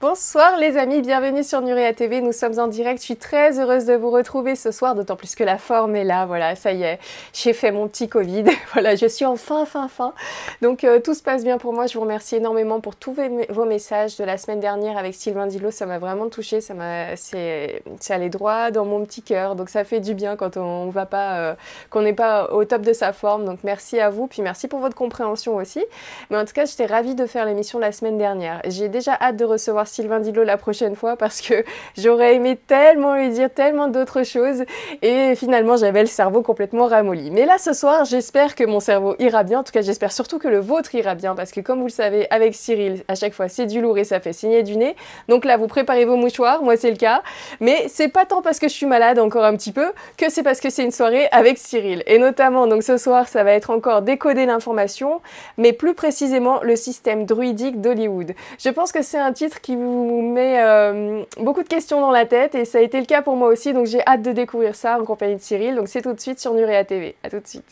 Bonsoir les amis, bienvenue sur Nurea TV. Nous sommes en direct. Je suis très heureuse de vous retrouver ce soir, d'autant plus que la forme est là. Voilà, ça y est, j'ai fait mon petit Covid. voilà, je suis en fin, fin, fin. Donc euh, tout se passe bien pour moi. Je vous remercie énormément pour tous vos messages de la semaine dernière avec Sylvain Dilo. Ça m'a vraiment touché. Ça m'a, c'est, allé droit dans mon petit cœur. Donc ça fait du bien quand on va pas, euh, qu'on n'est pas au top de sa forme. Donc merci à vous, puis merci pour votre compréhension aussi. Mais en tout cas, j'étais ravie de faire l'émission la semaine dernière. J'ai déjà hâte de recevoir Sylvain Dilo la prochaine fois parce que j'aurais aimé tellement lui dire tellement d'autres choses et finalement j'avais le cerveau complètement ramolli. Mais là ce soir, j'espère que mon cerveau ira bien. En tout cas, j'espère surtout que le vôtre ira bien parce que comme vous le savez, avec Cyril, à chaque fois c'est du lourd et ça fait signer du nez. Donc là, vous préparez vos mouchoirs, moi c'est le cas. Mais c'est pas tant parce que je suis malade encore un petit peu que c'est parce que c'est une soirée avec Cyril. Et notamment, donc ce soir, ça va être encore décoder l'information, mais plus précisément le système druidique d'Hollywood. Je pense que c'est un titre qui vous met euh, beaucoup de questions dans la tête et ça a été le cas pour moi aussi, donc j'ai hâte de découvrir ça en compagnie de Cyril. Donc c'est tout de suite sur Nurea TV. À tout de suite.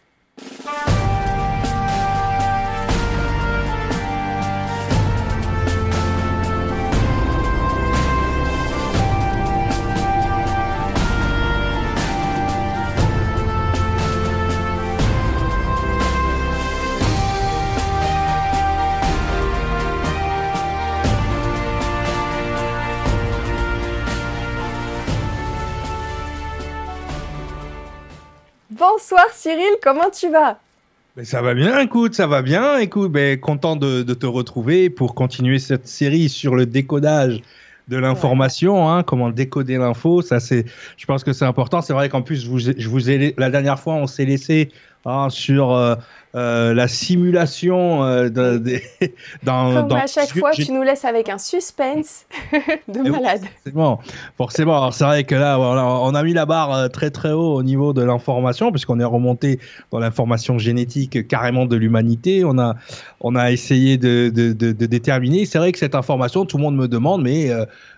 Bonsoir Cyril, comment tu vas? Ben, ça va bien, écoute, ça va bien. Écoute, ben, content de, te retrouver pour continuer cette série sur le décodage de l'information, hein, comment décoder l'info. Ça, c'est, je pense que c'est important. C'est vrai qu'en plus, vous, je vous ai, la dernière fois, on s'est laissé hein, sur euh, euh, la simulation euh, de, dans, Comme à chaque fois, tu nous laisses avec un suspense de malade. Forcément, forcément. c'est vrai que là, on a mis la barre euh, très très haut au niveau de l'information, puisqu'on est remonté dans l'information génétique carrément de l'humanité. On a, on a essayé de, de déterminer. C'est vrai que cette information, tout le monde me demande, mais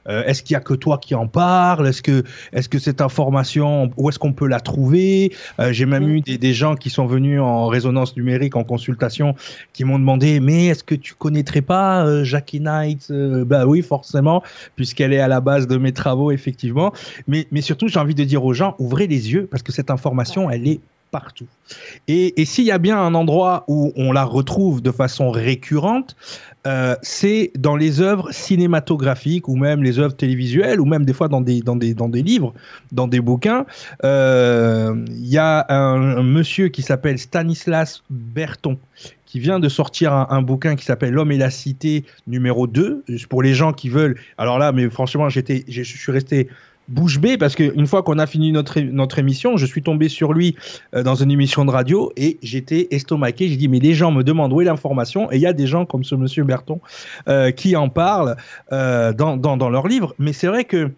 est-ce qu'il y a que toi qui en parle Est-ce que, est-ce que cette information, où est-ce qu'on peut la trouver? J'ai même eu des, des gens qui sont venus en résonance numérique en consultation qui m'ont demandé mais est-ce que tu connaîtrais pas euh, Jackie Knight? Euh, Bah oui, forcément, puisqu'elle est à la base de mes travaux, effectivement. Mais, mais surtout, j'ai envie de dire aux gens, ouvrez les yeux parce que cette information, elle est partout. Et, s'il y a bien un endroit où on la retrouve de façon récurrente, euh, c'est dans les œuvres cinématographiques ou même les œuvres télévisuelles ou même des fois dans des livres, dans des bouquins. Euh, il y a un, monsieur qui s'appelle Stanislas Berton qui vient de sortir un, bouquin qui s'appelle L'homme et la cité numéro 2 pour les gens qui veulent. Alors là, mais franchement, j'étais, je suis resté bouche bée parce qu'une fois qu'on a fini notre, notre émission, je suis tombé sur lui euh, dans une émission de radio et j'étais estomaqué. J'ai dit, mais les gens me demandent où est l'information et il y a des gens comme ce monsieur Berton euh, qui en parlent euh, dans, dans, dans leur livre. Mais c'est vrai que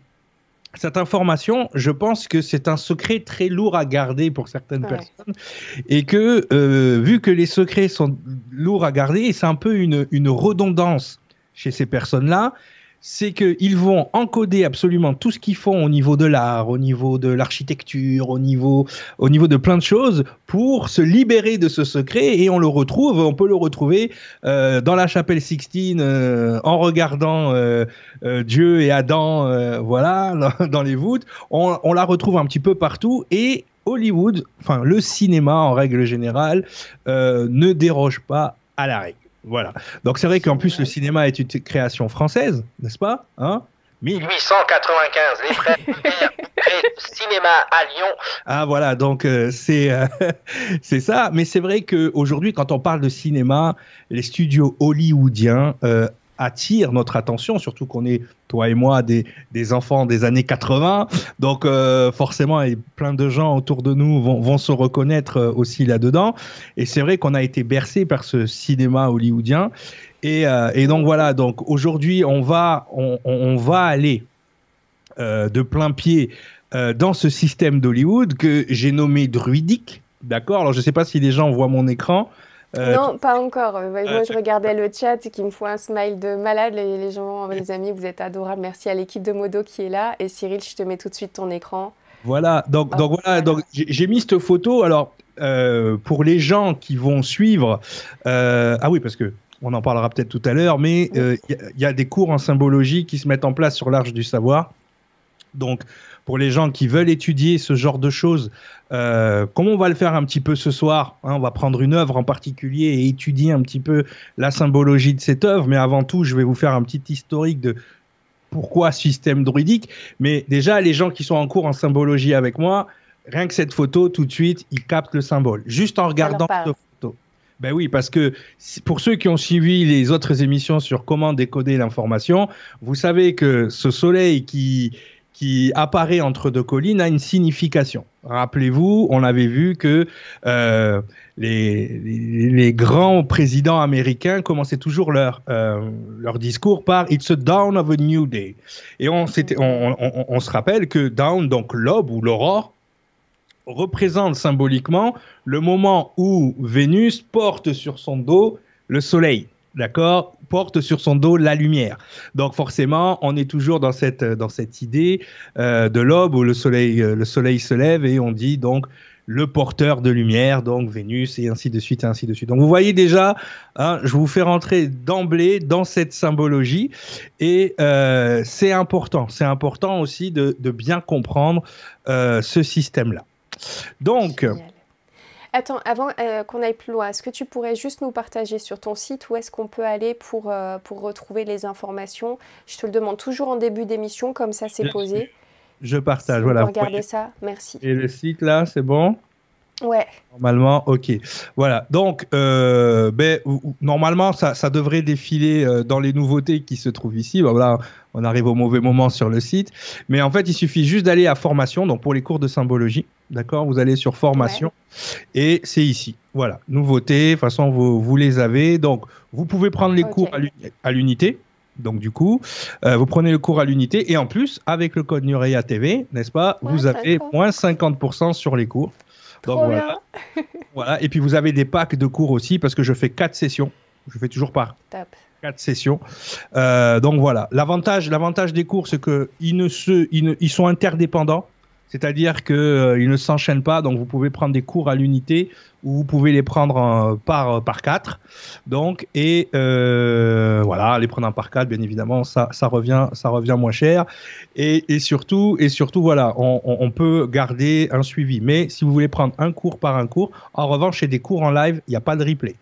cette information, je pense que c'est un secret très lourd à garder pour certaines personnes et que vu que les secrets sont lourds à garder, c'est un peu une, une redondance chez ces personnes-là c'est qu'ils vont encoder absolument tout ce qu'ils font au niveau de l'art, au niveau de l'architecture, au niveau, au niveau de plein de choses pour se libérer de ce secret et on le retrouve, on peut le retrouver euh, dans la chapelle Sixtine euh, en regardant euh, Dieu et Adam, voilà, dans, les voûtes. On, on la retrouve un petit peu partout et Hollywood, enfin le cinéma en règle générale, ne déroge pas à la règle. Voilà. Donc c'est vrai qu'en plus le cinéma est une création française, n'est-ce pas hein? 1895, les frères cinéma à Lyon. Ah voilà, donc euh, c'est euh, c'est ça. Mais c'est vrai qu'aujourd'hui, quand on parle de cinéma, les studios hollywoodiens euh, attire notre attention, surtout qu'on est, toi et moi, des, enfants des années 80. Donc euh, forcément, plein de gens autour de nous vont, vont se reconnaître euh, aussi là-dedans. Et c'est vrai qu'on a été bercé par ce cinéma hollywoodien. Et, euh, et donc voilà, donc aujourd'hui, on va, on, on va aller de plein pied dans ce système d'Hollywood que j'ai nommé druidique. D'accord? Alors je ne sais pas si les gens voient mon écran. Euh, non, pas encore. Euh, moi, je regardais le chat qui me faut un smile de malade. Les, les gens, les amis, vous êtes adorables. Merci à l'équipe de Modo qui est là. Et Cyril, je te mets tout de suite ton écran. Voilà, donc, donc voilà, donc j'ai mis cette photo. Alors, euh, pour les gens qui vont suivre, ah oui, parce que on en parlera peut-être tout à l'heure, mais il y, a des cours en symbologie qui se mettent en place sur l'Arche du Savoir. Donc, pour les gens qui veulent étudier ce genre de choses, euh, comme on va le faire un petit peu ce soir, hein, on va prendre une œuvre en particulier et étudier un petit peu la symbologie de cette œuvre, mais avant tout, je vais vous faire un petit historique de pourquoi système druidique. Mais déjà, les gens qui sont en cours en symbologie avec moi, rien que cette photo, tout de suite, ils captent le symbole. Juste en regardant cette photo. Ben oui, parce que pour ceux qui ont suivi les autres émissions sur comment décoder l'information, vous savez que ce soleil qui, qui apparaît entre deux collines a une signification. Rappelez-vous, on avait vu que euh, les, grands présidents américains commençaient toujours leur, euh, leur discours par It's a dawn of a new day. Et on, on se rappelle que dawn, donc l'aube ou l'aurore, représente symboliquement le moment où Vénus porte sur son dos le soleil d'accord, porte sur son dos la lumière. Donc forcément, on est toujours dans cette dans cette idée euh, de l'aube où le soleil euh, le soleil se lève et on dit donc le porteur de lumière, donc Vénus et ainsi de suite et ainsi de suite. Donc vous voyez déjà, hein, je vous fais rentrer d'emblée dans cette symbologie et euh, c'est important, c'est important aussi de, de bien comprendre ce système-là. Donc Attends, avant euh, qu'on aille plus loin, est-ce que tu pourrais juste nous partager sur ton site où est-ce qu'on peut aller pour, euh, pour retrouver les informations? Je te le demande toujours en début d'émission, comme ça c'est posé. Je partage, voilà. Regardez ça, merci. Et le site là, c'est bon? Ouais. Normalement, ok. Voilà. Donc, euh, ben, normalement, ça, ça, devrait défiler euh, dans les nouveautés qui se trouvent ici. voilà, on arrive au mauvais moment sur le site. Mais en fait, il suffit juste d'aller à formation. Donc, pour les cours de symbologie, d'accord, vous allez sur formation et c'est ici. Voilà, nouveautés. De toute façon, vous, vous les avez. Donc, vous pouvez prendre les cours à l'unité. Donc du coup, euh, vous prenez le cours à l'unité et en plus, avec le code Nurea TV, n'est-ce pas, vous avez moins 50% sur les cours. Donc voilà. voilà. Et puis vous avez des packs de cours aussi parce que je fais quatre sessions. Je fais toujours par quatre sessions. Euh, donc voilà. L'avantage, l'avantage des cours, c'est que ils ne se, ils sont interdépendants. C'est-à-dire qu'ils euh, ne s'enchaînent pas, donc vous pouvez prendre des cours à l'unité ou vous pouvez les prendre par par quatre. Donc et euh, voilà, les prendre par quatre, bien évidemment, ça ça revient ça revient moins cher. Et, et surtout et surtout voilà, on, on, peut garder un suivi. Mais si vous voulez prendre un cours par un cours, en revanche, chez des cours en live, il n'y a pas de replay.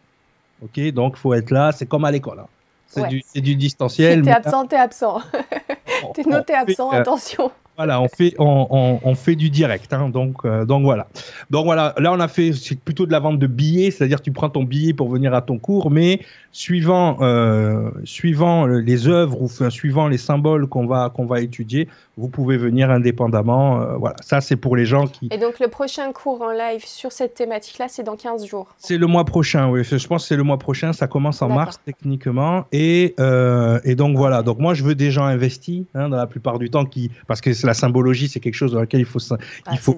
Ok, donc faut être là, c'est comme à l'école. Hein. C'est du, du distanciel. Si t'es absent, t'es absent. t'es noté absent, euh, attention. Voilà, on fait, on, on, fait du direct, hein, donc, euh, donc voilà. Donc voilà, là on a fait, c'est plutôt de la vente de billets, c'est-à-dire tu prends ton billet pour venir à ton cours, mais suivant, euh, suivant les œuvres ou suivant les symboles qu'on va, qu'on va étudier, vous pouvez venir indépendamment. Euh, voilà, ça c'est pour les gens qui. Et donc le prochain cours en live sur cette thématique-là, c'est dans 15 jours. C'est le mois prochain, oui. Je pense que c'est le mois prochain. Ça commence en mars techniquement, et, euh, et donc voilà. Donc moi je veux des gens investis, hein, dans la plupart du temps, qui parce que la symbologie c'est quelque chose dans lequel il faut, ah, il faut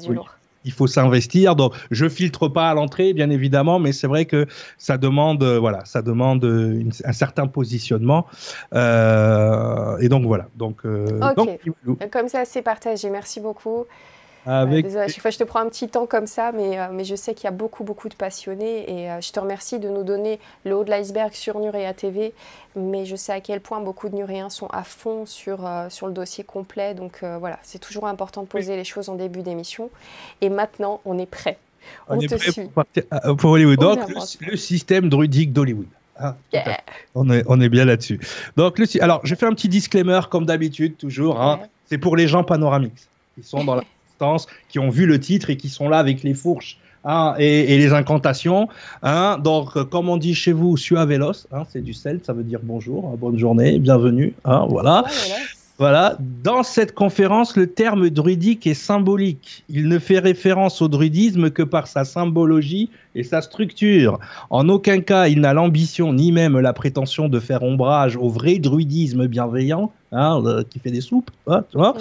il faut s'investir. Donc, je filtre pas à l'entrée, bien évidemment, mais c'est vrai que ça demande, euh, voilà, ça demande un certain positionnement. Euh, et donc voilà. Donc, euh, comme ça, c'est partagé. Merci beaucoup. Avec... désolé, chaque fois je te prends un petit temps comme ça, mais, mais je sais qu'il y a beaucoup, beaucoup de passionnés et je te remercie de nous donner le haut de l'iceberg sur Nurea TV, mais je sais à quel point beaucoup de Nuréens sont à fond sur, sur le dossier complet, donc voilà, c'est toujours important de poser les choses en début d'émission. Et maintenant, on est prêt. On, est prêt Pour, partir pour, Hollywood. Donc, le, système druidique d'Hollywood. Ah, on, est, on est bien là-dessus. Donc, le, alors, je fais un petit disclaimer, comme d'habitude, toujours. Hein. C'est pour les gens panoramiques qui sont dans la qui ont vu le titre et qui sont là avec les fourches. Hein, et, les incantations. Hein. Donc, euh, comme on dit chez vous, suavelos, hein, c'est du celte, ça veut dire bonjour, hein, bonne journée, bienvenue. Hein, voilà. Voilà, dans cette conférence, le terme druidique est symbolique. Il ne fait référence au druidisme que par sa symbologie et sa structure. En aucun cas, il n'a l'ambition ni même la prétention de faire ombrage au vrai druidisme bienveillant, hein, qui fait des soupes. Hein, tu vois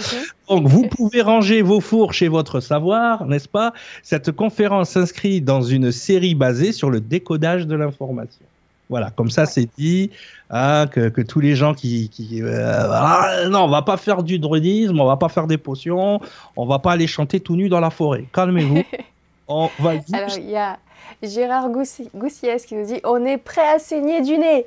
Donc, vous pouvez ranger vos fourches et votre savoir, n'est-ce pas? Cette conférence s'inscrit dans une série basée sur le décodage de l'information. Voilà, comme ça c'est dit, hein, que, que, tous les gens qui, qui euh, ah, non, on va pas faire du druidisme, on va pas faire des potions, on va pas aller chanter tout nu dans la forêt. Calmez-vous. on va Alors il y a Gérard Goussiès qui nous dit On est prêt à saigner du nez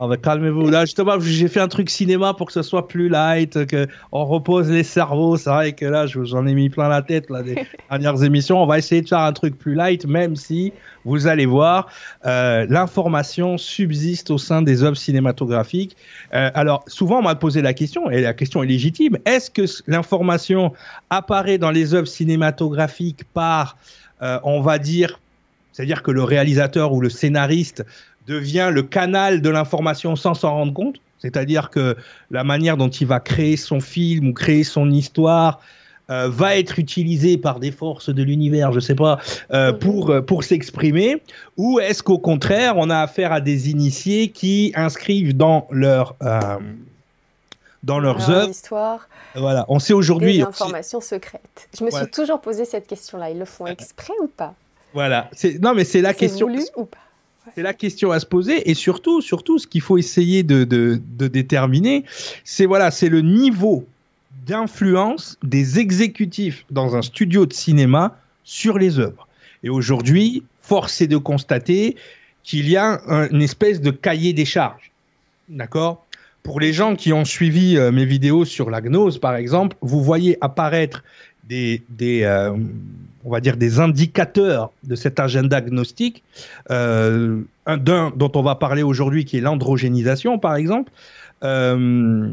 oh Calmez-vous. Là, justement, j'ai fait un truc cinéma pour que ce soit plus light, qu'on repose les cerveaux. C'est vrai que là, j'en ai mis plein la tête là, des dernières émissions. On va essayer de faire un truc plus light, même si, vous allez voir, euh, l'information subsiste au sein des œuvres cinématographiques. Euh, alors, souvent, on m'a posé la question, et la question est légitime est-ce que l'information apparaît dans les œuvres cinématographiques par, euh, on va dire, c'est-à-dire que le réalisateur ou le scénariste devient le canal de l'information sans s'en rendre compte. C'est-à-dire que la manière dont il va créer son film ou créer son histoire euh, va être utilisée par des forces de l'univers, je ne sais pas, euh, mhm. pour, euh, pour s'exprimer, ou est-ce qu'au contraire, on a affaire à des initiés qui inscrivent dans leur dans leurs œuvres. Histoire, voilà, on sait aujourd'hui. Des informations secrètes. Je me suis toujours posé cette question-là. Ils le font exprès ou pas? Voilà. Non, mais c'est la question. Voulu ou pas? C'est la question à se poser et surtout, surtout, ce qu'il faut essayer de, de, de déterminer, c'est voilà, c'est le niveau d'influence des exécutifs dans un studio de cinéma sur les œuvres. Et aujourd'hui, force est de constater qu'il y a une espèce de cahier des charges. D'accord? Pour les gens qui ont suivi euh, mes vidéos sur la gnose, par exemple, vous voyez apparaître des, des euh, on va dire des indicateurs de cet agenda gnostique, euh, d'un dont on va parler aujourd'hui qui est l'androgénisation par exemple, euh,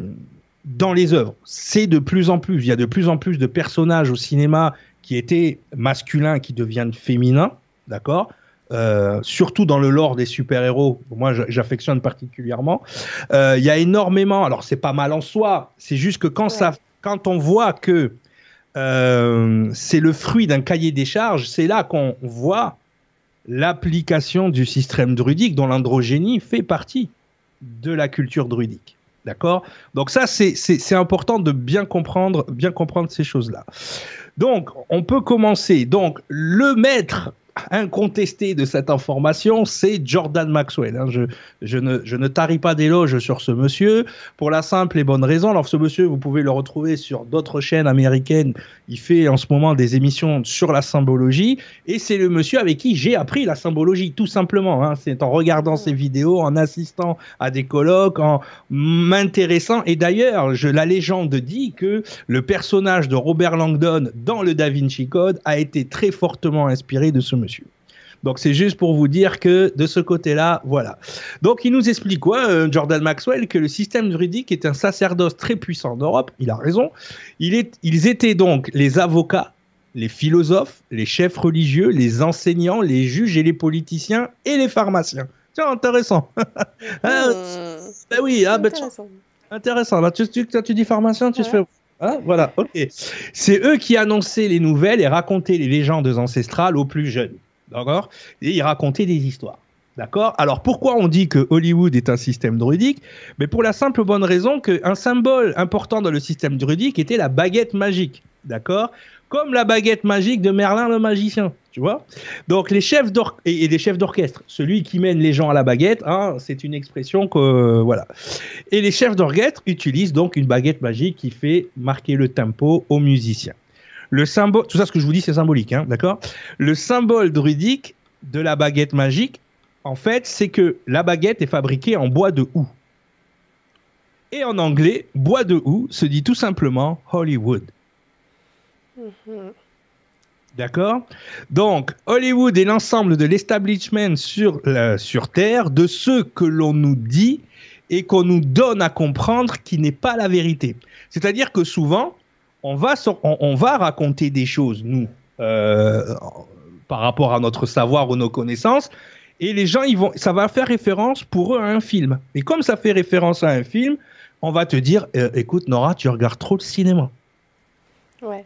dans les œuvres. C'est de plus en plus, il y a de plus en plus de personnages au cinéma qui étaient masculins qui deviennent féminins, d'accord euh, surtout dans le lore des super-héros, moi j'affectionne particulièrement. Il y a énormément, alors c'est pas mal en soi, c'est juste que quand, ça, quand on voit que euh, c'est le fruit d'un cahier des charges. C'est là qu'on voit l'application du système druidique dont l'androgénie fait partie de la culture druidique. D'accord? Donc ça, c'est important de bien comprendre, bien comprendre ces choses-là. Donc, on peut commencer. Donc, le maître incontesté de cette information, c'est Jordan Maxwell. Hein. Je, ne tarie pas d'éloges sur ce monsieur pour la simple et bonne raison. Alors ce monsieur, vous pouvez le retrouver sur d'autres chaînes américaines. Il fait en ce moment des émissions sur la symbologie et c'est le monsieur avec qui j'ai appris la symbologie, tout simplement. Hein. C'est en regardant ses vidéos, en assistant à des colloques, en m'intéressant. Et d'ailleurs, la légende dit que le personnage de Robert Langdon dans le Da Vinci Code a été très fortement inspiré de ce monsieur. Donc c'est juste pour vous dire que de ce côté-là, voilà. Donc il nous explique quoi, euh, Jordan Maxwell, que le système juridique est un sacerdoce très puissant en Europe. Il a raison. Il est, ils étaient donc les avocats, les philosophes, les chefs religieux, les enseignants, les juges et les politiciens et les pharmaciens. Tiens, intéressant. ah, ben oui, ah, ben, intéressant. intéressant. Là, tu, tu, tu, dis pharmacien, tu te fais Hein, voilà, ok. C'est eux qui annonçaient les nouvelles et racontaient les légendes ancestrales aux plus jeunes. D'accord? Et ils racontaient des histoires. D'accord? Alors pourquoi on dit que Hollywood est un système druidique? Mais pour la simple bonne raison qu'un symbole important dans le système druidique était la baguette magique. D'accord? Comme la baguette magique de Merlin le magicien tu vois Donc les chefs d'orchestre et, des chefs d'orchestre, celui qui mène les gens à la baguette, hein, c'est une expression que voilà. Et les chefs d'orchestre utilisent donc une baguette magique qui fait marquer le tempo aux musiciens. Le symbole, tout ça ce que je vous dis c'est symbolique, hein, d'accord Le symbole druidique de la baguette magique, en fait, c'est que la baguette est fabriquée en bois de houx. Et en anglais, bois de houx se dit tout simplement Hollywood. Mm-hmm. D'accord Donc, Hollywood est l'ensemble de l'establishment sur, sur Terre de ce que l'on nous dit et qu'on nous donne à comprendre qui n'est pas la vérité. C'est-à-dire que souvent, on va, on, va raconter des choses, nous, euh, par rapport à notre savoir ou nos connaissances, et les gens, ils vont, ça va faire référence pour eux à un film. Et comme ça fait référence à un film, on va te dire, euh, écoute Nora, tu regardes trop le cinéma. Ouais.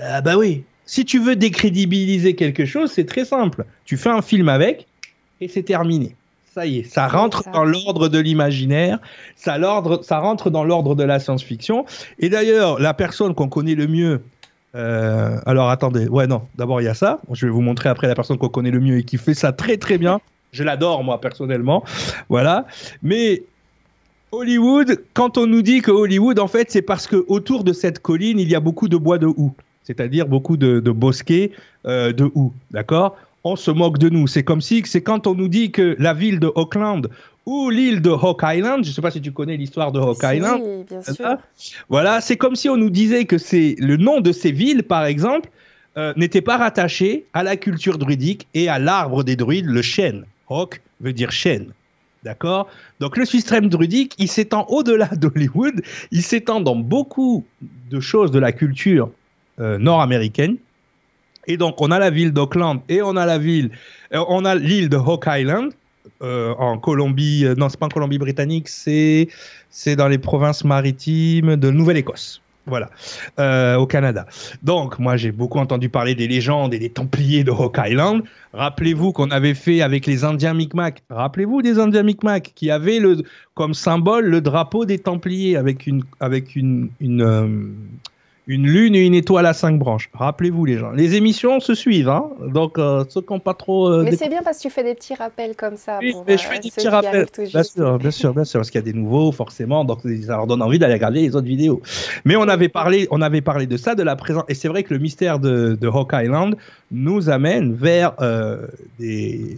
Ah bah oui, si tu veux décrédibiliser quelque chose, c'est très simple. Tu fais un film avec et c'est terminé. Ça y est, ça rentre dans l'ordre de l'imaginaire, ça, ça rentre dans l'ordre de la science-fiction. Et d'ailleurs, la personne qu'on connaît le mieux, euh, alors attendez, ouais non, d'abord il y a ça. Je vais vous montrer après la personne qu'on connaît le mieux et qui fait ça très très bien. Je l'adore moi personnellement, voilà. Mais Hollywood, quand on nous dit que Hollywood, en fait, c'est parce que autour de cette colline, il y a beaucoup de bois de houx c'est-à-dire beaucoup de, bosquets euh, de houx, d'accord? On se moque de nous. C'est comme si, c'est quand on nous dit que la ville de Auckland ou l'île de Hawk Island, je ne sais pas si tu connais l'histoire de Hawk Island. Oui, bien sûr. Voilà, c'est comme si on nous disait que c'est le nom de ces villes, par exemple, euh, n'était pas rattaché à la culture druidique et à l'arbre des druides, le chêne. Hawk veut dire chêne. D'accord? Donc le système druidique, il s'étend au-delà d'Hollywood, il s'étend dans beaucoup de choses de la culture euh, nord-américaine. Et donc on a la ville d'Auckland et on a la ville, euh, on a l'île de Hawk Island euh, en Colombie, non c'est pas en Colombie-Britannique, c'est dans les provinces maritimes de Nouvelle-Écosse. Voilà, euh, au Canada. Donc, moi, j'ai beaucoup entendu parler des légendes et des Templiers de Rock Island. Rappelez-vous qu'on avait fait avec les Indiens Micmac. Rappelez-vous des Indiens Micmac qui avaient le, comme symbole le drapeau des Templiers avec une, avec une, euh, une lune et une étoile à cinq branches. Rappelez-vous les gens. Les émissions se suivent, hein donc euh, ceux qui n'ont pas trop. Euh, Mais des- c'est bien parce que tu fais des petits rappels comme ça. Oui, pour, mais je euh, fais des petits rappels. Bien sûr, bien sûr, bien sûr, parce qu'il y a des nouveaux, forcément, donc ça leur donne envie d'aller regarder les autres vidéos. Mais on avait parlé, on avait parlé de ça, de la présence, et c'est vrai que le mystère de, de Hawk Island nous amène vers euh, des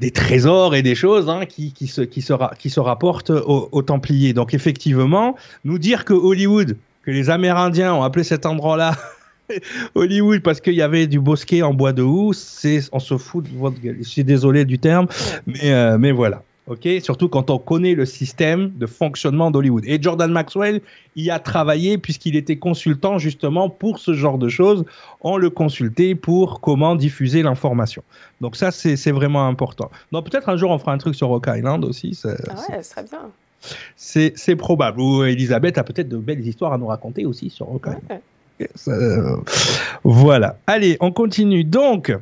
des trésors et des choses hein, qui, qui, se, qui, se qui se rapportent aux, aux Templiers. Donc effectivement, nous dire que Hollywood, que les Amérindiens ont appelé cet endroit-là Hollywood parce qu'il y avait du bosquet en bois de housse, c'est on se fout de votre gueule. Je suis désolé du terme, mais, euh, mais voilà. Ok, surtout quand on connaît le système de fonctionnement d'Hollywood. Et Jordan Maxwell y a travaillé puisqu'il était consultant justement pour ce genre de choses. On le consultait pour comment diffuser l'information. Donc ça, c'est vraiment important. Donc peut-être un jour on fera un truc sur Rock Island aussi. Ah ouais, ce serait bien. C'est probable. Ou Elisabeth a peut-être de belles histoires à nous raconter aussi sur Rock Island. Ouais. Euh, voilà. Allez, on continue. Donc,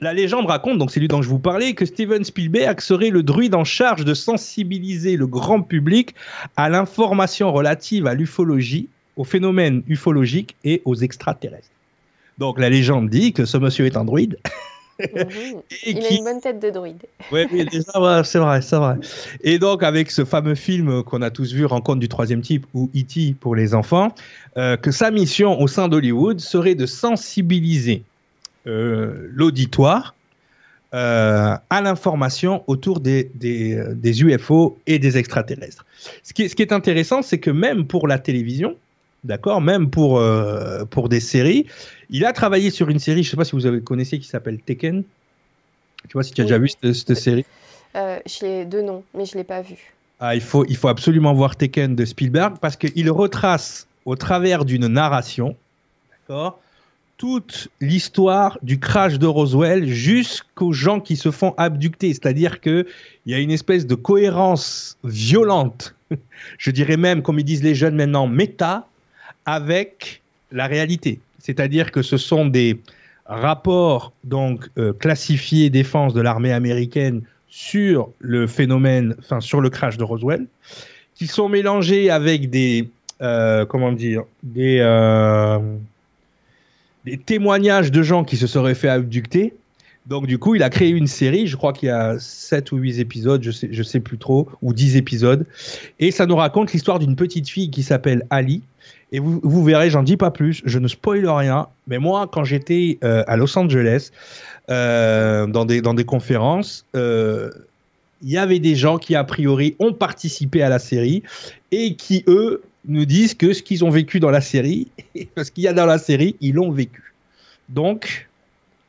la légende raconte, donc c'est lui dont je vous parlais, que Steven Spielberg serait le druide en charge de sensibiliser le grand public à l'information relative à l'ufologie, aux phénomènes ufologiques et aux extraterrestres. Donc la légende dit que ce monsieur est un druide Mhm. et Il a une bonne tête de druide. Ouais, oui, déjà, ouais, c'est vrai, c'est vrai. Et donc, avec ce fameux film qu'on a tous vu, Rencontre du troisième type, ou E.T. pour les enfants, euh, que sa mission au sein d'Hollywood serait de sensibiliser euh, l'auditoire euh, à l'information autour des, des, des UFO et des extraterrestres. Ce qui est, ce qui est intéressant, c'est que même pour la télévision, d'accord, même pour, euh, pour des séries, il a travaillé sur une série, je ne sais pas si vous avez connaissez, qui s'appelle Tekken. Tu vois, si tu as Oui. déjà vu cette, cette série. Euh, je l'ai deux noms, mais je l'ai pas vu. Ah, il, faut, il faut absolument voir Tekken de Spielberg parce qu'il retrace au travers d'une narration, d'accord, toute l'histoire du crash de Roswell jusqu'aux gens qui se font abducter. C'est-à-dire qu'il y a une espèce de cohérence violente, je dirais même, comme ils disent les jeunes maintenant, méta, avec la réalité. C'est-à-dire que ce sont des rapports donc euh, classifiés défense de l'armée américaine sur le phénomène, enfin sur le crash de Roswell, qui sont mélangés avec des, euh, comment dire, des, euh, des témoignages de gens qui se seraient fait abducter. Donc du coup, il a créé une série, je crois qu'il y a 7 ou 8 épisodes, je sais, sais plus trop, ou 10 épisodes, et ça nous raconte l'histoire d'une petite fille qui s'appelle Ali. Et vous, verrez, j'en dis pas plus, je ne spoil rien, mais moi, quand j'étais euh, à Los Angeles, euh, dans, des, conférences, euh, il y avait des gens qui, a priori, ont participé à la série et qui, eux, nous disent que ce qu'ils ont vécu dans la série, ce qu'il y a dans la série, ils l'ont vécu. Donc,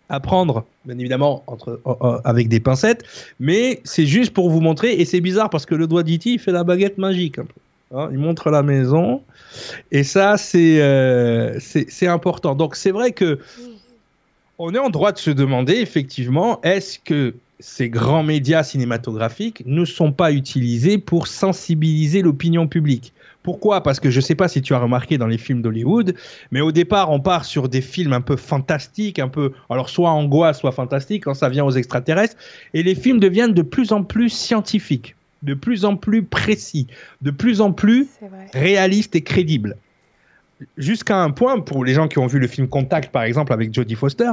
à prendre, bien évidemment, avec des pincettes, mais c'est juste pour vous montrer, et c'est bizarre parce que le doigt d'Iti, il fait la baguette magique un peu. Hein, il montre la maison, et ça, c'est euh, c'est important. Donc, c'est vrai que on est en droit de se demander, effectivement, est-ce que ces grands médias cinématographiques ne sont pas utilisés pour sensibiliser l'opinion publique? Pourquoi? Parce que je ne sais pas si tu as remarqué dans les films d'Hollywood, mais au départ, on part sur des films un peu fantastiques, un peu, alors soit angoisse, soit fantastique, quand ça vient aux extraterrestres, et les films deviennent de plus en plus scientifiques, de plus en plus précis, de plus en plus réaliste et crédible. Jusqu'à un point, pour les gens qui ont vu le film Contact, par exemple, avec Jodie Foster,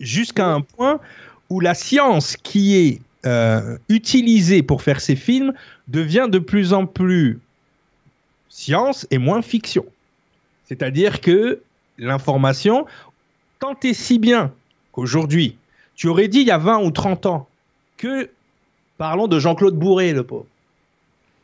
jusqu'à un point où la science qui est euh, utilisée pour faire ces films devient de plus en plus science et moins fiction. C'est-à-dire que l'information, tant et si bien qu'aujourd'hui, tu aurais dit il y a 20 ou 30 ans que, parlons de Jean-Claude Bourré, le pauvre.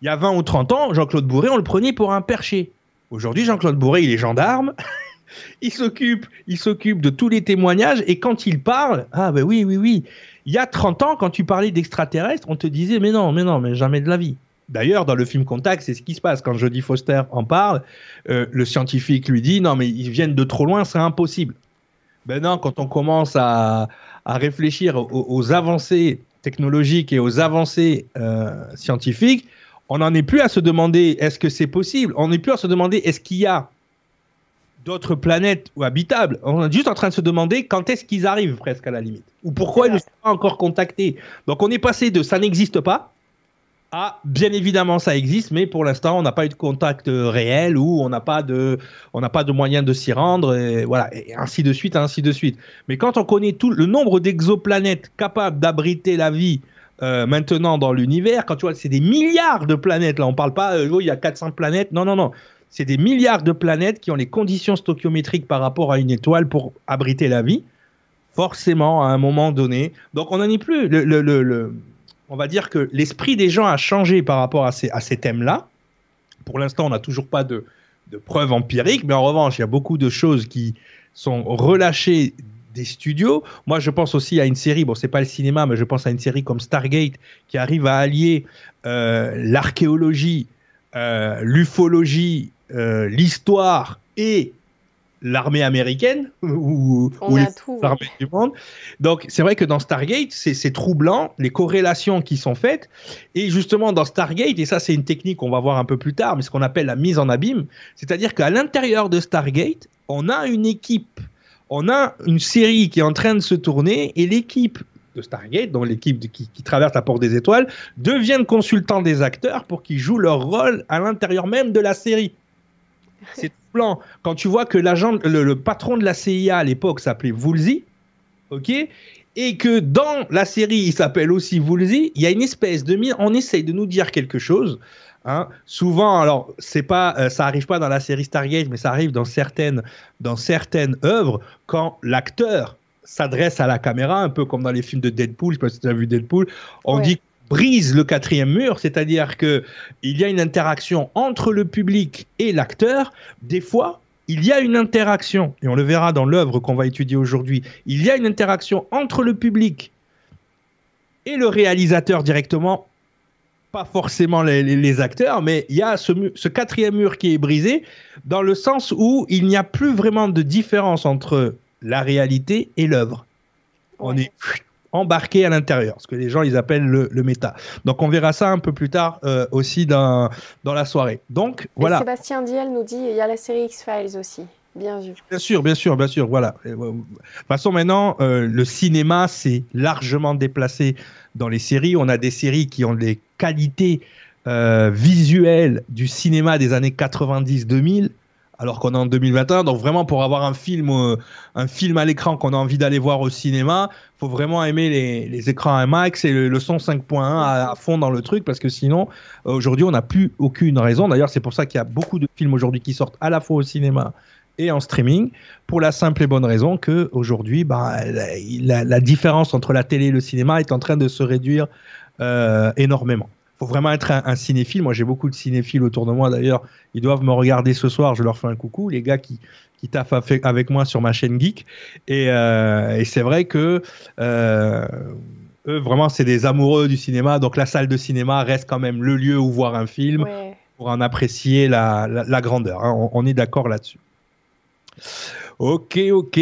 Il y a 20 ou 30 ans, Jean-Claude Bourré, on le prenait pour un perché. Aujourd'hui, Jean-Claude Bourré, il est gendarme. il s'occupe, il s'occupe de tous les témoignages et quand il parle, ah ben oui, oui, oui. Il y a 30 ans, quand tu parlais d'extraterrestres, on te disait mais non, mais non, mais jamais de la vie. D'ailleurs, dans le film Contact, c'est ce qui se passe. Quand Jodie Foster en parle, euh, le scientifique lui dit non, mais ils viennent de trop loin, c'est impossible. Ben non, quand on commence à, réfléchir aux, avancées technologiques et aux avancées euh, scientifiques, on n'en est plus à se demander est-ce que c'est possible? On n'est plus à se demander est-ce qu'il y a d'autres planètes ou habitables? On est juste en train de se demander quand est-ce qu'ils arrivent presque à la limite. Ou pourquoi ils ne sont pas encore contactés. Donc on est passé de ça n'existe pas ah, bien évidemment, ça existe, mais pour l'instant, on n'a pas eu de contact euh, réel ou on n'a pas de, on n'a pas de moyen de s'y rendre, et voilà, et ainsi de suite, ainsi de suite. Mais quand on connaît tout le nombre d'exoplanètes capables d'abriter la vie euh, maintenant dans l'univers, quand tu vois, c'est des milliards de planètes. Là, on parle pas, euh, oh, il y a 400 planètes. Non, non, non. C'est des milliards de planètes qui ont les conditions stoichiométriques par rapport à une étoile pour abriter la vie. Forcément, à un moment donné. Donc, on n'en est plus. le, le, le on va dire que l'esprit des gens a changé par rapport à ces, à ces thèmes-là. Pour l'instant, on n'a toujours pas de, preuves empiriques, mais en revanche, il y a beaucoup de choses qui sont relâchées des studios. Moi, je pense aussi à une série, bon, c'est pas le cinéma, mais je pense à une série comme Stargate qui arrive à allier euh, l'archéologie, euh, l'ufologie, euh, l'histoire et l'armée américaine ou, l'armée du monde. Donc c'est vrai que dans Stargate, c'est troublant les corrélations qui sont faites. Et justement dans Stargate, et ça c'est une technique qu'on va voir un peu plus tard, mais ce qu'on appelle la mise en abîme, c'est-à-dire qu'à l'intérieur de Stargate, on a une équipe, on a une série qui est en train de se tourner et l'équipe de Stargate, donc l'équipe qui, qui, traverse la porte des étoiles, devient consultant des acteurs pour qu'ils jouent leur rôle à l'intérieur même de la série. C'est plan. Quand tu vois que l'agent, le, patron de la CIA à l'époque s'appelait Woolsey, ok, et que dans la série il s'appelle aussi Woolsey, il y a une espèce de on essaye de nous dire quelque chose. Hein. Souvent, alors c'est pas, euh, ça arrive pas dans la série Stargate, mais ça arrive dans certaines, dans certaines œuvres quand l'acteur s'adresse à la caméra, un peu comme dans les films de Deadpool. Je sais pas si tu as vu Deadpool. On dit brise le quatrième mur, c'est-à-dire que il y a une interaction entre le public et l'acteur. Des fois, il y a une interaction, et on le verra dans l'œuvre qu'on va étudier aujourd'hui, il y a une interaction entre le public et le réalisateur directement, pas forcément les, acteurs, mais il y a ce, ce, quatrième mur qui est brisé, dans le sens où il n'y a plus vraiment de différence entre la réalité et l'œuvre. On est embarqué à l'intérieur, ce que les gens ils appellent le, méta. Donc on verra ça un peu plus tard euh, aussi dans, dans la soirée. Donc voilà. Sébastien Diel nous dit il y a la série X-Files aussi. Bien vu. Bien sûr, bien sûr, bien sûr. Voilà. De toute façon, maintenant, euh, le cinéma s'est largement déplacé dans les séries. On a des séries qui ont des qualités euh, visuelles du cinéma des années 90-2000 alors qu'on est en 2021. Donc vraiment pour avoir un film, euh, un film à l'écran qu'on a envie d'aller voir au cinéma, faut vraiment aimer les, écrans IMAX et le, son 5.1 à, fond dans le truc parce que sinon euh, aujourd'hui on n'a plus aucune raison. D'ailleurs c'est pour ça qu'il y a beaucoup de films aujourd'hui qui sortent à la fois au cinéma et en streaming pour la simple et bonne raison que aujourd'hui bah, la, différence entre la télé et le cinéma est en train de se réduire euh, énormément faut vraiment être un, cinéphile. Moi, j'ai beaucoup de cinéphiles autour de moi. D'ailleurs, ils doivent me regarder ce soir. Je leur fais un coucou, les gars qui qui taffent avec moi sur ma chaîne geek. Et, euh, c'est vrai que euh, eux, vraiment, c'est des amoureux du cinéma. Donc, la salle de cinéma reste quand même le lieu où voir un film pour en apprécier la, grandeur. Hein. on, est d'accord là-dessus. Ok, ok.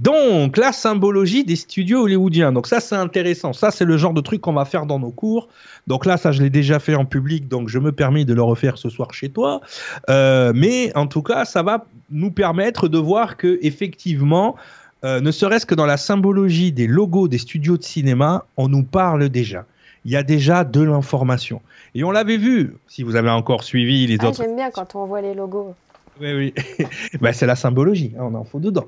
Donc, la symbologie des studios hollywoodiens. Donc, ça, c'est intéressant. Ça, c'est le genre de truc qu'on va faire dans nos cours. Donc là, ça, je l'ai déjà fait en public, donc je me permets de le refaire ce soir chez toi. Euh, mais en tout cas, ça va nous permettre de voir que, effectivement, euh, ne serait-ce que dans la symbologie des logos des studios de cinéma, on nous parle déjà. Il y a déjà de l'information. Et on l'avait vu, si vous avez encore suivi les ah, autres. J'aime bien quand on voit les logos. Oui, oui. bah, c'est la symbologie, hein, on en faut dedans.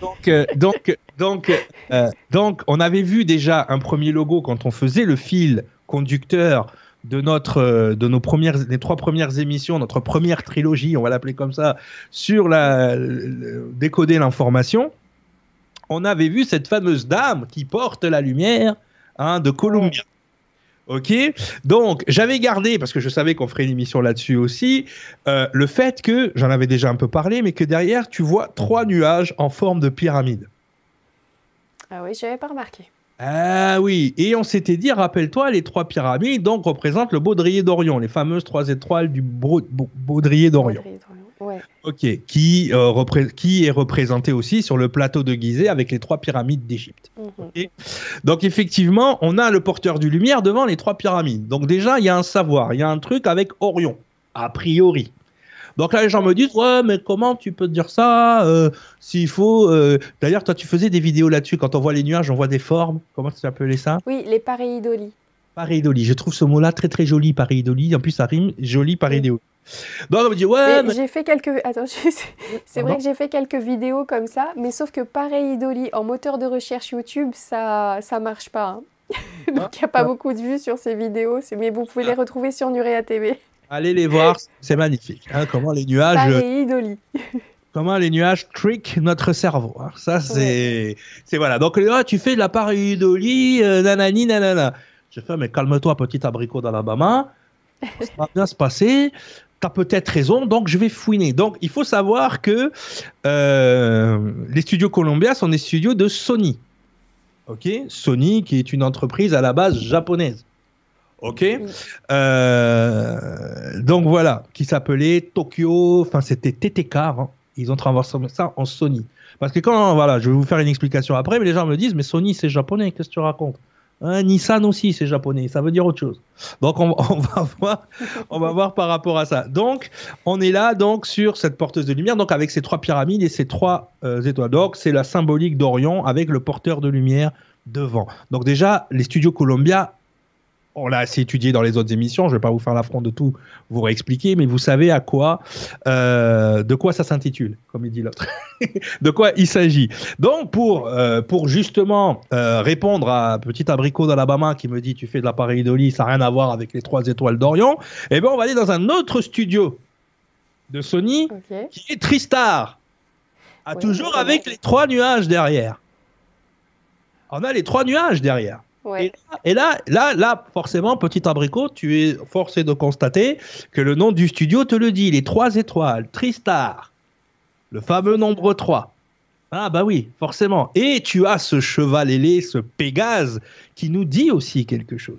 donc, euh, donc, donc, euh, donc, on avait vu déjà un premier logo quand on faisait le fil conducteur de notre euh, de nos premières les trois premières émissions notre première trilogie on va l'appeler comme ça sur la décoder l'information on avait vu cette fameuse dame qui porte la lumière hein, de Columbia. Ok, donc j'avais gardé parce que je savais qu'on ferait une émission là-dessus aussi euh, le fait que j'en avais déjà un peu parlé, mais que derrière tu vois trois nuages en forme de pyramide. Ah oui, j'avais pas remarqué. Ah oui, et on s'était dit, rappelle-toi, les trois pyramides donc représentent le baudrier d'Orion, les fameuses trois étoiles du baudrier d'Orion. Baudrier d'Orion. Ouais. Ok, qui, euh, qui est représenté aussi sur le plateau de Gizeh avec les trois pyramides d'Égypte. Mhm. Donc effectivement, on a le porteur du lumière devant les trois pyramides. Donc déjà, il y a un savoir, il y a un truc avec Orion, a priori. Donc là, les gens me disent, ouais, mais comment tu peux dire ça euh, S'il faut... euh, D'ailleurs, toi, tu faisais des vidéos là-dessus. Quand on voit les nuages, on voit des formes. Comment tu appelais ça? Oui, les pareidolie. Pareidolie. Je trouve ce mot-là très très joli, pareidolie. En plus, ça rime joli, pareidolie. Donc on me dit, ouais, Mais. J'ai fait quelques. Attends, je- c'est vrai que j'ai fait quelques vidéos comme ça, mais sauf que pareidolie en moteur de recherche YouTube, ça ça marche pas. hein. Donc il n'y a pas Ah. beaucoup de vues sur ces vidéos, mais vous pouvez les retrouver sur Nurea TV. allez les voir, c'est magnifique. hein, comment les nuages... euh, Pareidolie. comment les nuages trick notre cerveau. hein. Ça, c'est, c'est voilà. Donc là, tu fais de la pareidolie, euh, nanani, nanana. Je fais, mais calme-toi, petit abricot d'Alabama. Ça va bien se passer. T'as peut-être raison, donc je vais fouiner. Donc, il faut savoir que euh, les studios Columbia sont des studios de Sony. Ok, Sony, qui est une entreprise à la base japonaise. Ok, Euh, donc voilà, qui s'appelait Tokyo. Enfin, c'était TTK. hein. Ils ont transformé ça en Sony. Parce que quand, voilà, je vais vous faire une explication après, mais les gens me disent, mais Sony c'est japonais, qu'est-ce que tu racontes? Hein, Nissan aussi c'est japonais, ça veut dire autre chose. Donc on, va voir, on va voir par rapport à ça. Donc on est là donc sur cette porteuse de lumière, donc avec ces trois pyramides et ces trois euh, étoiles. Donc c'est la symbolique d'Orion avec le porteur de lumière devant. Donc déjà les studios Columbia on l'a assez étudié dans les autres émissions, je vais pas vous faire l'affront de tout vous réexpliquer, mais vous savez à quoi, euh, de quoi ça s'intitule, comme il dit l'autre, de quoi il s'agit. Donc pour euh, pour justement euh, répondre à petit abricot d'Alabama qui me dit tu fais de la pareidolie, ça n'a rien à voir avec les trois étoiles d'Orion, eh ben on va aller dans un autre studio de Sony qui est Tristar, toujours avec les trois nuages derrière. On a les trois nuages derrière. Ouais. Et là, là, là, forcément, petit abricot, tu es forcé de constater que le nom du studio te le dit, les trois étoiles, Tristar, le fameux nombre 3. Ah bah oui, forcément. Et tu as ce cheval ailé, ce Pégase, qui nous dit aussi quelque chose.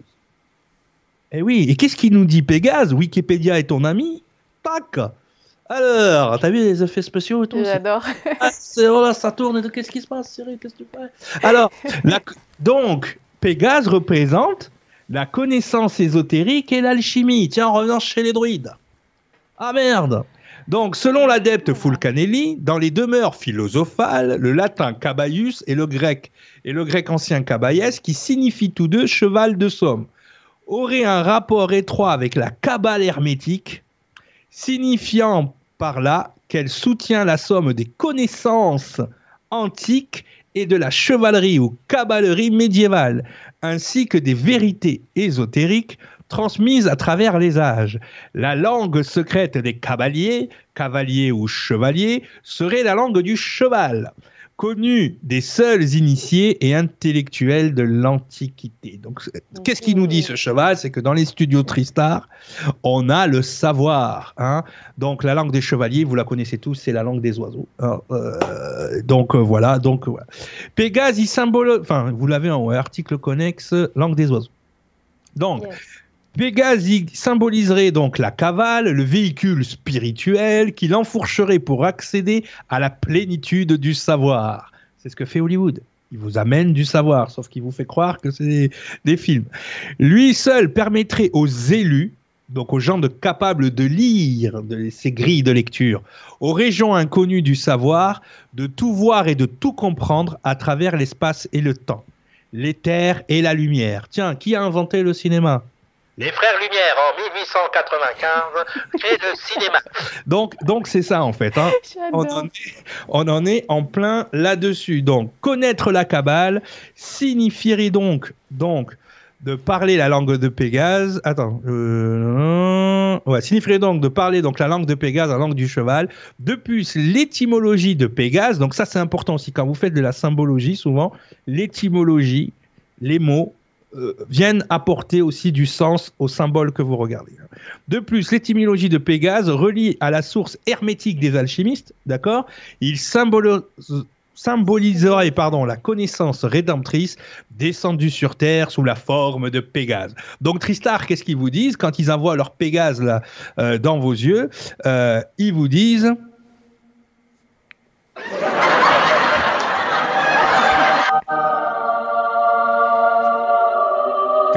Eh oui, et qu'est-ce qu'il nous dit Pégase? Wikipédia est ton ami? Tac Alors, t'as vu les effets spéciaux et tout? J'adore. ah, oh là, ça tourne. et tout. Qu'est-ce qui se passe, Cyril? Qu'est-ce que tu fais? Alors, la- donc, Pégase représente la connaissance ésotérique et l'alchimie. Tiens, revenons chez les druides. Ah merde donc, selon l'adepte Fulcanelli, dans les demeures philosophales, le latin cabaius et le grec, et le grec ancien cabaiès, qui signifient tous deux cheval de somme, auraient un rapport étroit avec la cabale hermétique, signifiant par là qu'elle soutient la somme des connaissances antiques et de la chevalerie ou caballerie médiévale, ainsi que des vérités ésotériques transmises à travers les âges. La langue secrète des cavaliers, cavaliers ou chevaliers, serait la langue du cheval, connue des seuls initiés et intellectuels de l'Antiquité. Donc, qu'est-ce qu'il nous dit ce cheval? C'est que dans les studios Tristar, on a le savoir. Hein donc, la langue des chevaliers, vous la connaissez tous, c'est la langue des oiseaux. hein. Euh, donc, euh, voilà. Donc, voilà. Pégase, il symbole. Enfin, vous l'avez en ouais, article connexe, langue des oiseaux. Donc. Pégase symboliserait donc la cavale, le véhicule spirituel qui l'enfourcherait pour accéder à la plénitude du savoir. C'est ce que fait Hollywood. Il vous amène du savoir, sauf qu'il vous fait croire que c'est des, films. Lui seul permettrait aux élus, donc aux gens de capables de lire ces grilles de lecture, aux régions inconnues du savoir, de tout voir et de tout comprendre à travers l'espace et le temps, l'éther et la lumière. Tiens, qui a inventé le cinéma? Les Frères Lumière en 1895 créent le cinéma. Donc, donc c'est ça en fait. hein. On, en est, on en est en plein là-dessus. Donc, connaître la Kabbale signifierait donc, donc de parler la langue de Pégase. Attends. Euh, ouais, signifierait donc de parler donc la langue de Pégase, la langue du cheval. De plus, l'étymologie de Pégase. Donc ça, c'est important aussi quand vous faites de la symbologie. Souvent, l'étymologie, les mots euh, viennent apporter aussi du sens au symbole que vous regardez. De plus, l'étymologie de Pégase relie à la source hermétique des alchimistes, d'accord? Il symbolise symboliserait pardon, la connaissance rédemptrice descendue sur Terre sous la forme de Pégase. Donc Tristar, qu'est-ce qu'ils vous disent? Quand ils envoient leur Pégase là, euh, dans vos yeux euh, Ils vous disent...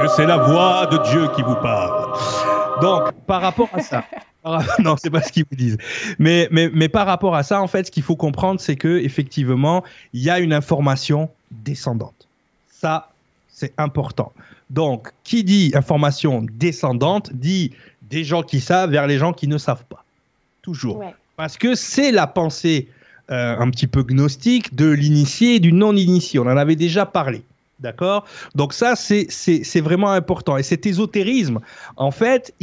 que c'est la voix de Dieu qui vous parle. Donc, par rapport à ça, non, c'est pas ce qu'ils vous disent. Mais, mais, mais par rapport à ça, en fait, ce qu'il faut comprendre, c'est que effectivement, il y a une information descendante. Ça, c'est important. Donc, qui dit information descendante dit des gens qui savent vers les gens qui ne savent pas. Toujours. Parce que c'est la pensée euh, un petit peu gnostique de l'initié et du non-initié. On en avait déjà parlé. D'accord? Donc ça, c'est vraiment important. Et cet ésotérisme, en fait,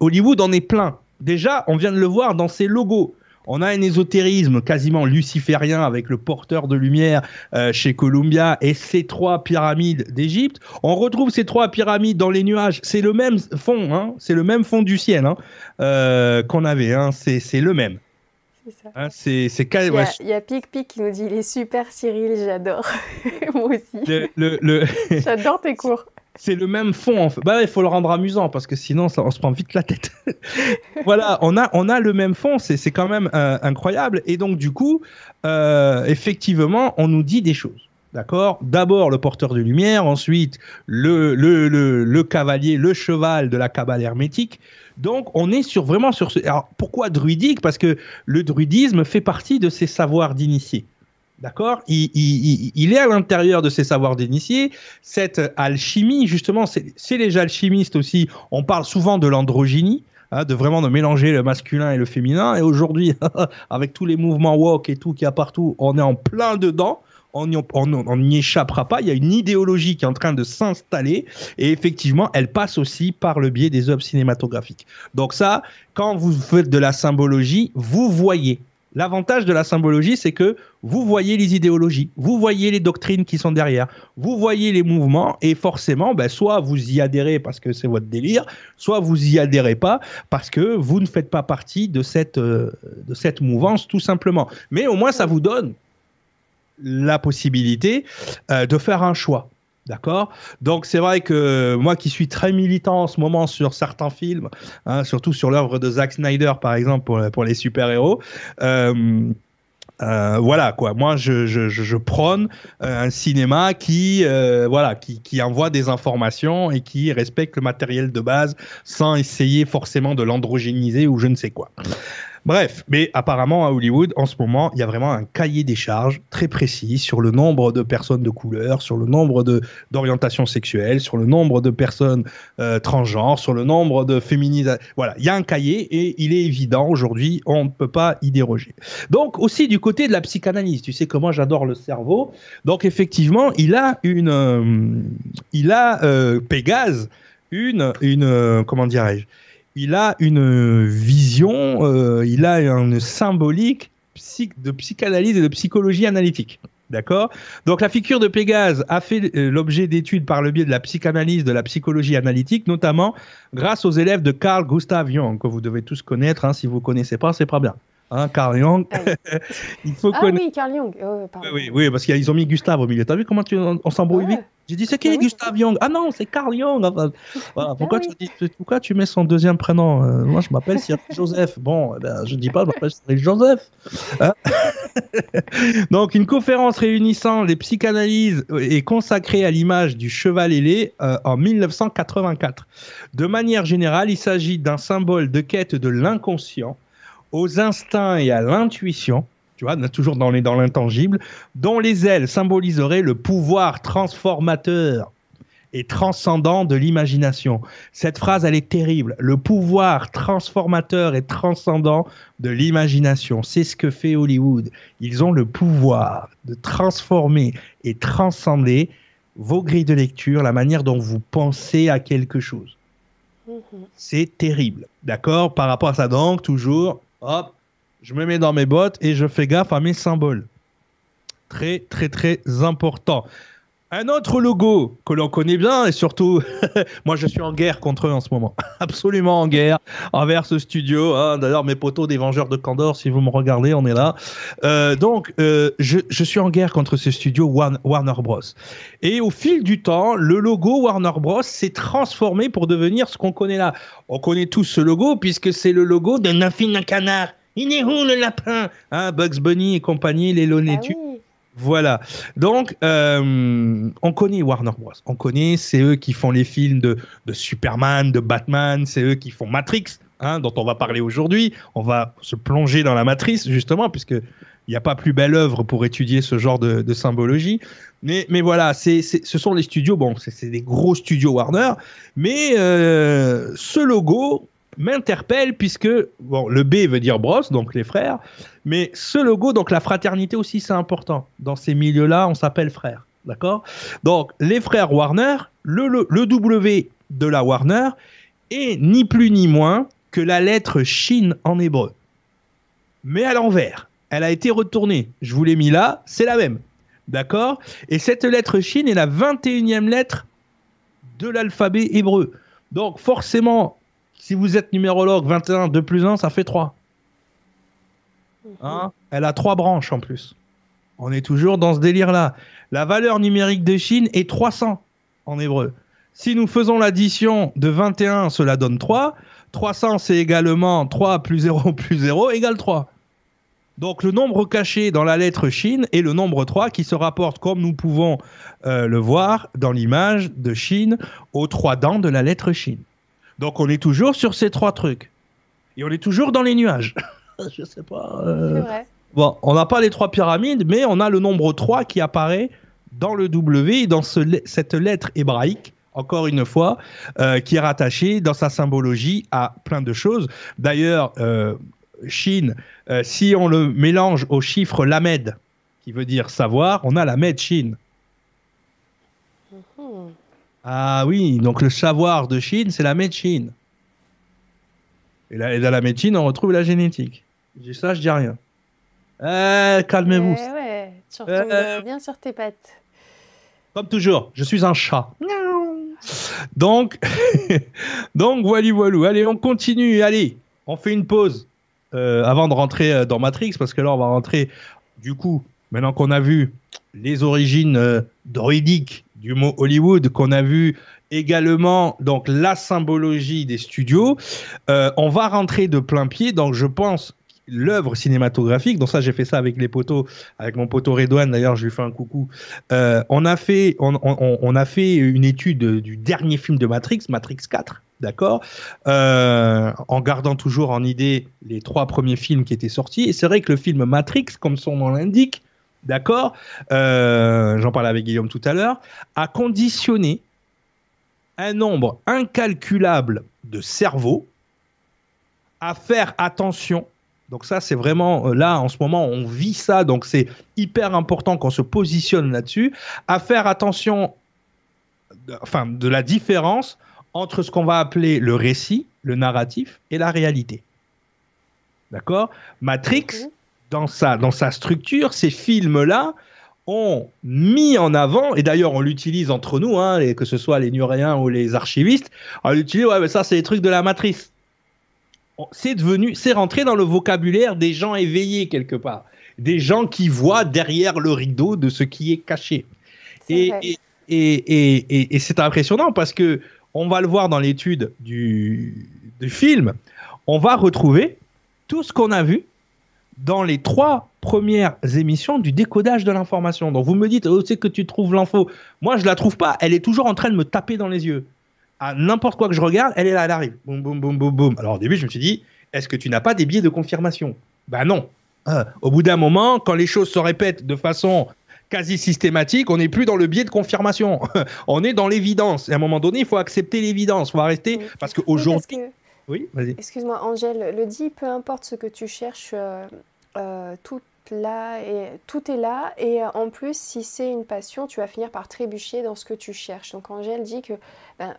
Hollywood en est plein. Déjà, on vient de le voir dans ses logos. On a un ésotérisme quasiment luciférien avec le porteur de lumière euh, chez Columbia et ces trois pyramides d'Égypte. On retrouve ces trois pyramides dans les nuages. C'est le même fond, hein. c'est le même fond du ciel hein, euh, qu'on avait. Hein. c'est le même. C'est ça. il, y a, Pic Pic qui nous dit il est super Cyril, j'adore. Moi aussi. J'adore tes cours c'est le même fond. En fait. Bah, il faut le rendre amusant parce que sinon, on se prend vite la tête. voilà, on a, on a le même fond. C'est quand même euh, incroyable. Et donc, du coup, euh, effectivement, on nous dit des choses. D'accord? D'abord le porteur de lumière, ensuite le, le, le, le, cavalier, le cheval de la cabale hermétique. Donc on est sur vraiment sur ce. Alors pourquoi druidique? Parce que le druidisme fait partie de ces savoirs d'initiés. D'accord? Il, est à l'intérieur de ces savoirs d'initiés. Cette alchimie, justement, c'est les alchimistes aussi. On parle souvent de l'androgynie. Hein, de vraiment de mélanger le masculin et le féminin. Et aujourd'hui, avec tous les mouvements woke et tout qu'il y a partout, on est en plein dedans. On n'y échappera pas. Il y a une idéologie qui est en train de s'installer et effectivement, elle passe aussi par le biais des œuvres cinématographiques. Donc ça, quand vous faites de la symbologie, vous voyez L'avantage de la symbologie, c'est que vous voyez les idéologies, vous voyez les doctrines qui sont derrière, vous voyez les mouvements, et forcément, ben, soit vous y adhérez parce que c'est votre délire, soit vous y adhérez pas parce que vous ne faites pas partie de cette, euh, de cette mouvance, tout simplement. Mais au moins, ça vous donne la possibilité euh, de faire un choix. D'accord? Donc c'est vrai que moi qui suis très militant en ce moment sur certains films, hein, surtout sur l'œuvre de Zack Snyder par exemple pour, les super-héros, euh, euh, voilà quoi. Moi, je, prône un cinéma qui, voilà, qui, qui, envoie des informations et qui respecte le matériel de base sans essayer forcément de l'androgéniser ou je ne sais quoi. Bref, mais apparemment à Hollywood, en ce moment, il y a vraiment un cahier des charges très précis sur le nombre de personnes de couleur, sur le nombre d'orientations sexuelles, sur le nombre de personnes euh, transgenres, sur le nombre de féminisations. Voilà, il y a un cahier et il est évident aujourd'hui, on ne peut pas y déroger. Donc aussi du côté de la psychanalyse, tu sais comment j'adore le cerveau. Donc effectivement, il a une, euh, il a euh, Pégase une, une, euh, comment dirais-je il a une vision, euh, il a une symbolique de psychanalyse et de psychologie analytique. D'accord? Donc la figure de Pégase a fait euh, l'objet d'études par le biais de la psychanalyse, de la psychologie analytique, notamment grâce aux élèves de Carl Gustav Jung, que vous devez tous connaître. Hein, si vous ne connaissez pas, c'est pas bien. Hein, Carl Jung. Ah il faut ah oui, Carl Jung. Oh, oui, oui, parce qu'ils ont mis Gustave au milieu. T'as vu comment tu, on s'embrouille vite J'ai dit, c'est qui Gustave Jung Ah non, c'est Carl Jung. voilà. pourquoi, tu dis, pourquoi tu mets son deuxième prénom euh, Moi, je m'appelle Cyril Joseph. Bon, eh ben, je ne dis pas, je m'appelle Cyril Joseph. Hein Donc, une conférence réunissant les psychanalyses est consacrée à l'image du cheval ailé euh, en 1984. De manière générale, il s'agit d'un symbole de quête de l'inconscient aux instincts et à l'intuition, tu vois, toujours dans l'intangible, dont les ailes symboliseraient le pouvoir transformateur et transcendant de l'imagination. Cette phrase, elle est terrible. Le pouvoir transformateur et transcendant de l'imagination. C'est ce que fait Hollywood. Ils ont le pouvoir de transformer et transcender vos grilles de lecture, la manière dont vous pensez à quelque chose. Mhm. C'est terrible, d'accord? Par rapport à ça, donc, toujours, hop, je me mets dans mes bottes et je fais gaffe à mes symboles. Très, très, très important. Un autre logo que l'on connaît bien et surtout, moi je suis en guerre contre eux en ce moment, absolument en guerre envers ce studio. hein. D'ailleurs, mes poteaux des Vengeurs de Candor, si vous me regardez, on est là. Euh, donc, euh, je, je suis en guerre contre ce studio Warn- Warner Bros. Et au fil du temps, le logo Warner Bros s'est transformé pour devenir ce qu'on connaît là. On connaît tous ce logo puisque c'est le logo d'un infime canard. Il est où le lapin? Hein, Bugs Bunny et compagnie, les Ah Looney oui. Voilà. Donc, euh, on connaît Warner Bros. On connaît, c'est eux qui font les films de, Superman, de Batman, c'est eux qui font Matrix, hein, dont on va parler aujourd'hui. On va se plonger dans la matrice, justement, puisque il n'y a pas plus belle œuvre pour étudier ce genre de, de symbologie. Mais, voilà, c'est, ce sont les studios, bon, c'est, c'est des gros studios Warner, mais euh, ce logo m'interpelle puisque, bon, le B veut dire Bros, donc les frères, mais ce logo, donc la fraternité aussi, c'est important. Dans ces milieux-là, on s'appelle frères. D'accord? Donc, les frères Warner, le, le, le W de la Warner est ni plus ni moins que la lettre Shin en hébreu. Mais à l'envers. Elle a été retournée. Je vous l'ai mis là, c'est la même. D'accord? Et cette lettre Shin est la 21e lettre de l'alphabet hébreu. Donc, forcément, si vous êtes numérologue, 21, 2 plus 1, ça fait 3. Hein Elle a trois branches en plus. On est toujours dans ce délire-là. La valeur numérique de Chine est 300 en hébreu. Si nous faisons l'addition de 21, cela donne 3. 300, c'est également 3 plus 0 plus 0 égale 3. Donc le nombre caché dans la lettre Chine est le nombre 3 qui se rapporte, comme nous pouvons euh, le voir dans l'image de Chine, aux trois dents de la lettre Chine. Donc on est toujours sur ces trois trucs. Et on est toujours dans les nuages. Je sais pas. euh, vrai. Bon, on n'a pas les trois pyramides, mais on a le nombre 3 qui apparaît dans le W, dans ce cette lettre hébraïque, encore une fois, euh, qui est rattachée dans sa symbologie à plein de choses. D'ailleurs, euh, Chine, si on le mélange au chiffre Lamed, qui veut dire savoir, on a Lamed Chine. Ah oui, donc le savoir de Chine, c'est la médecine. Et, là, et dans la médecine, on retrouve la génétique. Je dis ça, je dis rien. Euh, calmez-vous. Eh ouais, tu Euh, retombes euh, bien sur tes pattes. Comme toujours, je suis un chat. Donc, donc voilà, voilà. Allez, on continue. Allez, on fait une pause euh, avant de rentrer euh, dans Matrix, parce que là, on va rentrer, du coup, maintenant qu'on a vu les origines droïdiques du mot Hollywood, qu'on a vu également donc la symbologie des studios, euh, on va rentrer de plein pied. Donc, je pense l'œuvre cinématographique. Donc ça, j'ai fait ça avec les poteaux, avec mon poteau Redouane. D'ailleurs, je lui fais un coucou. Euh, on a fait, on, a fait une étude du dernier film de Matrix, Matrix 4, d'accord, Euh, en gardant toujours en idée les trois premiers films qui étaient sortis. Et c'est vrai que le film Matrix, comme son nom l'indique, d'accord, euh, j'en parlais avec Guillaume tout à l'heure, a conditionné un nombre incalculable de cerveaux à faire attention. Donc ça, c'est vraiment euh, là en ce moment, on vit ça, donc c'est hyper important qu'on se positionne là-dessus, à faire attention, enfin, de la différence entre ce qu'on va appeler le récit, le narratif et la réalité. D'accord? Matrix. Dans sa, dans sa structure, ces films-là ont mis en avant, et d'ailleurs on l'utilise entre nous, hein, que ce soit les Nuréens ou les archivistes, on l'utilise, ouais, mais ça c'est les trucs de la matrice. C'est devenu, c'est rentré dans le vocabulaire des gens éveillés quelque part, des gens qui voient derrière le rideau de ce qui est caché. Et, vrai. et, et, et- et- et c'est impressionnant parce que on va le voir dans l'étude du, du film, on va retrouver tout ce qu'on a vu dans les trois premières émissions du décodage de l'information. Donc vous me dites, où c'est que tu trouves l'info Moi, je la trouve pas. Elle est toujours en train de me taper dans les yeux. À n'importe quoi que je regarde, elle est là, elle arrive. Boum, boum, boum, boum, boum. Alors au début, je me suis dit, est-ce que tu n'as pas des biais de confirmation? Ben non. Euh, au bout d'un moment, quand les choses se répètent de façon quasi systématique, on n'est plus dans le biais de confirmation. on est dans l'évidence. Et à un moment donné, il faut accepter l'évidence. Il faut arrêter. Parce qu'aujourd'hui. Oui, vas-y. Excuse-moi, Angèle le dit, peu importe ce que tu cherches, euh, euh, tout, là tout est là. Et euh, en plus, si c'est une passion, tu vas finir par trébucher dans ce que tu cherches. Donc Angèle dit que ben,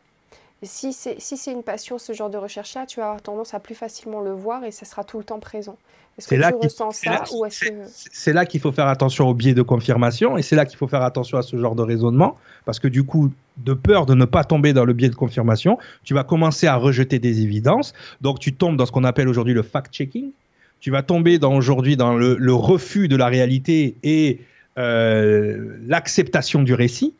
si c'est si une passion, ce genre de recherche-là, tu vas avoir tendance à plus facilement le voir et ça sera tout le temps présent. Est-ce que là tu ressens ça ou est-ce que... C'est là qu'il faut faire attention au biais de confirmation et c'est là qu'il faut faire attention à ce genre de raisonnement parce que du coup, de peur de ne pas tomber dans le biais de confirmation, tu vas commencer à rejeter des évidences. Donc tu tombes dans ce qu'on appelle aujourd'hui le fact-checking. Tu vas tomber dans aujourd'hui dans le, le, refus de la réalité et euh, l'acceptation du récit.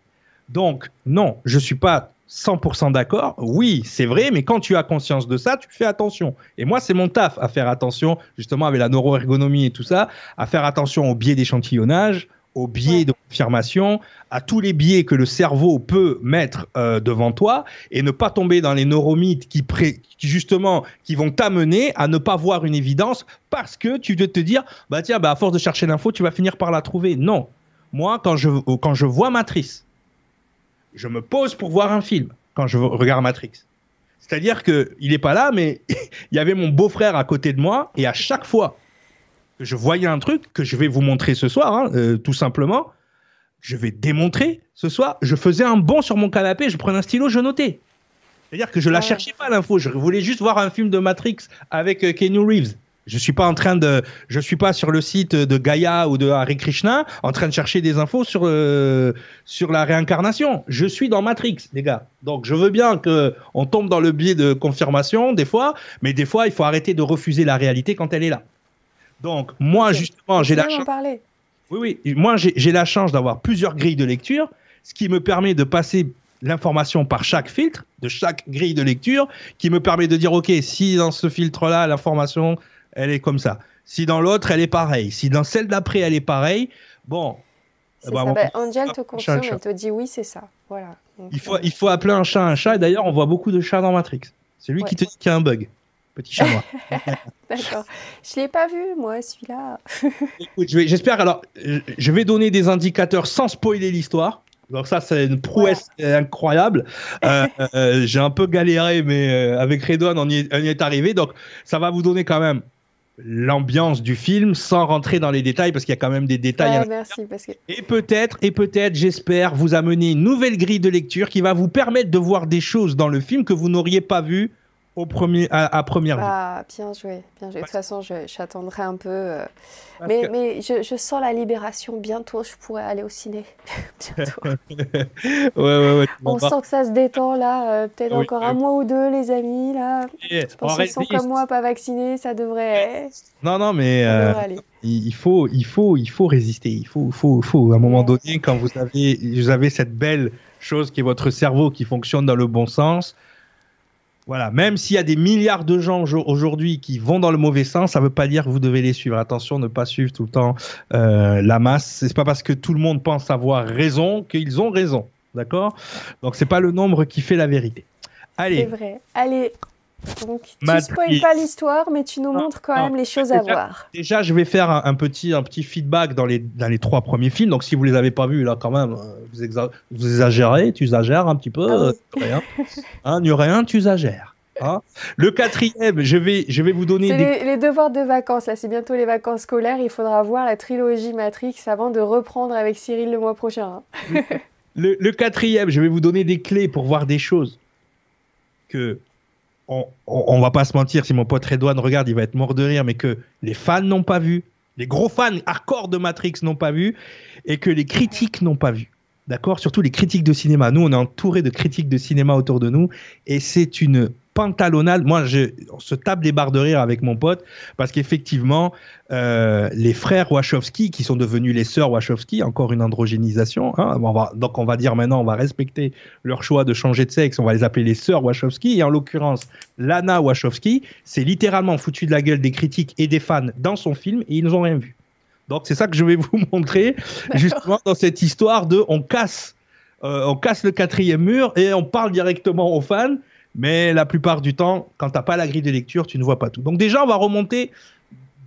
Donc non, je suis pas 100% d'accord. Oui, c'est vrai, mais quand tu as conscience de ça, tu fais attention. Et moi, c'est mon taf à faire attention, justement avec la neuroergonomie et tout ça, à faire attention au biais d'échantillonnage, au biais de confirmation, à tous les biais que le cerveau peut mettre euh, devant toi et ne pas tomber dans les neuromythes qui, qui justement qui vont t'amener à ne pas voir une évidence parce que tu dois te dire bah tiens bah à force de chercher l'info tu vas finir par la trouver. Non, moi quand je quand je vois Matrice je me pose pour voir un film quand je regarde Matrix. C'est-à-dire que il est pas là, mais il y avait mon beau-frère à côté de moi, et à chaque fois que je voyais un truc que je vais vous montrer ce soir, hein, euh, tout simplement, je vais démontrer ce soir. Je faisais un bond sur mon canapé, je prenais un stylo, je notais. C'est-à-dire que je la cherchais pas l'info, je voulais juste voir un film de Matrix avec euh, Keanu Reeves. Je suis pas en train de, je suis pas sur le site de Gaïa ou de Hare Krishna en train de chercher des infos sur euh, sur la réincarnation. Je suis dans Matrix, les gars. Donc je veux bien que on tombe dans le biais de confirmation des fois, mais des fois il faut arrêter de refuser la réalité quand elle est là. Donc moi justement j'ai la chance. Oui oui, moi j'ai la chance d'avoir plusieurs grilles de lecture, ce qui me permet de passer l'information par chaque filtre, de chaque grille de lecture, qui me permet de dire ok si dans ce filtre là l'information elle est comme ça. Si dans l'autre, elle est pareille. Si dans celle d'après, elle est pareille, bon. Bah, ça. Ben, Angel te confirme, elle te dit oui, c'est ça. Voilà. il, faut, euh, il faut appeler un chat un chat. Et d'ailleurs, on voit beaucoup de chats dans Matrix. C'est lui qui te dit qu'il y a un bug. Petit chat noir. D'accord. Je ne l'ai pas vu, moi, celui-là. Écoute, j'espère. Alors, je vais donner des indicateurs sans spoiler l'histoire. Donc ça, c'est une prouesse incroyable. Euh, euh, j'ai un peu galéré, mais avec Redon, on on y est arrivé. Donc, ça va vous donner quand même l'ambiance du film sans rentrer dans les détails parce qu'il y a quand même des détails. merci, parce que... Et peut-être, et peut-être, j'espère, vous amener une nouvelle grille de lecture qui va vous permettre de voir des choses dans le film que vous n'auriez pas vues au premier, à, première vue. Ah, bien joué, bien joué. De toute façon, j'attendrai un peu. Euh, mais, mais je, je, sens la libération. Bientôt, je pourrais aller au ciné. Bientôt. ouais, ouais, ouais, On sent que ça se détend là. Euh, peut-être encore un mois ou deux, les amis. Là. je pense qu'ils sont comme moi, pas vaccinés. Ça devrait. Non, non, mais euh, il, faut, il, faut, il faut résister. Il faut, faut, faut à un moment donné, quand vous avez, vous avez cette belle chose qui est votre cerveau qui fonctionne dans le bon sens voilà, même s'il y a des milliards de gens aujourd'hui qui vont dans le mauvais sens, ça ne veut pas dire que vous devez les suivre. Attention, ne pas suivre tout le temps euh, la masse. C'est pas parce que tout le monde pense avoir raison qu'ils ont raison, d'accord? Donc c'est pas le nombre qui fait la vérité. Allez. C'est vrai. Allez, donc, tu ne spoiles pas l'histoire, mais tu nous montres quand même les choses à voir. Déjà, je vais faire un, petit, un petit feedback dans les, dans les trois premiers films. Donc, si vous les avez pas vus, là, quand même, euh, vous, vous exagérez, tu exagères un petit peu. Ah euh, hein, rien, tu exagères. Hein. le quatrième, je vais, je vais vous donner. C'est les, devoirs de vacances. Là, c'est bientôt les vacances scolaires. Il faudra voir la trilogie Matrix avant de reprendre avec Cyril le mois prochain. Hein. le, le quatrième, je vais vous donner des clés pour voir des choses que on, va pas se mentir, si mon pote Redouane regarde, il va être mort de rire, mais que les fans n'ont pas vu, les gros fans hardcore de Matrix n'ont pas vu, et que les critiques n'ont pas vu. D'accord? Surtout les critiques de cinéma. Nous, on est entouré de critiques de cinéma autour de nous, et c'est une pantalonnade. Moi, je, on se tape des barres de rire avec mon pote parce qu'effectivement, euh, les frères Wachowski, qui sont devenus les sœurs Wachowski, encore une androgénisation. Hein, on va, donc, on va dire maintenant, on va respecter leur choix de changer de sexe. On va les appeler les sœurs Wachowski. Et en l'occurrence, Lana Wachowski, c'est littéralement foutu de la gueule des critiques et des fans dans son film et ils n'ont rien vu. Donc, c'est ça que je vais vous montrer justement dans cette histoire de on casse, euh, on casse le quatrième mur et on parle directement aux fans mais la plupart du temps, quand tu n'as pas la grille de lecture, tu ne vois pas tout. Donc déjà, on va remonter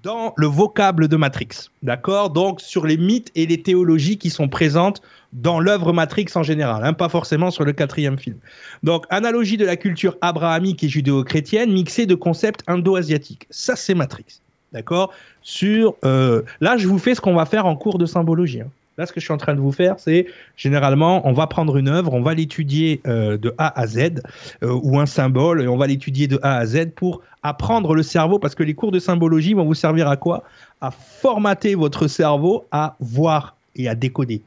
dans le vocable de Matrix, d'accord? Donc sur les mythes et les théologies qui sont présentes dans l'œuvre Matrix en général, hein, pas forcément sur le quatrième film. Donc analogie de la culture abrahamique et judéo-chrétienne mixée de concepts indo-asiatiques. Ça, c'est Matrix. d'accord? Sur euh, là, je vous fais ce qu'on va faire en cours de symbologie. hein. Là, ce que je suis en train de vous faire, c'est généralement, on va prendre une œuvre, on va l'étudier euh, de A à Z, euh, ou un symbole, et on va l'étudier de A à Z pour apprendre le cerveau, parce que les cours de symbologie vont vous servir à quoi? À formater votre cerveau à voir et à décoder.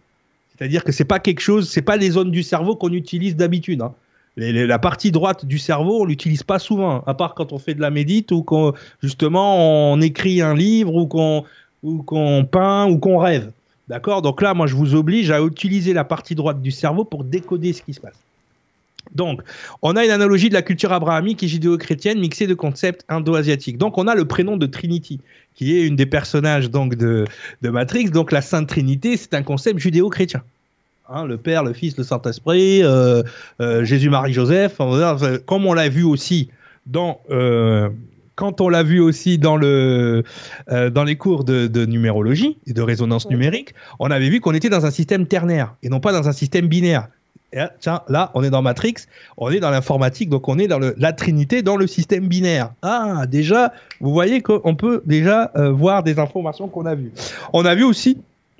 C'est-à-dire que c'est pas quelque chose, c'est pas les zones du cerveau qu'on utilise d'habitude. hein. La partie droite du cerveau, on l'utilise pas souvent, hein, à part quand on fait de la médite ou qu'on justement on écrit un livre ou qu'on ou qu'on peint ou qu'on rêve. D'accord? Donc là, moi, je vous oblige à utiliser la partie droite du cerveau pour décoder ce qui se passe. Donc, on a une analogie de la culture abrahamique et judéo-chrétienne mixée de concepts indo-asiatiques. Donc, on a le prénom de Trinity, qui est une des personnages donc de, Matrix. Donc, la Sainte Trinité, c'est un concept judéo-chrétien. Hein, le Père, le Fils, le Saint-Esprit, euh, euh, Jésus, Marie, Joseph. Comme on l'a vu aussi dans euh, quand on l'a vu aussi dans le euh, dans les cours de, de numérologie et de résonance numérique, on avait vu qu'on était dans un système ternaire et non pas dans un système binaire. Et là, tiens, là, on est dans Matrix, on est dans l'informatique, donc on est dans le, la Trinité, dans le système binaire. Ah, déjà, vous voyez qu'on peut déjà euh, voir des informations qu'on a vues. On a vu aussi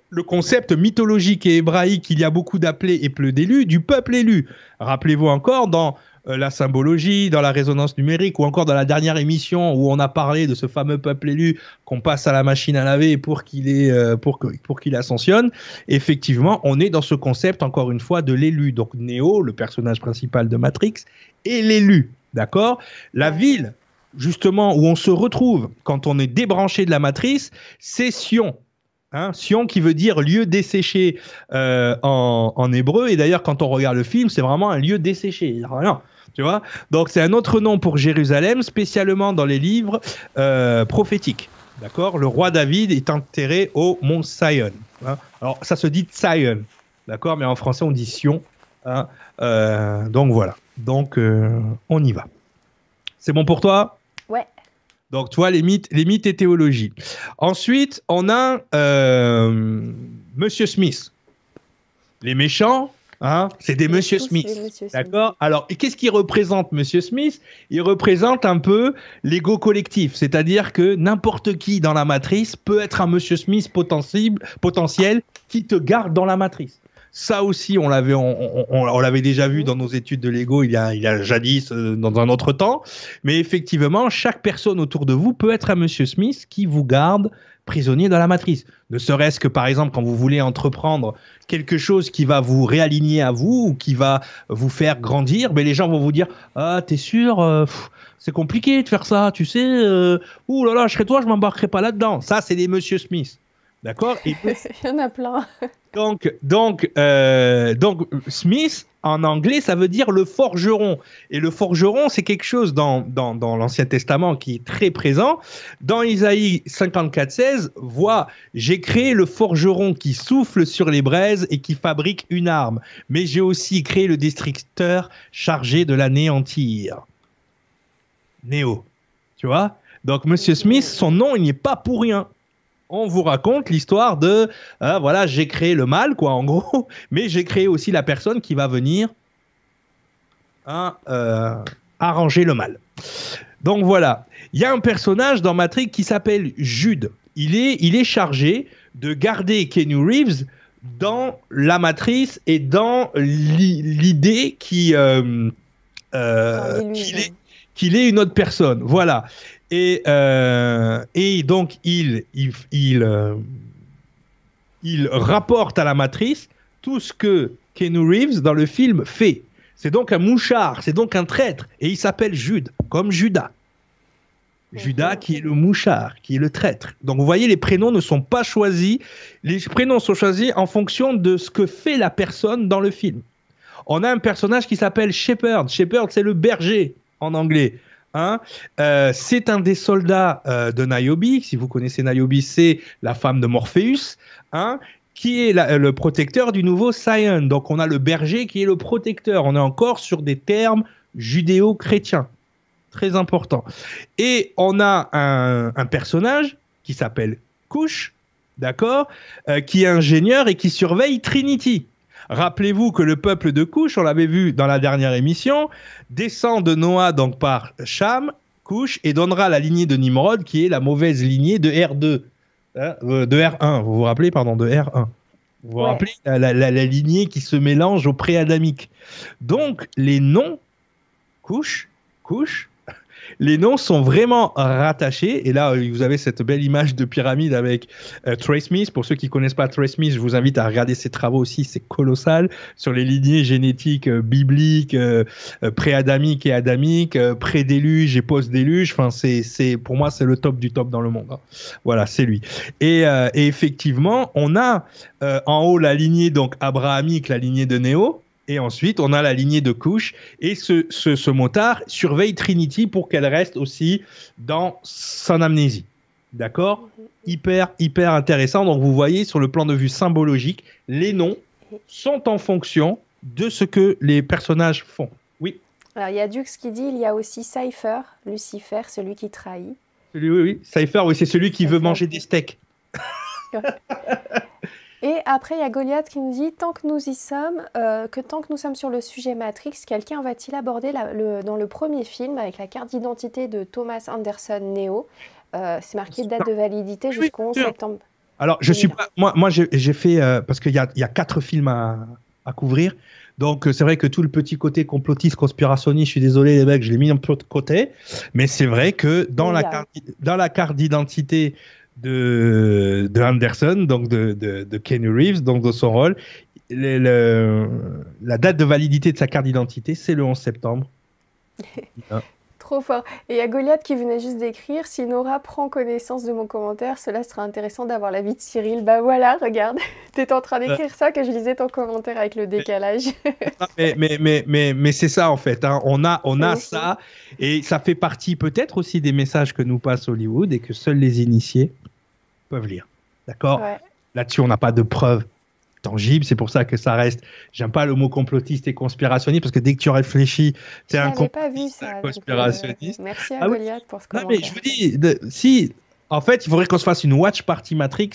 le concept mythologique et hébraïque, il y a beaucoup d'appelés et peu d'élus, du peuple élu. Rappelez-vous encore dans la symbologie, dans la résonance numérique, ou encore dans la dernière émission où on a parlé de ce fameux peuple élu qu'on passe à la machine à laver pour qu'il ait, euh, pour pour qu'il ascensionne. Effectivement, on est dans ce concept encore une fois de l'élu. Donc Neo, le personnage principal de Matrix, et l'élu. D'accord? La ville, justement, où on se retrouve quand on est débranché de la matrice, c'est Sion. Hein, Sion qui veut dire lieu desséché euh, en, en hébreu. Et d'ailleurs, quand on regarde le film, c'est vraiment un lieu desséché. Tu vois? Donc, c'est un autre nom pour Jérusalem, spécialement dans les livres euh, prophétiques. D'accord? Le roi David est enterré au mont Sion. hein? Alors, ça se dit Zion. D'accord? Mais en français, on dit Sion. hein? Euh, donc, voilà. Donc, euh, on y va. C'est bon pour toi? Donc, tu vois, les mythes, les mythes et théologie. Ensuite, on a euh, Monsieur Smith. Les méchants, hein, c'est des Monsieur Smith. D'accord? Alors, et qu'est-ce qui représente Monsieur Smith? Il représente un peu l'ego collectif, c'est-à-dire que n'importe qui dans la matrice peut être un Monsieur Smith potentiel, potentiel qui te garde dans la matrice. Ça aussi, on l'avait, on, on- on- on l'avait déjà vu dans nos études de Lego il y a, il y a jadis, euh, dans un autre temps. Mais effectivement, chaque personne autour de vous peut être un Monsieur Smith qui vous garde prisonnier dans la matrice. Ne serait-ce que par exemple quand vous voulez entreprendre quelque chose qui va vous réaligner à vous ou qui va vous faire grandir, mais les gens vont vous dire ah t'es sûr euh, c'est compliqué de faire ça, tu sais, euh, ouh là là, je serais toi, je m'embarquerai pas là-dedans. Ça c'est des Monsieur Smith, d'accord? Il y en a plein. Donc, donc, euh, donc, Smith, en anglais, ça veut dire le forgeron. Et le forgeron, c'est quelque chose dans, l'Ancien Testament qui est très présent. Dans Isaïe 54,16, voit, j'ai créé le forgeron qui souffle sur les braises et qui fabrique une arme. Mais j'ai aussi créé le destructeur chargé de l'anéantir. Néo. Tu vois? Donc, Monsieur Smith, son nom, il n'y est pas pour rien on vous raconte l'histoire de ah, voilà j'ai créé le mal quoi en gros mais j'ai créé aussi la personne qui va venir hein, euh, arranger le mal donc voilà il y a un personnage dans Matrix qui s'appelle Jude il est il est chargé de garder Keanu Reeves dans la matrice et dans l'i- l'idée qui euh, euh, est qu'il est une autre personne. Voilà. Et, euh, et donc, il, il, il, euh, il rapporte à la matrice tout ce que Keanu Reeves dans le film fait. C'est donc un mouchard, c'est donc un traître. Et il s'appelle Jude, comme Judas. Judas qui est le mouchard, qui est le traître. Donc vous voyez, les prénoms ne sont pas choisis. Les prénoms sont choisis en fonction de ce que fait la personne dans le film. On a un personnage qui s'appelle Shepherd. Shepherd, c'est le berger en anglais. Hein Euh, c'est un des soldats euh, de Niobe. Si vous connaissez Niobe, c'est la femme de Morpheus, hein, qui est le protecteur du nouveau Sion. Donc on a le berger qui est le protecteur. On est encore sur des termes judéo-chrétiens. Très important. Et on a un, un personnage qui s'appelle Kush, d'accord, euh, qui est ingénieur et qui surveille Trinity. Rappelez-vous que le peuple de Cush, on l'avait vu dans la dernière émission, descend de Noah donc par Cham, couche et donnera la lignée de Nimrod qui est la mauvaise lignée de R2. Hein, euh, de R1, vous vous rappelez, pardon, de R1. Vous vous Ouais. rappelez la, la- la- la lignée qui se mélange au pré-adamique. Donc, les noms, couche, couche, les noms sont vraiment rattachés. Et là, euh, vous avez cette belle image de pyramide avec euh, Trey Smith. Pour ceux qui connaissent pas Trey Smith, je vous invite à regarder ses travaux aussi. C'est colossal sur les lignées génétiques euh, bibliques, euh, euh, pré-adamiques et adamiques, pré-déluge et post-déluge. Enfin, c'est, pour moi, c'est le top du top dans le monde. hein. Voilà, c'est lui. Et, et effectivement, on a en haut la lignée donc abrahamique, la lignée de Néo. Et ensuite, on a la lignée de Couche. Et ce, ce, ce motard surveille Trinity pour qu'elle reste aussi dans son amnésie. D'accord? Hyper, hyper intéressant. Donc, vous voyez, sur le plan de vue symbologique, les noms sont en fonction de ce que les personnages font. Oui, Alors, il y a Dux qui dit il y a aussi Cypher, Lucifer, celui qui trahit. celui, oui, oui. Cypher, oui, c'est celui qui veut manger des steaks. Et après, il y a Goliath qui nous dit tant que nous y sommes, euh, que tant que nous sommes sur le sujet Matrix, quelqu'un va-t-il aborder la- le- dans le premier film avec la carte d'identité de Thomas Anderson Neo euh, C'est marqué date de validité jusqu'au 11 bien sûr. septembre. Alors, je suis pas. Moi, moi j'ai fait. euh, parce qu'il y a, il y a quatre films à, à couvrir. Donc, c'est vrai que tout le petit côté complotiste, conspirationniste, je suis désolé, les mecs, je l'ai mis un peu de côté. Mais c'est vrai que dans, Oui, la carte, dans la carte d'identité de, de Anderson, donc de, de, Kenny Reeves, donc de son rôle, le- le- la date de validité de sa carte d'identité, c'est le 11 septembre. Trop fort. Et il y a Goliath qui venait juste d'écrire si Nora prend connaissance de mon commentaire, cela sera intéressant d'avoir l'avis de Cyril. Bah voilà, regarde, t'étais en train d'écrire ça que je lisais ton commentaire avec le décalage. mais mais, mais, mais, mais c'est ça en fait. hein. On a, on a ça et ça fait partie peut-être aussi des messages que nous passe Hollywood et que seuls les initiés peuvent lire. D'accord? Ouais. Là-dessus, on n'a pas de preuves tangibles. C'est pour ça que ça reste. J'aime pas le mot complotiste et conspirationniste parce que dès que tu réfléchis, t'es un pas vu ça. un euh, conspirationniste. merci à Ah. Goliath pour ce Non, commentaire. mais je vous dis, de- si, en fait, il faudrait qu'on se fasse une watch party Matrix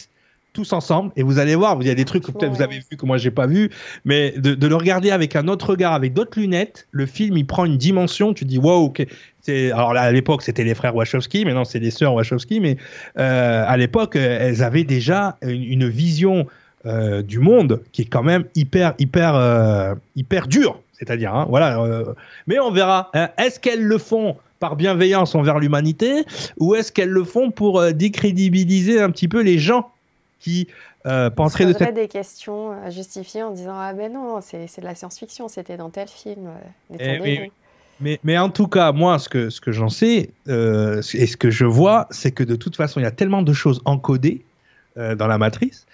tous ensemble et vous allez voir, il y a des trucs que peut-être vous avez vu que moi j'ai pas vu, mais de, de le regarder avec un autre regard, avec d'autres lunettes, le film il prend une dimension, tu dis wow, ok. C'est, alors là, à l'époque c'était les frères Wachowski, maintenant c'est les sœurs Wachowski, mais euh, à l'époque elles avaient déjà une, une vision euh, du monde qui est quand même hyper, hyper, euh, hyper dure. C'est-à-dire, hein, voilà. euh, mais on verra. hein. est-ce qu'elles le font par bienveillance envers l'humanité ou est-ce qu'elles le font pour décrédibiliser un petit peu les gens qui euh, penseraient de cette des questions à justifier en disant Ah ben non, c'est c'est de la science-fiction, c'était dans tel film. Eh Mais, mais en tout cas, moi, ce que, ce que j'en sais euh, et ce que je vois, c'est que de toute façon, il y a tellement de choses encodées euh, dans la matrice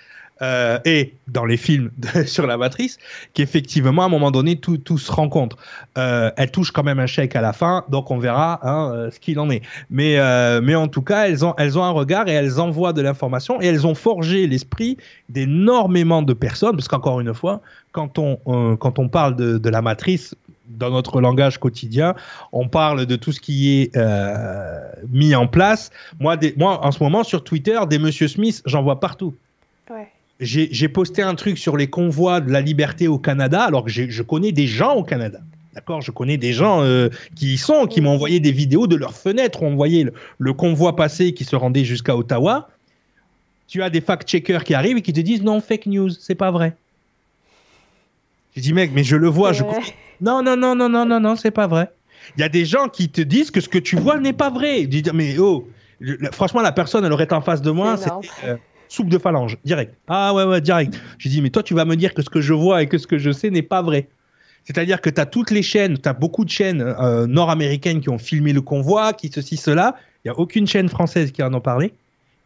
euh, et dans les films sur la matrice qu'effectivement, à un moment donné, tout, se rencontre. Euh, elle touche quand même un chèque à la fin, donc on verra hein, euh, ce qu'il en est. Mais, euh, en tout cas, elles ont, un regard et elles envoient de l'information et elles ont forgé l'esprit d'énormément de personnes, parce qu'encore une fois, quand on, parle de, la matrice, dans notre langage quotidien, on parle de tout ce qui est mis en place. Moi, moi, en ce moment, sur Twitter, des Monsieur Smith, j'en vois partout. J'ai posté un truc sur les convois de la liberté au Canada, alors que je connais des gens au Canada. D'accord, je connais des gens euh, qui y sont, qui m'ont envoyé des vidéos de leurs fenêtres. On voyait le, le convoi passer qui se rendait jusqu'à Ottawa. Tu as des fact-checkers qui arrivent et qui te disent non, fake news, c'est pas vrai. Je dis mec, mais je le vois, je Non, non, non, non, non, non, non, c'est pas vrai. Il y a des gens qui te disent que ce que tu vois n'est pas vrai. Je dis, mais oh, je- franchement, la personne, elle aurait été en face de moi, c'était soupe de phalange, direct. Ah ouais, ouais, direct. Je dis, mais toi, tu vas me dire que ce que je vois et que ce que je sais n'est pas vrai. C'est-à-dire que tu as toutes les chaînes, tu as beaucoup de chaînes euh, nord-américaines qui ont filmé le convoi, qui ceci, cela. Il n'y a aucune chaîne française qui en a parlé.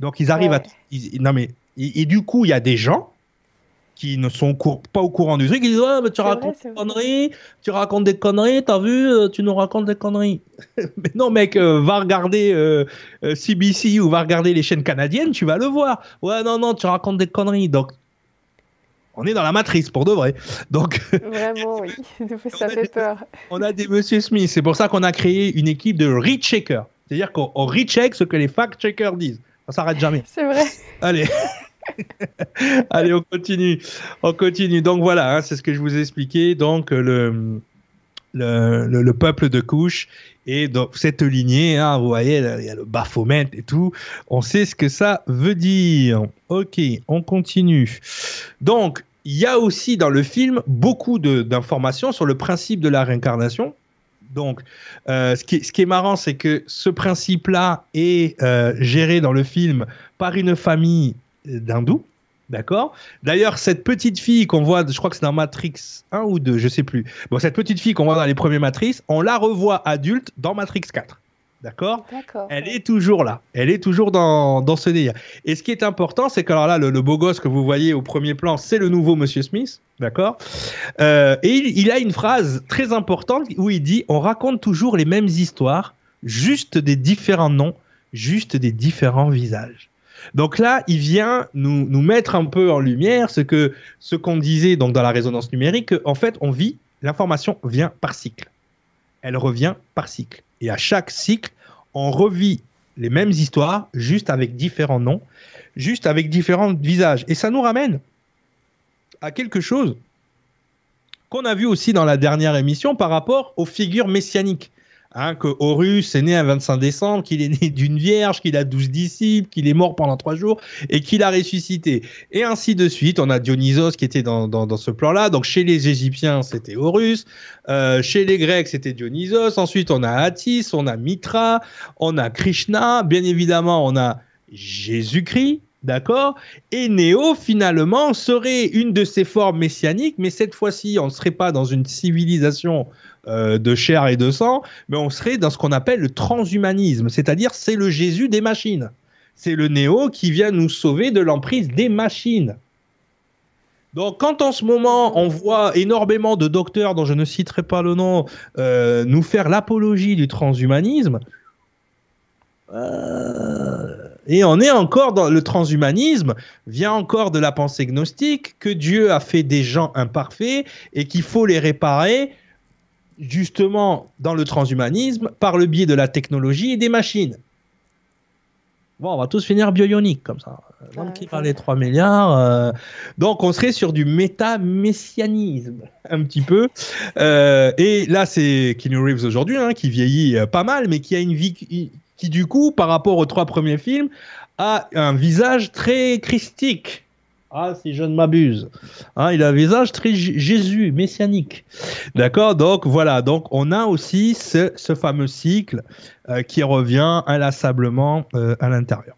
Donc ils arrivent Ouais. à. ils- non mais, et, et du coup, il y a des gens qui ne sont pas au courant du truc. Ils disent Ouais, mais tu vrai, racontes des conneries, tu racontes des conneries, t'as vu, euh, tu nous racontes des conneries. mais non, mec, euh, va regarder euh, euh, CBC ou va regarder les chaînes canadiennes, tu vas le voir. Ouais, non, non, tu racontes des conneries. Donc, on est dans la matrice pour de vrai. Donc, Vraiment, oui. Ça fait peur. on a des Monsieur Smith. C'est pour ça qu'on a créé une équipe de recheckers. C'est-à-dire qu'on on recheck ce que les fact-checkers disent. Ça s'arrête jamais. C'est vrai. Allez. Allez, on continue. On continue. Donc voilà, hein, c'est ce que je vous ai expliqué. Donc le, le, le- le peuple de couche Et cette lignée, hein, vous voyez, il y a le Baphomet et tout. On sait ce que ça veut dire. Ok, on continue. Donc, il y a aussi dans le film beaucoup d'informations sur le principe de la réincarnation. Donc, euh, ce, qui est, ce, qui est, marrant, c'est que ce principe-là est euh, géré dans le film par une famille d'hindous. D'accord? D'ailleurs, cette petite fille qu'on voit, je crois que c'est dans Matrix 1 ou 2, je sais plus. Bon, cette petite fille qu'on voit dans les premiers Matrix, on la revoit adulte dans Matrix 4. D'accord? Elle est toujours là. Elle est toujours dans, dans ce délire. Et ce qui est important, c'est que alors là, le, beau gosse que vous voyez au premier plan, c'est le nouveau Monsieur Smith. D'accord? Euh, Et il, il a une phrase très importante où il dit On raconte toujours les mêmes histoires, juste des différents noms, juste des différents visages. Donc là, il vient nous, mettre un peu en lumière ce que ce qu'on disait donc dans la résonance numérique, en fait, on vit, l'information vient par cycle. Elle revient par cycle. Et à chaque cycle, on revit les mêmes histoires, juste avec différents noms, juste avec différents visages. Et ça nous ramène à quelque chose qu'on a vu aussi dans la dernière émission par rapport aux figures messianiques. Hein, que Horus est né un 25 décembre, qu'il est né d'une vierge, qu'il a 12 disciples, qu'il est mort pendant trois jours et qu'il a ressuscité. Et ainsi de suite. On a Dionysos qui était dans, dans, ce plan-là. Donc chez les Égyptiens, c'était Horus. Euh, chez les Grecs, c'était Dionysos. Ensuite, on a Attis, on a Mitra, on a Krishna. Bien évidemment, on a Jésus-Christ. D'accord? Et Néo, finalement, serait une de ces formes messianiques, mais cette fois-ci, on ne serait pas dans une civilisation euh, de chair et de sang, mais on serait dans ce qu'on appelle le transhumanisme, c'est-à-dire c'est le Jésus des machines. C'est le néo qui vient nous sauver de l'emprise des machines. Donc quand en ce moment on voit énormément de docteurs dont je ne citerai pas le nom euh, nous faire l'apologie du transhumanisme, euh, et on est encore dans le transhumanisme, vient encore de la pensée gnostique que Dieu a fait des gens imparfaits et qu'il faut les réparer justement dans le transhumanisme par le biais de la technologie et des machines. Bon, on va tous finir bionique comme ça. Donc, qui parle 3 milliards. Euh, donc, on serait sur du méta-messianisme, un petit peu. Euh, et là, c'est Keanu Reeves aujourd'hui, hein, qui vieillit euh, pas mal, mais qui a une vie qui, qui, du coup, par rapport aux trois premiers films, a un visage très christique. Ah, si je ne m'abuse. Hein, il a un visage très Jésus, messianique. D'accord Donc voilà, donc on a aussi ce, fameux cycle euh, qui revient inlassablement euh, à l'intérieur.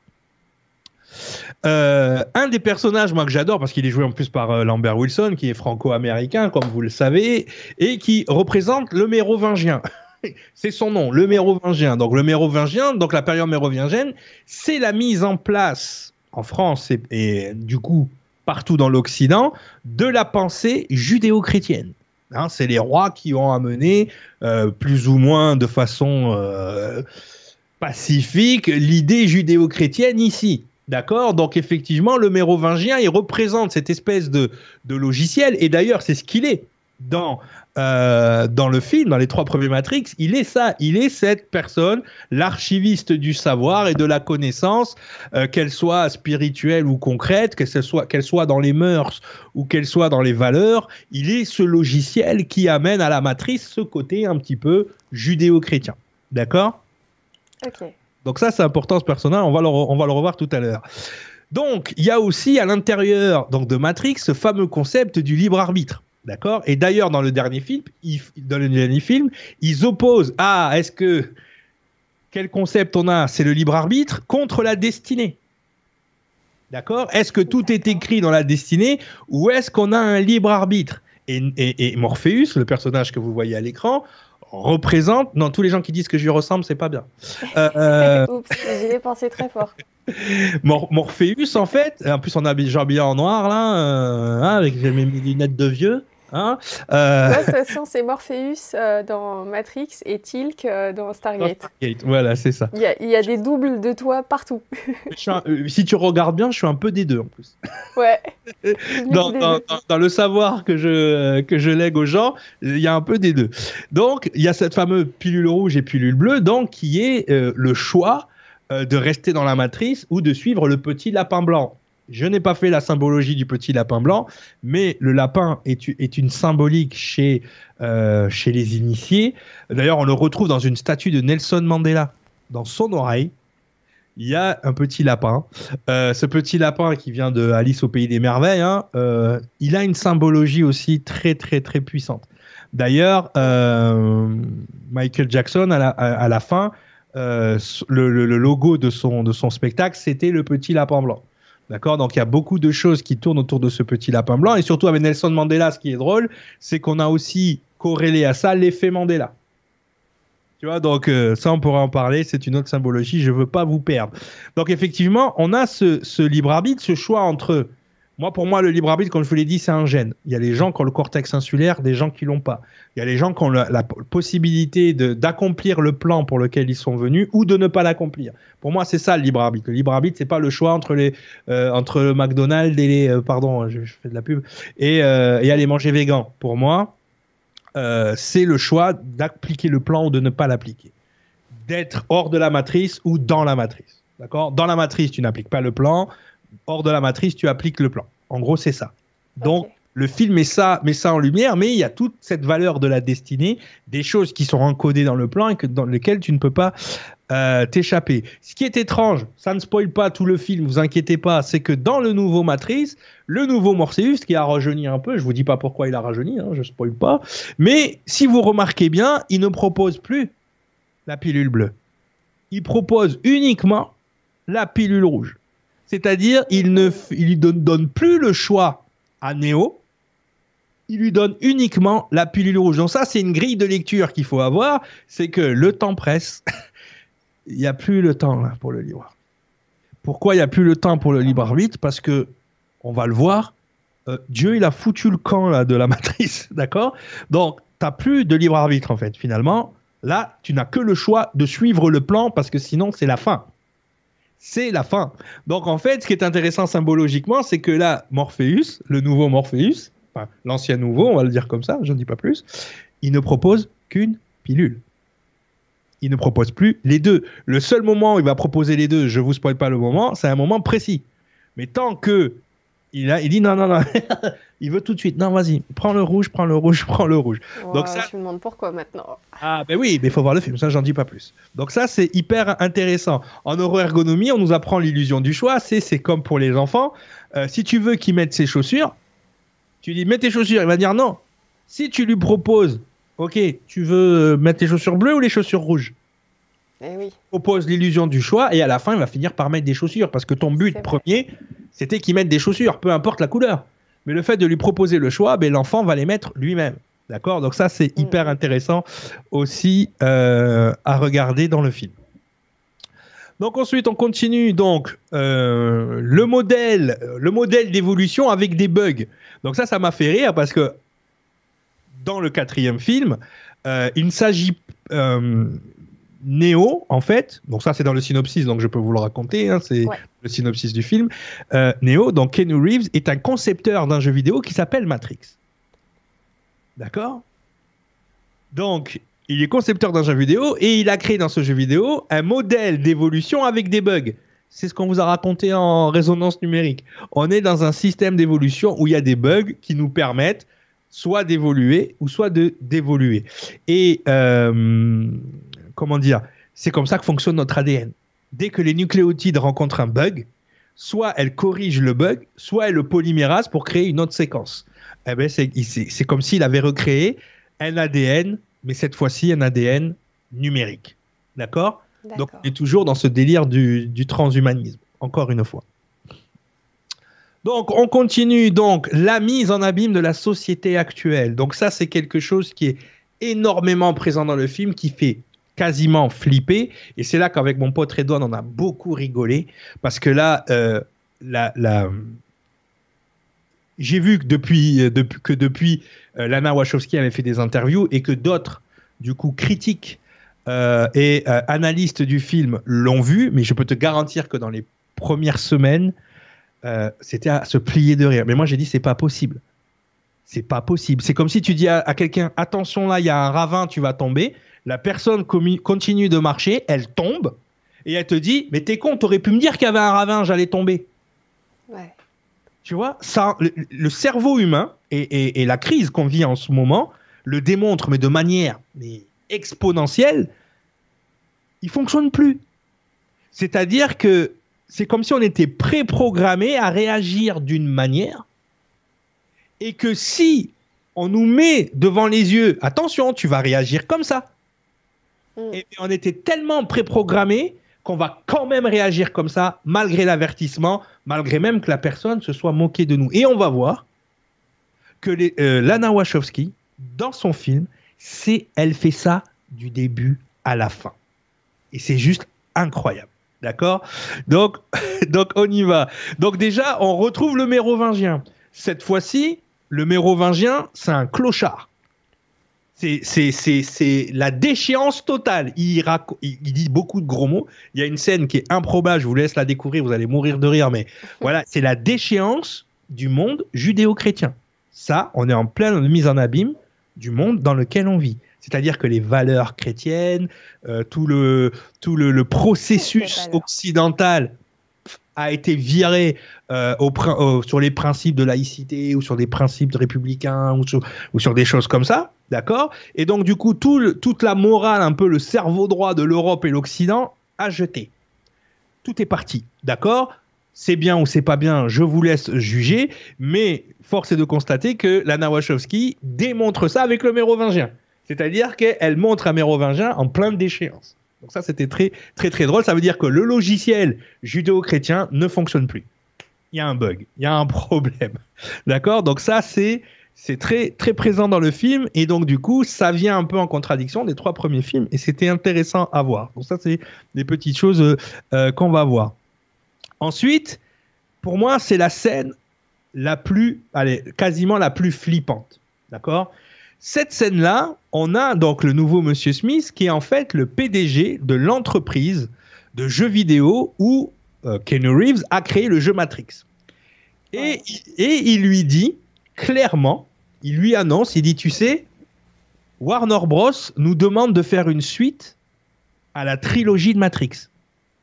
Euh, un des personnages, moi que j'adore, parce qu'il est joué en plus par Lambert Wilson, qui est franco-américain, comme vous le savez, et qui représente le mérovingien. c'est son nom, le mérovingien. Donc le mérovingien, donc la période mérovingienne, c'est la mise en place en France et du coup partout dans l'Occident de la pensée judéo-chrétienne. Hein, c'est les rois qui ont amené, euh, plus ou moins de façon euh, pacifique, l'idée judéo-chrétienne ici. D'accord? Donc effectivement, le mérovingien, il représente cette espèce de, de logiciel, et d'ailleurs c'est ce qu'il est dans euh, dans le film, dans les trois premiers Matrix, il est ça, il est cette personne, l'archiviste du savoir et de la connaissance, euh, qu'elle soit spirituelle ou concrète, qu'elle soit, qu'elle soit dans les mœurs ou qu'elle soit dans les valeurs, il est ce logiciel qui amène à la matrice ce côté un petit peu judéo-chrétien. D'accord? Ok. Donc ça, c'est important ce personnage, on va le, on va le revoir tout à l'heure. Donc, il y a aussi à l'intérieur donc de Matrix ce fameux concept du libre arbitre. D'accord? Et d'ailleurs, dans le dernier film, ils, dans le dernier film, ils opposent à est-ce que quel concept on a? C'est le libre arbitre contre la destinée. D'accord? Est-ce que tout est écrit dans la destinée ou est-ce qu'on a un libre arbitre? Et, Morpheus, le personnage que vous voyez à l'écran, représente. Non, tous les gens qui disent que je lui ressemble, c'est pas bien. Euh, euh Oups, j'y ai pensé très fort. Morpheus, en fait, en plus on a Jean bien en noir là, euh, hein, avec mes lunettes de vieux. Hein euh... de toute façon, c'est Morpheus euh, dans Matrix et Tilk euh, dans Stargate. Stargate. Voilà, c'est ça. Il y, y, a des doubles de toi partout. un, si tu regardes bien, je suis un peu des deux en plus. Ouais. dans, dans, dans, le savoir que je, que je lègue aux gens, il y a un peu des deux. Donc, il y a cette fameuse pilule rouge et pilule bleue, donc qui est le choix de rester dans la matrice ou de suivre le petit lapin blanc. Je n'ai pas fait la symbologie du petit lapin blanc, mais le lapin est, une symbolique chez, euh, chez les initiés. D'ailleurs, on le retrouve dans une statue de Nelson Mandela. Dans son oreille, il y a un petit lapin. Euh, ce petit lapin qui vient de Alice au pays des merveilles, hein, euh, il a une symbologie aussi très très très puissante. D'ailleurs, Michael Jackson à la, fin, le, logo de son spectacle, c'était le petit lapin blanc. D'accord? Donc il y a beaucoup de choses qui tournent autour de ce petit lapin blanc. Et surtout avec Nelson Mandela, ce qui est drôle, c'est qu'on a aussi corrélé à ça l'effet Mandela. Tu vois, donc euh, ça, on pourra en parler. C'est une autre symbologie. Je veux pas vous perdre. Donc effectivement, on a ce, ce libre arbitre, ce choix entre moi, pour moi, le libre arbitre, comme je vous l'ai dit, c'est un gène. Il y a les gens qui ont le cortex insulaire, des gens qui l'ont pas. Il y a les gens qui ont la, possibilité d'accomplir le plan pour lequel ils sont venus ou de ne pas l'accomplir. Pour moi, c'est ça le libre arbitre. Le libre arbitre, c'est pas le choix entre les euh, entre le McDonald's et les euh, pardon, je, je, fais de la pub et, euh, et aller manger végan. Pour moi, c'est le choix d'appliquer le plan ou de ne pas l'appliquer. D'être hors de la matrice ou dans la matrice. D'accord? Dans la matrice, tu n'appliques pas le plan hors de la matrice, tu appliques le plan. En gros, c'est ça. Donc, okay. le film met ça, met ça en lumière, mais il y a toute cette valeur de la destinée, des choses qui sont encodées dans le plan et que, dans lesquelles tu ne peux pas euh, t'échapper. Ce qui est étrange, ça ne spoile pas tout le film, vous inquiétez pas, c'est que dans le nouveau Matrice, le nouveau Morpheus, qui a rajeuni un peu, je vous dis pas pourquoi il a rajeuni, hein, je spoil pas, mais si vous remarquez bien, il ne propose plus la pilule bleue. Il propose uniquement la pilule rouge. C'est-à-dire, il ne lui donne, plus le choix à Néo, il lui donne uniquement la pilule rouge. Donc ça, c'est une grille de lecture qu'il faut avoir, c'est que le temps presse, il n'y a plus le temps pour le libre Pourquoi il n'y a plus le temps pour le libre arbitre? Parce que, on va le voir, euh, Dieu, il a foutu le camp de la matrice, d'accord? Donc, tu n'as plus de libre arbitre en fait, finalement. Là, tu n'as que le choix de suivre le plan parce que sinon, c'est la fin c'est la fin. Donc en fait, ce qui est intéressant symbologiquement, c'est que là, Morpheus, le nouveau Morpheus, l'ancien nouveau, on va le dire comme ça, je ne dis pas plus, il ne propose qu'une pilule. Il ne propose plus les deux. Le seul moment où il va proposer les deux, je vous spoil pas le moment, c'est un moment précis. Mais tant que il, a, il dit non, non, non, il veut tout de suite. Non, vas-y, prends le rouge, prends le rouge, prends le rouge. Wow, Donc ça, je me demande pourquoi maintenant. Ah ben oui, mais il faut voir le film, ça j'en dis pas plus. Donc ça c'est hyper intéressant. En neuroergonomie, on nous apprend l'illusion du choix. C'est comme pour les enfants. Euh, si tu veux qu'il mette ses chaussures, tu dis mets tes chaussures, il va dire non. Si tu lui proposes, ok, tu veux mettre tes chaussures bleues ou les chaussures rouges? Eh oui. propose l'illusion du choix et à la fin il va finir par mettre des chaussures parce que ton but premier c'était qu'il mette des chaussures, peu importe la couleur. Mais le fait de lui proposer le choix, ben, l'enfant va les mettre lui-même. D'accord? Donc ça, c'est mmh. hyper intéressant aussi euh, à regarder dans le film. Donc ensuite, on continue donc euh, le modèle, le modèle d'évolution avec des bugs. Donc ça, ça m'a fait rire parce que dans le quatrième film, euh, il ne s'agit Néo, en fait, donc ça c'est dans le synopsis, donc je peux vous le raconter, hein, c'est ouais. le synopsis du film. Euh, Néo, donc Keanu Reeves, est un concepteur d'un jeu vidéo qui s'appelle Matrix. D'accord? Donc, il est concepteur d'un jeu vidéo et il a créé dans ce jeu vidéo un modèle d'évolution avec des bugs. C'est ce qu'on vous a raconté en résonance numérique. On est dans un système d'évolution où il y a des bugs qui nous permettent soit d'évoluer ou soit de d'évoluer. Et euh, comment dire, c'est comme ça que fonctionne notre ADN. Dès que les nucléotides rencontrent un bug, soit elles corrigent le bug, soit elles le polymérasent pour créer une autre séquence. Eh ben c'est comme s'il avait recréé un ADN, mais cette fois-ci un ADN numérique. D'accord Donc on est toujours dans ce délire du, du transhumanisme, encore une fois. Donc, on continue donc la mise en abîme de la société actuelle. Donc, ça, c'est quelque chose qui est énormément présent dans le film, qui fait quasiment flipper. Et c'est là qu'avec mon pote Redouane, on a beaucoup rigolé. Parce que là, euh, j'ai vu que depuis, euh, que depuis euh, Lana Wachowski avait fait des interviews et que d'autres, du coup, critiques et analystes du film l'ont vu. Mais je peux te garantir que dans les premières semaines, c'était à se plier de rire. Mais moi, j'ai dit, c'est pas possible. C'est pas possible. C'est comme si tu dis à quelqu'un, attention là, il y a un ravin, tu vas tomber. La personne continue de marcher, elle tombe, et elle te dit, mais t'es con, t'aurais pu me dire qu'il y avait un ravin, j'allais tomber. Ouais. Tu vois, ça, le, le cerveau humain et, et- et la crise qu'on vit en ce moment le démontre, mais de manière mais exponentielle. Il fonctionne plus. C'est-à-dire que c'est comme si on était préprogrammé à réagir d'une manière et que si on nous met devant les yeux, attention, tu vas réagir comme ça. Mm. Et on était tellement préprogrammé qu'on va quand même réagir comme ça, malgré l'avertissement, malgré même que la personne se soit moquée de nous. Et on va voir que les- euh, Lana Wachowski, dans son film, c'est, elle fait ça du début à la fin. Et c'est juste incroyable. D'accord? Donc, donc, on y va. Donc, déjà, on retrouve le mérovingien. Cette fois-ci, le mérovingien, c'est un clochard. C'est, c'est, c'est, c'est la déchéance totale. Il, il, il dit beaucoup de gros mots. Il y a une scène qui est improbable, je vous laisse la découvrir, vous allez mourir de rire, mais voilà, c'est la déchéance du monde judéo-chrétien. Ça, on est en pleine mise en abîme du monde dans lequel on vit. C'est-à-dire que les valeurs chrétiennes, euh, tout le, tout le, le processus occidental a été viré euh, sur les principes de laïcité ou sur des principes républicains ou sur, des choses comme ça, d'accord? Et donc du coup, toute la morale, un peu le cerveau droit de l'Europe et l'Occident a jeté. Tout est parti, d'accord? C'est bien ou c'est pas bien, je vous laisse juger, mais force est de constater que Lana Wachowski démontre ça avec le mérovingien. C'est-à-dire qu'elle montre un mérovingien en pleine déchéance. Donc ça, c'était très, très, très drôle. Ça veut dire que le logiciel judéo-chrétien ne fonctionne plus. Il y a un bug, il y a un problème. D'accord? Donc ça, c'est c'est très, très présent dans le film. Et donc, du coup, ça vient un peu en contradiction des trois premiers films. Et c'était intéressant à voir. Donc ça, c'est des petites choses euh, euh, qu'on va voir. Ensuite, pour moi, c'est la scène la plus, allez, quasiment la plus flippante. D'accord? Cette scène-là, on a donc le nouveau Monsieur Smith qui est en fait le PDG de l'entreprise de jeux vidéo où euh, Keanu Reeves a créé le jeu Matrix. Et, il lui dit clairement, il lui annonce, il dit, tu sais, Warner Bros nous demande de faire une suite à la trilogie de Matrix.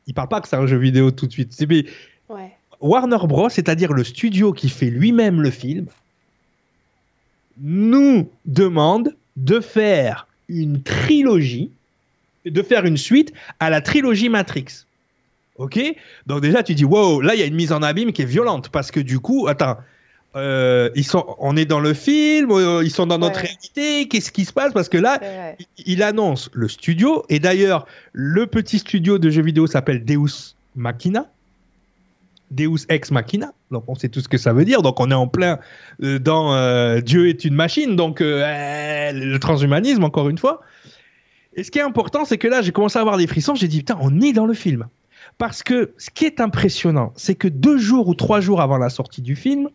Il parle pas que c'est un jeu vidéo tout de suite. C'est mais Ouais. Warner Bros, c'est-à-dire le studio qui fait lui-même le film, nous demande de faire une trilogie, de faire une suite à la trilogie Matrix. Ok? Donc déjà tu dis wow, là il y a une mise en abîme qui est violente parce que du coup, attends, euh, ils sont, on est dans le film, euh, ils sont dans notre Ouais. réalité, qu'est-ce qui se passe? Parce que là, il- il annonce le studio et d'ailleurs le petit studio de jeux vidéo s'appelle Deus Machina. Deus Ex Machina, donc on sait tout ce que ça veut dire, donc on est en plein euh, dans euh, Dieu est une machine, donc euh, le transhumanisme encore une fois. Et ce qui est important, c'est que là j'ai commencé à avoir des frissons, j'ai dit putain on est dans le film. Parce que ce qui est impressionnant, c'est que deux jours ou trois jours avant la sortie du film,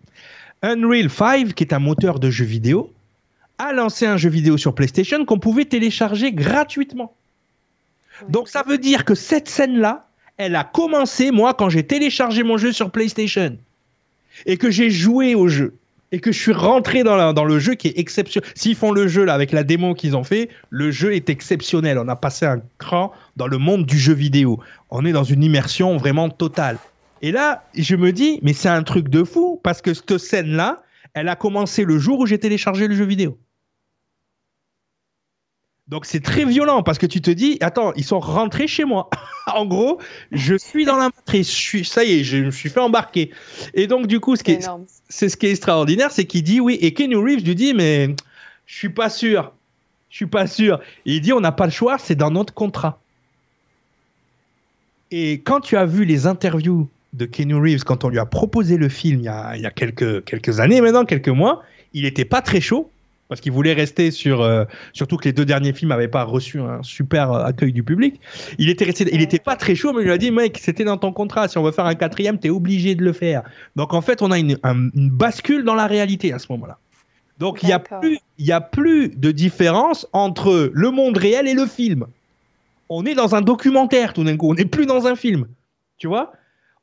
Unreal 5, qui est un moteur de jeux vidéo, a lancé un jeu vidéo sur PlayStation qu'on pouvait télécharger gratuitement. Donc ça veut dire que cette scène-là, elle a commencé, moi, quand j'ai téléchargé mon jeu sur PlayStation et que j'ai joué au jeu et que je suis rentré dans, le jeu qui est exceptionnel. S'ils font le jeu là avec la démo qu'ils ont fait, le jeu est exceptionnel. On a passé un cran dans le monde du jeu vidéo. On est dans une immersion vraiment totale. Et là, je me dis, mais c'est un truc de fou parce que cette scène-là, elle a commencé le jour où j'ai téléchargé le jeu vidéo. Donc c'est très violent parce que tu te dis, attends, ils sont rentrés chez moi. en gros, je suis dans la matrice, je suis, ça y est, je me suis fait embarquer. Et donc du coup, ce qui C'est est, c'est ce qui est extraordinaire, c'est qu'il dit oui, et Kenny Reeves lui dit, mais je suis pas sûr, je suis pas sûr. Et il dit, on n'a pas le choix, c'est dans notre contrat. Et quand tu as vu les interviews de Kenny Reeves, quand on lui a proposé le film il y a, il y a quelques, quelques années maintenant, quelques mois, il n'était pas très chaud. Parce qu'il voulait rester sur, euh, surtout que les deux derniers films n'avaient pas reçu un super euh, accueil du public. Il était resté, il était pas très chaud, mais il lui a dit, mec, c'était dans ton contrat. Si on veut faire un quatrième, t'es obligé de le faire. Donc en fait, on a une, un- une bascule dans la réalité à ce moment-là. Donc il y a plus, il y a plus de différence entre le monde réel et le film. On est dans un documentaire tout d'un coup. On n'est plus dans un film. Tu vois?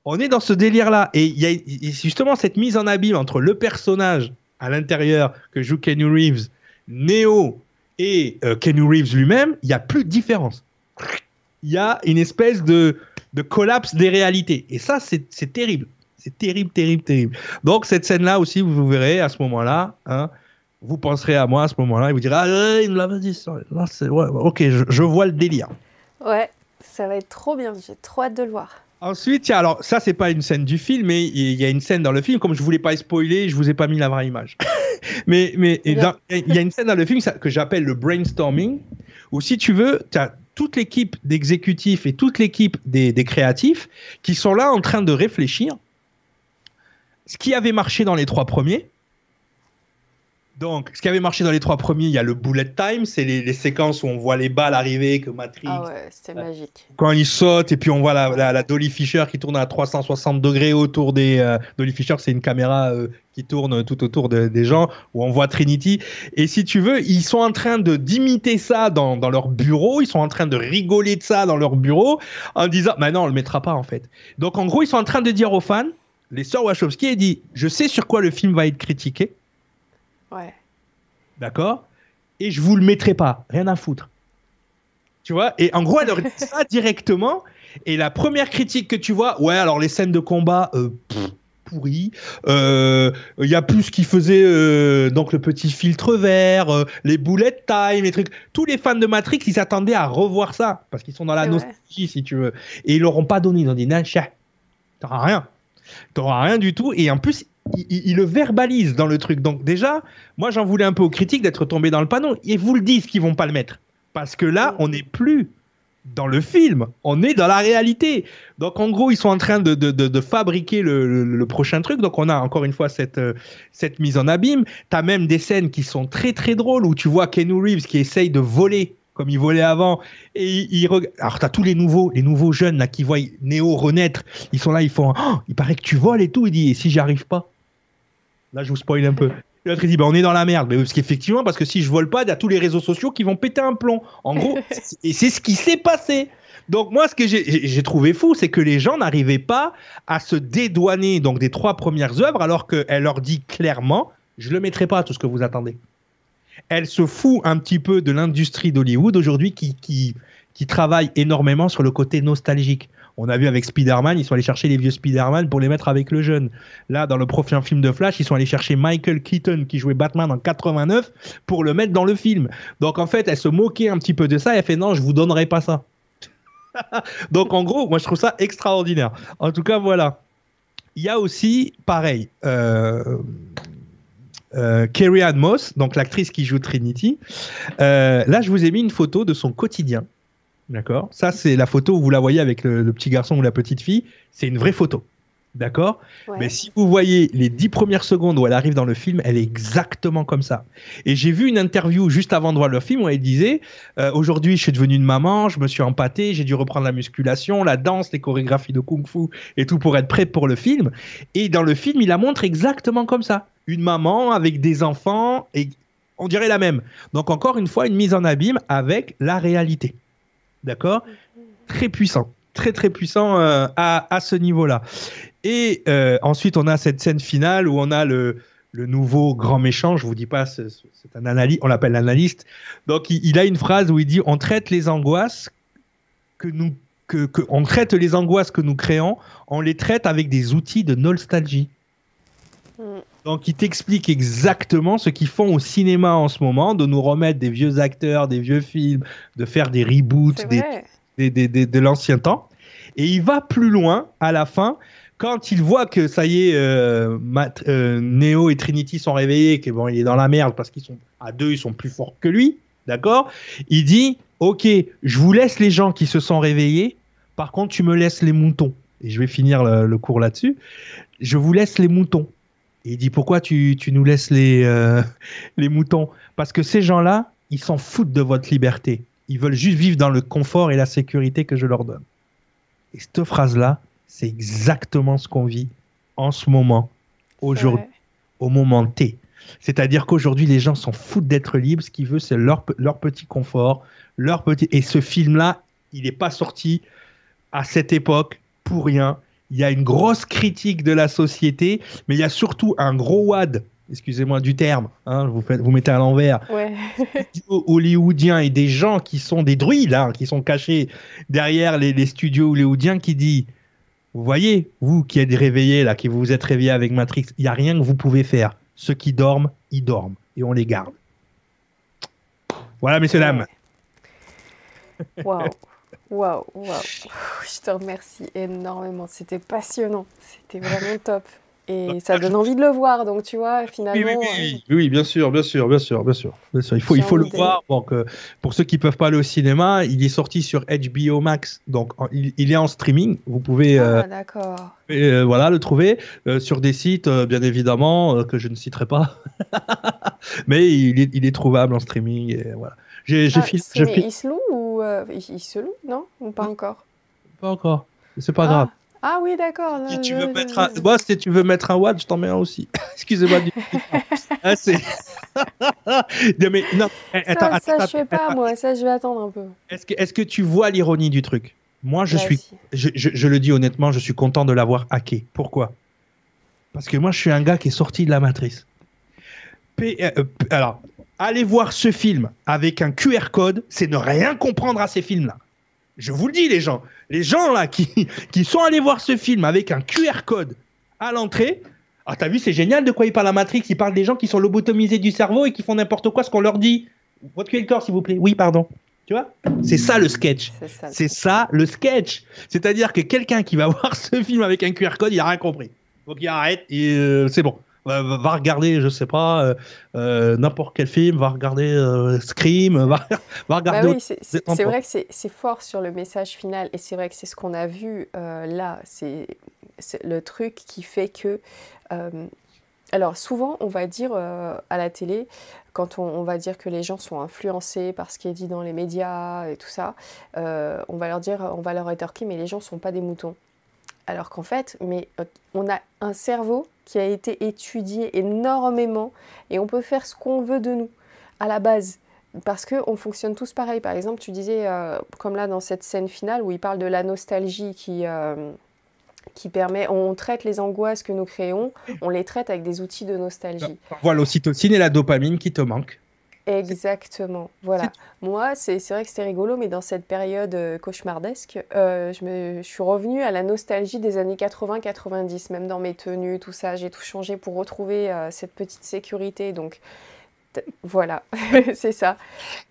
On est dans ce délire-là. Et il y a et justement cette mise en abîme entre le personnage à l'intérieur que joue Kenny Reeves, Neo et euh, Kenny Reeves lui-même. Il y a plus de différence. Il y a une espèce de, de collapse des réalités. Et ça, c'est terrible. C'est terrible, terrible, terrible. Donc cette scène-là aussi, vous verrez à ce moment-là, hein, vous penserez à moi à ce moment-là et vous direz ah il me l'avait dit. Là, ouais, ok, je, je vois le délire. Ouais, ça va être trop bien. J'ai trop hâte de le voir. Ensuite, alors ça c'est pas une scène du film, mais il y a une scène dans le film. Comme je voulais pas spoiler, je vous ai pas mis la vraie image. mais mais il y a une scène dans le film que j'appelle le brainstorming, où si tu veux, tu as toute l'équipe d'exécutifs et toute l'équipe des, des créatifs qui sont là en train de réfléchir. Ce qui avait marché dans les trois premiers. Donc, ce qui avait marché dans les trois premiers, il y a le bullet time, c'est les, les séquences où on voit les balles arriver, que Matrix, Ah ouais, c'était magique. quand il saute et puis on voit la, la, la Dolly Fisher qui tourne à 360 degrés autour des euh, Dolly Fisher c'est une caméra euh, qui tourne tout autour de- des gens où on voit Trinity. Et si tu veux ils sont en train de d'imiter ça dans, dans leur bureau ils sont en train de rigoler de ça dans leur bureau en disant mais non on le mettra pas en fait. Donc en gros ils sont en train de dire aux fans les sœurs Wachowski et dit je sais sur quoi le film va être critiqué Ouais. D'accord? Et je vous le mettrai pas. Rien à foutre. Tu vois? Et en gros, elle leur dit ça directement. Et la première critique que tu vois, ouais, alors les scènes de combat, euh, pff, pourries. Euh, Il y a plus ce qui faisait euh, donc le petit filtre vert, euh, les bullet time, les trucs. Tous les fans de Matrix, ils s'attendaient à revoir ça parce qu'ils sont dans la vrai. nostalgie, si tu veux. Et ils leur ont pas donné. Ils ont dit, non, chien, t'auras rien. T'auras rien du tout. Et en plus, ils il, le verbalisent dans le truc. Donc déjà, moi j'en voulais un peu aux critiques d'être tombés dans le panneau. Et vous le disent qu'ils vont pas le mettre. Parce que là, on n'est plus dans le film, on est dans la réalité. Donc en gros, ils sont en train de, de, de, fabriquer le, le, prochain truc. Donc on a encore une fois cette, euh, cette mise en abîme. T'as même des scènes qui sont très très drôles où tu vois Keanu Reeves qui essaye de voler comme il volait avant. Et il, il alors tous les nouveaux, les nouveaux jeunes là qui voient Néo renaître. Ils sont là, ils font, Oh, il paraît que tu voles et tout. Il dit, et si j'y arrive pas? Là, je vous spoil un peu. L'autre il dit, bah, on est dans la merde. Mais parce qu'effectivement, parce que si je vole pas, il y a tous les réseaux sociaux qui vont péter un plomb. En gros, et c'est ce qui s'est passé. Donc moi, ce que j'ai- trouvé fou, c'est que les gens n'arrivaient pas à se dédouaner donc des trois premières œuvres, alors qu'elle leur dit clairement, je le mettrai pas tout ce que vous attendez. Elle se fout un petit peu de l'industrie d'Hollywood aujourd'hui qui, qui, qui travaille énormément sur le côté nostalgique. On a vu avec Spider-Man, ils sont allés chercher les vieux Spider-Man pour les mettre avec le jeune. Là, dans le prochain film de Flash, ils sont allés chercher Michael Keaton qui jouait Batman en 89 pour le mettre dans le film. Donc en fait, elle se moquait un petit peu de ça et elle fait non, je vous donnerai pas ça. Donc en gros, moi je trouve ça extraordinaire. En tout cas, voilà. Il y a aussi, pareil, euh, euh, Ann Moss, donc l'actrice qui joue Trinity. Euh, là, je vous ai mis une photo de son quotidien. D'accord Ça, c'est la photo où vous la voyez avec le, le petit garçon ou la petite fille. C'est une vraie photo. D'accord Ouais. mais si vous voyez les dix premières secondes où elle arrive dans le film, elle est exactement comme ça. Et j'ai vu une interview juste avant de voir le film où elle disait euh, Aujourd'hui, je suis devenue une maman, je me suis empâtée, j'ai dû reprendre la musculation, la danse, les chorégraphies de kung-fu et tout pour être prête pour le film. Et dans le film, il la montre exactement comme ça. Une maman avec des enfants et on dirait la même. Donc, encore une fois, une mise en abîme avec la réalité. D'accord? Très puissant. Très, très puissant euh, à, à ce niveau-là. Et euh, ensuite, on a cette scène finale où on a le, le nouveau grand méchant. Je vous dis pas, c'est un analyste, on l'appelle l'analyste. Donc, il, il a une phrase où il dit On traite les angoisses que nous. Que, que- on traite les angoisses que nous créons, on les traite avec des outils de nostalgie. Mm. Donc, il t'explique exactement ce qu'ils font au cinéma en ce moment, de nous remettre des vieux acteurs, des vieux films, de faire des reboots, des, vrai. des- des- des- de l'ancien temps. Et il va plus loin à la fin quand il voit que ça y est, euh, Matt- euh, Neo et Trinity sont réveillés, que bon, il est dans la merde parce qu'ils sont à deux, ils sont plus forts que lui, d'accord? Il dit, ok, je vous laisse les gens qui se sont réveillés. Par contre, tu me laisses les moutons. Et je vais finir le, le cours là-dessus. Je vous laisse les moutons. Et il dit, pourquoi tu, tu nous laisses les, euh, les moutons? Parce que ces gens-là, ils s'en foutent de votre liberté. Ils veulent juste vivre dans le confort et la sécurité que je leur donne. Et cette phrase-là, c'est exactement ce qu'on vit en ce moment, aujourd'hui, au moment T. C'est-à-dire qu'aujourd'hui, les gens s'en foutent d'être libres. Ce qu'ils veulent, c'est leur, leur petit confort, leur petit. Et ce film-là, il n'est pas sorti à cette époque pour rien. Il y a une grosse critique de la société, mais il y a surtout un gros wad, excusez-moi du terme, hein, vous, faites, vous mettez à l'envers, Ouais. studios hollywoodiens et des gens qui sont des druides, hein, qui sont cachés derrière les, les studios hollywoodiens qui disent Vous voyez, vous qui êtes réveillés là, qui vous êtes réveillés avec Matrix, il n'y a rien que vous pouvez faire. Ceux qui dorment, ils dorment et on les garde. Voilà, messieurs, dames. Waouh, waouh, waouh. Je te remercie énormément. C'était passionnant. C'était vraiment top. Et ça donne envie de le voir, donc tu vois, finalement. Oui, oui, oui, oui, oui bien sûr, bien sûr, bien sûr, bien sûr. Bien sûr. Il faut, il faut le voir. Donc, euh, pour ceux qui peuvent pas aller au cinéma, il est sorti sur HBO Max, donc en- il, il est en streaming. Vous pouvez, euh, Ah, d'accord. euh, voilà, le trouver euh, sur des sites, euh, bien évidemment, euh, que je ne citerai pas, mais il est, il est trouvable en streaming. Et voilà. J'ai, Ah, fil- fil- il se loue ou euh, il, se loue, non Ou pas encore? Pas encore. C'est pas ah. grave. Ah oui, d'accord. Si tu veux je- mettre un... Moi, si tu veux mettre un watt, je t'en mets un aussi. Excusez-moi du. ah, c'est. non, mais non. Ça, Attends, ça, attends, je fais pas, attends. moi. Ça, je vais attendre un peu. Est-ce que, tu vois l'ironie du truc? Moi, je suis, Vas-y. je, je- je le dis honnêtement, je suis content de l'avoir hacké. Pourquoi? Parce que moi, je suis un gars qui est sorti de la matrice. P- euh, euh, p- alors, aller voir ce film avec un QR code, c'est ne rien comprendre à ces films-là. Je vous le dis, les gens. Les gens là qui, qui sont allés voir ce film avec un QR code à l'entrée. Ah, t'as vu, c'est génial de quoi il parle la Matrix. Il parle des gens qui sont lobotomisés du cerveau et qui font n'importe quoi ce qu'on leur dit. Votre QR code, s'il vous plaît. Oui, pardon. Tu vois? C'est ça le sketch. C'est ça. Le sketch. C'est-à-dire que quelqu'un qui va voir ce film avec un QR code, il a rien compris. Donc il arrête et euh, c'est bon. Va, regarder, je sais pas, euh, euh, n'importe quel film, va regarder euh, Scream, va, va Bah regarder. oui, c'est- vrai que c'est fort sur le message final et c'est vrai que c'est ce qu'on a vu là. C'est le truc qui fait que. alors souvent, on va dire euh, à la télé, quand on, on va dire que les gens sont influencés par ce qui est dit dans les médias et tout ça, euh, on va leur dire, on va leur rétorquer, mais les gens sont pas des moutons. Alors qu'en fait, mais on a un cerveau qui a été étudié énormément et on peut faire ce qu'on veut de nous à la base. Parce qu'on fonctionne tous pareil. Par exemple, tu disais, euh, comme là dans cette scène finale où il parle de la nostalgie qui, euh, qui permet, on traite les angoisses que nous créons, on les traite avec des outils de nostalgie. Voilà l'ocytocine et la dopamine qui te manquent. Exactement. Voilà. Moi, c'est vrai que c'était rigolo, mais dans cette période euh, cauchemardesque, euh, je, me, je suis revenue à la nostalgie des années 80-90, même dans mes tenues, tout ça. J'ai tout changé pour retrouver euh, cette petite sécurité. Donc, t- voilà, c'est ça.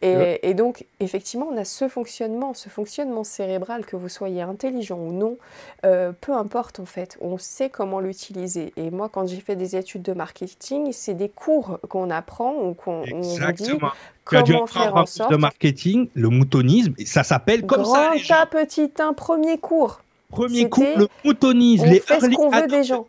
Et, et donc, effectivement, on a ce fonctionnement, ce fonctionnement cérébral, que vous soyez intelligent ou non, euh, peu importe en fait, on sait comment l'utiliser. Et moi, quand j'ai fait des études de marketing, c'est des cours qu'on apprend ou qu'on on dit. Tu as dû comment faire apprendre en cours sorte. de marketing, le moutonisme, ça s'appelle comme ça. Grand gens. tas, petit un, premier cours. Premier c'était- le moutonisme, On les fait ce early qu'on veut des gens.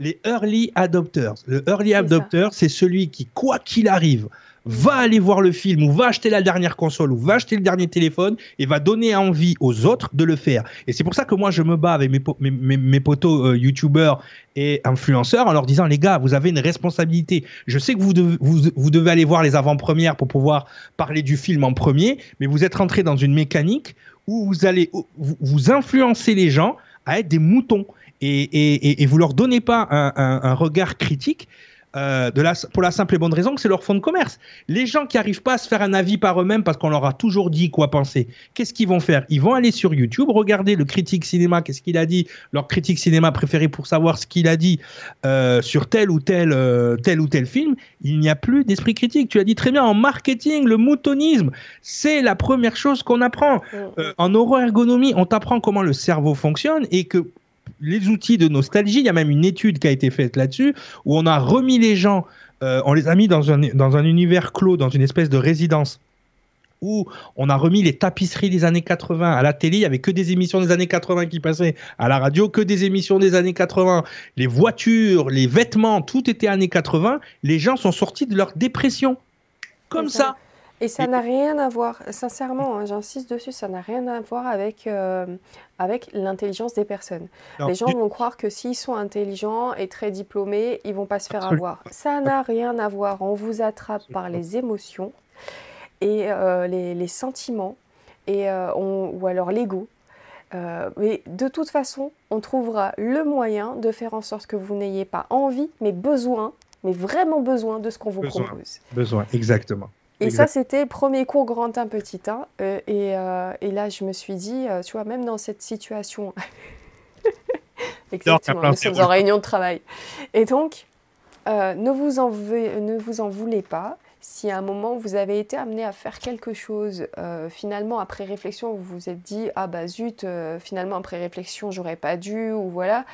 Les early adopters. Le early adopter, c'est celui qui, quoi qu'il arrive, va aller voir le film ou va acheter la dernière console ou va acheter le dernier téléphone et va donner envie aux autres de le faire. Et c'est pour ça que moi, je me bats avec mes, po- mes, mes, mes potos euh, youtubeurs et influenceurs en leur disant, les gars, vous avez une responsabilité. Je sais que vous devez, vous, vous devez aller voir les avant-premières pour pouvoir parler du film en premier, mais vous êtes rentré dans une mécanique où vous allez vous, vous influencer les gens à être des moutons et, et, et, vous leur donnez pas un, un, un regard critique euh, de la, pour la simple et bonne raison que c'est leur fonds de commerce. Les gens qui arrivent pas à se faire un avis par eux-mêmes parce qu'on leur a toujours dit quoi penser, qu'est-ce qu'ils vont faire? Ils vont aller sur YouTube, regarder le critique cinéma, qu'est-ce qu'il a dit, leur critique cinéma préféré pour savoir ce qu'il a dit euh, sur tel ou tel, euh, tel ou tel film. Il n'y a plus d'esprit critique. Tu as dit très bien, en marketing, le moutonisme, c'est la première chose qu'on apprend. En neuroergonomie, on t'apprend comment le cerveau fonctionne et que les outils de nostalgie, il y a même une étude qui a été faite là-dessus, où on a remis les gens, euh, on les a mis dans un, dans un univers clos, dans une espèce de résidence, où on a remis les tapisseries des années 80 à la télé, il n'y avait que des émissions des années 80 qui passaient, à la radio, que des émissions des années 80, les voitures, les vêtements, tout était années 80, les gens sont sortis de leur dépression. Comme ça. Et ça n'a rien à voir, sincèrement, hein, j'insiste dessus, ça n'a rien à voir avec, euh, avec l'intelligence des personnes. Non, Les gens du- vont croire que s'ils sont intelligents et très diplômés, ils vont pas se faire Absolument. avoir. Ça n'a rien à voir. On vous attrape par les émotions et euh, les, les sentiments et, euh, on- ou alors l'ego. Mais de toute façon, on trouvera le moyen de faire en sorte que vous n'ayez pas envie, mais besoin, mais vraiment besoin de ce qu'on vous Besoin. propose. Besoin, exactement. Et Exact. ça, c'était premier cours grand 1, petit 1. euh, et, euh, et là, je me suis dit, euh, tu vois, même dans cette situation Exactement, nous sommes en réunion de travail. Et donc, ne, vous en, ne vous en voulez pas si à un moment vous avez été amené à faire quelque chose, euh, finalement après réflexion vous vous êtes dit ah bah zut, euh, finalement après réflexion j'aurais pas dû ou voilà.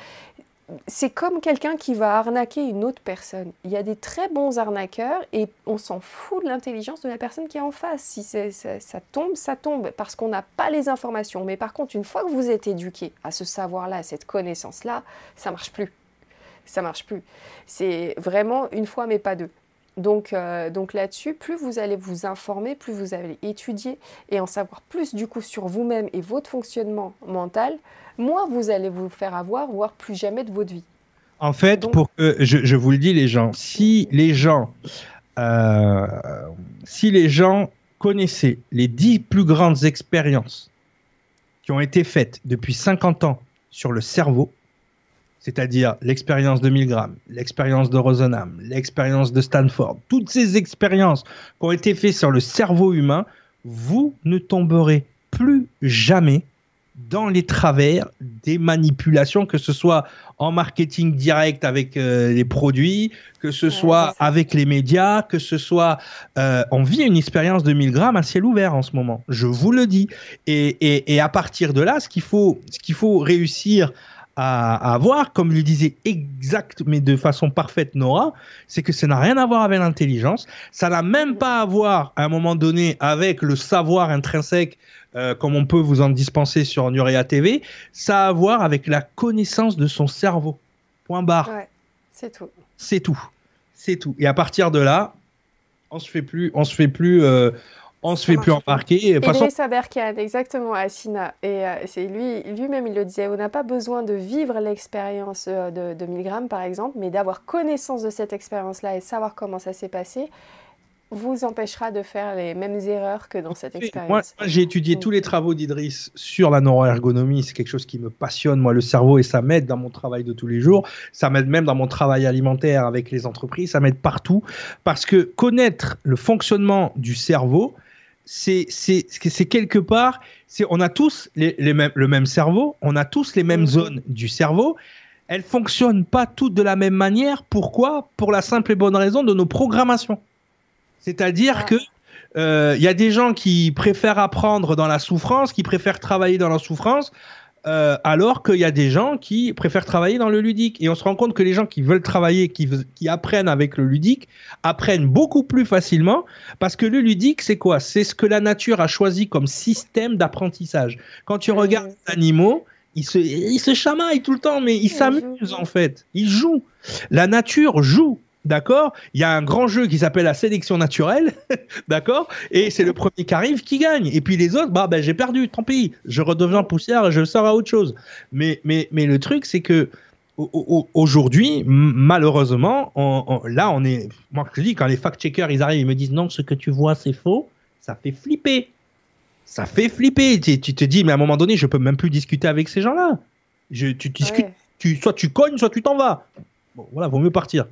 C'est comme quelqu'un qui va arnaquer une autre personne. Il y a des très bons arnaqueurs et on s'en fout de l'intelligence de la personne qui est en face. Si ça, ça tombe, ça tombe parce qu'on n'a pas les informations. Mais par contre, une fois que vous êtes éduqué à ce savoir-là, à cette connaissance-là, ça marche plus ça marche plus. C'est vraiment une fois mais pas deux. Donc, euh, donc là-dessus, plus vous allez vous informer, plus vous allez étudier et en savoir plus du coup sur vous-même et votre fonctionnement mental, moins vous allez vous faire avoir, voire plus jamais de votre vie. En fait, pour que je, vous le dis les gens, si les gens, euh, si les gens connaissaient les dix plus grandes expériences qui ont été faites depuis 50 ans sur le cerveau, c'est-à-dire l'expérience de Milgram, l'expérience de Rosenham, l'expérience de Stanford, toutes ces expériences qui ont été faites sur le cerveau humain, vous ne tomberez plus jamais dans les travers des manipulations, que ce soit en marketing direct avec euh, les produits, que ce soit avec les médias, que ce soit... Euh, on vit une expérience de Milgram à ciel ouvert en ce moment, je vous le dis. Et, et à partir de là, ce qu'il faut, ce qu'il faut réussir à, avoir, comme le disait exact, mais de façon parfaite Nora, c'est que ça n'a rien à voir avec l'intelligence, ça n'a même pas à voir à un moment donné avec le savoir intrinsèque, euh, comme on peut vous en dispenser sur Nuria TV, ça a à voir avec la connaissance de son cerveau. Point barre. Ouais, c'est tout. C'est tout. C'est tout. Et à partir de là, on se fait plus, on se fait plus, euh, on se fait plus embarquer. Idriss façon... exactement, Assina. Et euh, c'est lui, lui-même, il le disait, on n'a pas besoin de vivre l'expérience euh, de, de Milgram, par exemple, mais d'avoir connaissance de cette expérience-là et savoir comment ça s'est passé vous empêchera de faire les mêmes erreurs que dans cette expérience. Moi, j'ai étudié tous les travaux d'Idriss sur la neuroergonomie. C'est quelque chose qui me passionne, moi, le cerveau, et ça m'aide dans mon travail de tous les jours. Ça m'aide même dans mon travail alimentaire avec les entreprises. Ça m'aide partout. Parce que connaître le fonctionnement du cerveau, c'est quelque part, on a tous les, mêmes, le même cerveau, on a tous les mêmes mhm. zones du cerveau. Elles fonctionnent pas toutes de la même manière. Pourquoi? Pour la simple et bonne raison de nos programmations. C'est-à-dire que euh, il y a des gens qui préfèrent apprendre dans la souffrance, qui préfèrent travailler dans la souffrance, euh, alors qu'il y a des gens qui préfèrent travailler dans le ludique. Et on se rend compte que les gens qui veulent travailler, qui, qui apprennent avec le ludique, apprennent beaucoup plus facilement parce que le ludique, c'est quoi? C'est ce que la nature a choisi comme système d'apprentissage. Quand tu regardes les animaux, ils se, ils se chamaillent tout le temps, mais ils s'amusent en fait. Ils jouent. La nature joue. D'accord? Il y a un grand jeu qui s'appelle la sélection naturelle, d'accord? Et c'est le premier qui arrive qui gagne. Et puis les autres, bah ben j'ai perdu, tant pis. Je redeviens poussière, je sors à autre chose. Mais mais mais le truc c'est que aujourd'hui, malheureusement, là on est. Moi je dis quand les fact-checkers ils arrivent, ils me disent non, ce que tu vois c'est faux, ça fait flipper. Ça fait flipper. Tu, te dis mais à un moment donné, je peux même plus discuter avec ces gens-là. tu discutes, tu, soit tu cognes, soit tu t'en vas. Bon, voilà, vaut mieux partir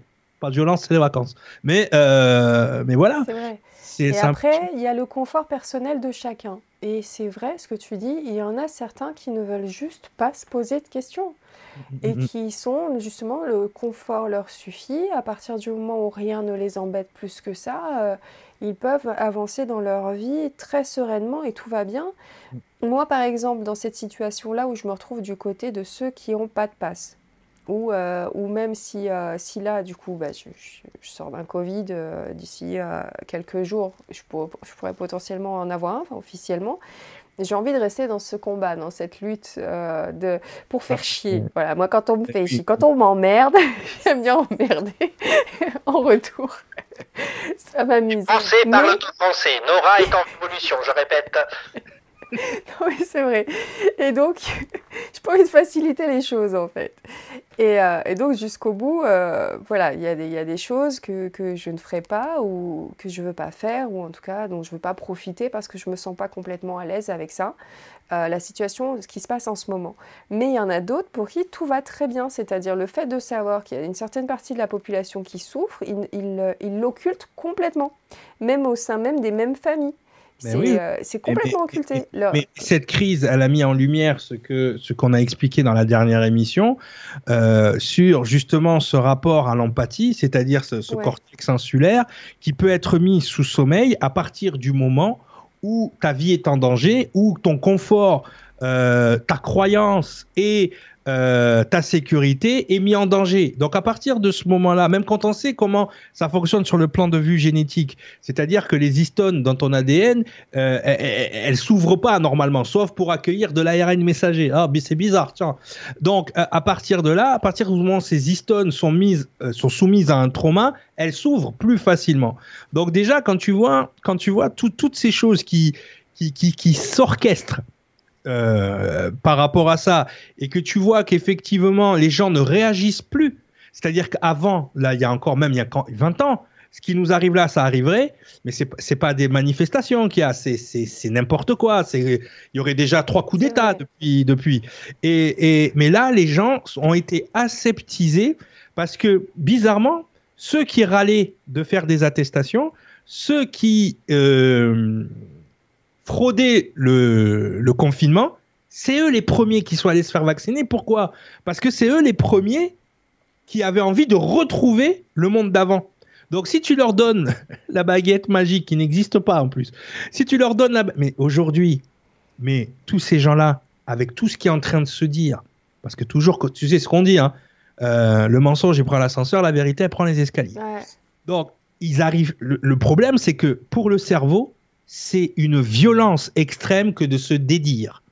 violence, c'est les vacances. Mais, euh, mais voilà. C'est vrai. Et après, il y a le confort personnel de chacun. Et c'est vrai ce que tu dis, il y en a certains qui ne veulent juste pas se poser de questions. Et mm-hmm. qui sont justement, le confort leur suffit. À partir du moment où rien ne les embête plus que ça, euh, ils peuvent avancer dans leur vie très sereinement et tout va bien. Mm. Moi, par exemple, dans cette situation-là où je me retrouve du côté de ceux qui n'ont pas de passe, ou, euh, ou même si, euh, si là, du coup, bah, je, je, sors d'un Covid, euh, d'ici quelques jours, je, je, pourrais potentiellement en avoir un, enfin, officiellement. J'ai envie de rester dans ce combat, dans cette lutte de, pour faire chier. Voilà, moi, quand on me fait chier, quand on m'emmerde, j'aime bien emmerder en retour. Ça m'amuse. Pensez par Mais... pensée Nora est en révolution, je répète. oui, c'est vrai. Et donc, je peux envie de faciliter les choses, en fait. Et, euh, donc, jusqu'au bout, euh, voilà, il y, a des choses que, je ne ferai pas ou que je ne veux pas faire, ou en tout cas dont je ne veux pas profiter parce que je ne me sens pas complètement à l'aise avec ça, euh, la situation, ce qui se passe en ce moment. Mais il y en a d'autres pour qui tout va très bien, c'est-à-dire le fait de savoir qu'il y a une certaine partie de la population qui souffre, il l'occulte complètement, même au sein même des mêmes familles C'est complètement occulté. Mais, cette crise, elle a mis en lumière ce que ce qu'on a expliqué dans la dernière émission sur justement ce rapport à l'empathie, c'est-à-dire ce, cortex insulaire qui peut être mis sous sommeil à partir du moment où ta vie est en danger, où ton confort, ta croyance et euh, ta sécurité est mis en danger. Donc à partir de ce moment-là, même quand on sait comment ça fonctionne sur le plan de vue génétique, c'est-à-dire que les histones dans ton ADN, euh, elles, s'ouvrent pas normalement, sauf pour accueillir de l'ARN messager. Ah, mais c'est bizarre, tiens. Donc à partir de là, à partir du moment où ces histones sont mises, euh, sont soumises à un trauma, elles s'ouvrent plus facilement. Donc déjà quand tu vois, quand tu vois toutes ces choses qui qui, qui, qui s'orchestrent euh, par rapport à ça et que tu vois qu'effectivement les gens ne réagissent plus, c'est-à-dire qu'avant, là il y a encore même il y a 20 ans, ce qui nous arrive là, ça arriverait, mais c'est c'est pas des manifestations qu'il y a, c'est c'est n'importe quoi. C'est il y aurait déjà trois coups d'État depuis depuis. Et, et mais là, les gens ont été aseptisés parce que bizarrement, ceux qui râlaient de faire des attestations, ceux qui euh, frauder le, le confinement, c'est eux les premiers qui sont allés se faire vacciner. Pourquoi? Parce que c'est eux les premiers qui avaient envie de retrouver le monde d'avant. Donc si tu leur donnes la baguette magique qui n'existe pas en plus, si tu leur donnes la... Mais aujourd'hui, mais tous ces gens-là, avec tout ce qui est en train de se dire, parce que toujours, tu sais ce qu'on dit, hein, euh, le mensonge, il prend l'ascenseur, la vérité, elle prend les escaliers. Donc, ils arrivent. le problème, c'est que pour le cerveau, c'est une violence extrême que de se dédire.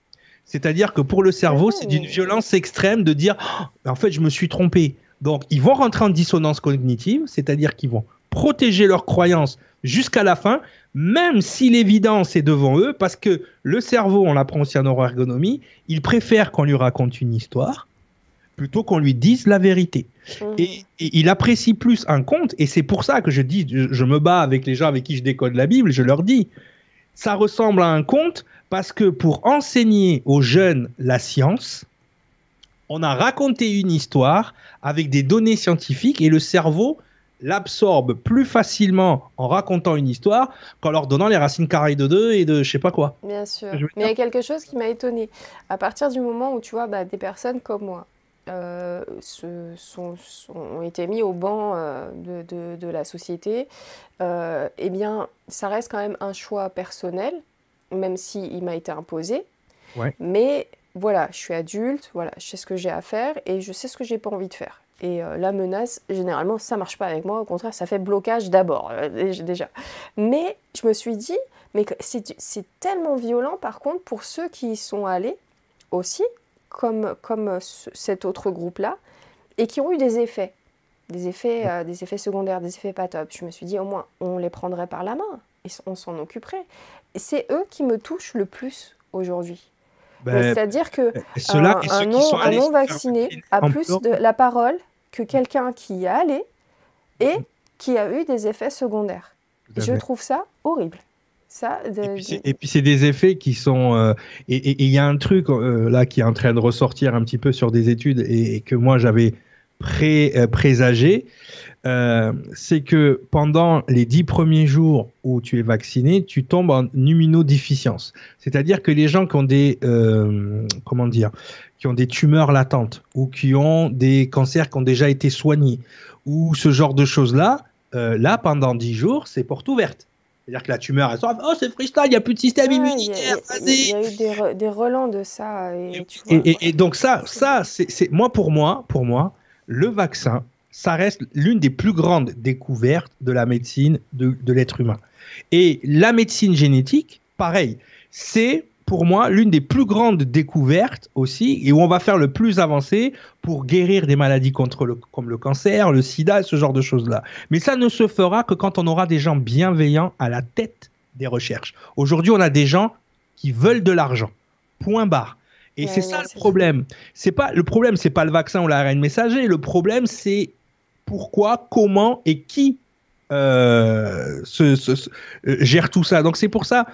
C'est-à-dire que pour le cerveau, c'est d'une violence extrême de dire oh, en fait, je me suis trompé. Donc, ils vont rentrer en dissonance cognitive, c'est-à-dire qu'ils vont protéger leurs croyances jusqu'à la fin, même si l'évidence est devant eux, parce que le cerveau, on l'apprend aussi en neuroergonomie, il préfère qu'on lui raconte une histoire plutôt qu'on lui dise la vérité. Mmh. Et, il apprécie plus un conte, et c'est pour ça que je dis, je, me bats avec les gens avec qui je décode la Bible, je leur dis, ça ressemble à un conte parce que pour enseigner aux jeunes la science, on a raconté une histoire avec des données scientifiques et le cerveau l'absorbe plus facilement en racontant une histoire qu'en leur donnant les racines carrées de 2 et de je sais pas quoi. Bien sûr. Mais il y a quelque chose qui m'a étonné. À partir du moment où tu vois bah, des personnes comme moi euh, sont, ont été mis au banc euh, de, de, la société, euh, eh bien, ça reste quand même un choix personnel, même s'il il m'a été imposé. Mais voilà, je suis adulte, voilà, je sais ce que j'ai à faire et je sais ce que j'ai pas envie de faire. Et la menace, généralement, ça marche pas avec moi. Au contraire, ça fait blocage d'abord, déjà. Mais je me suis dit, mais c'est tellement violent, par contre, pour ceux qui y sont allés aussi, comme, comme euh, cet autre groupe-là, et qui ont eu des effets, des effets, euh, des effets secondaires, des effets pas top. Je me suis dit, au moins, on les prendrait par la main, et on s'en occuperait. C'est eux qui me touchent le plus aujourd'hui. Ben, c'est-à-dire que un, non, vacciné a plus de la parole que quelqu'un qui y est allé et qui a eu des effets secondaires. Je trouve ça horrible et puis c'est des effets qui sont euh, et il y a un truc euh, là qui est en train de ressortir un petit peu sur des études et, que moi j'avais pré, euh, présagé, c'est que pendant les dix premiers jours où tu es vacciné, tu tombes en immunodéficience. C'est-à-dire que les gens qui ont des comment dire, qui ont des tumeurs latentes ou qui ont des cancers qui ont déjà été soignés ou ce genre de choses là, là pendant dix jours, c'est porte ouverte. C'est-à-dire que la tumeur, elle sort, oh c'est freestyle, il n'y a plus de système immunitaire. Il y, a eu des, relents de ça. Et, donc ça, ça c'est moi pour moi, pour moi, le vaccin, ça reste l'une des plus grandes découvertes de la médecine de, de l'être humain. Et la médecine génétique, pareil, c'est pour moi, l'une des plus grandes découvertes aussi, et où on va faire le plus avancé pour guérir des maladies contre le, comme le cancer, le sida, ce genre de choses-là. Mais ça ne se fera que quand on aura des gens bienveillants à la tête des recherches. Aujourd'hui, on a des gens qui veulent de l'argent. Point barre. Et c'est ça le problème. C'est pas le problème, c'est pas le vaccin ou l'ARN messager. Le problème, c'est pourquoi, comment et qui euh, se, euh, gère tout ça. Donc c'est pour ça,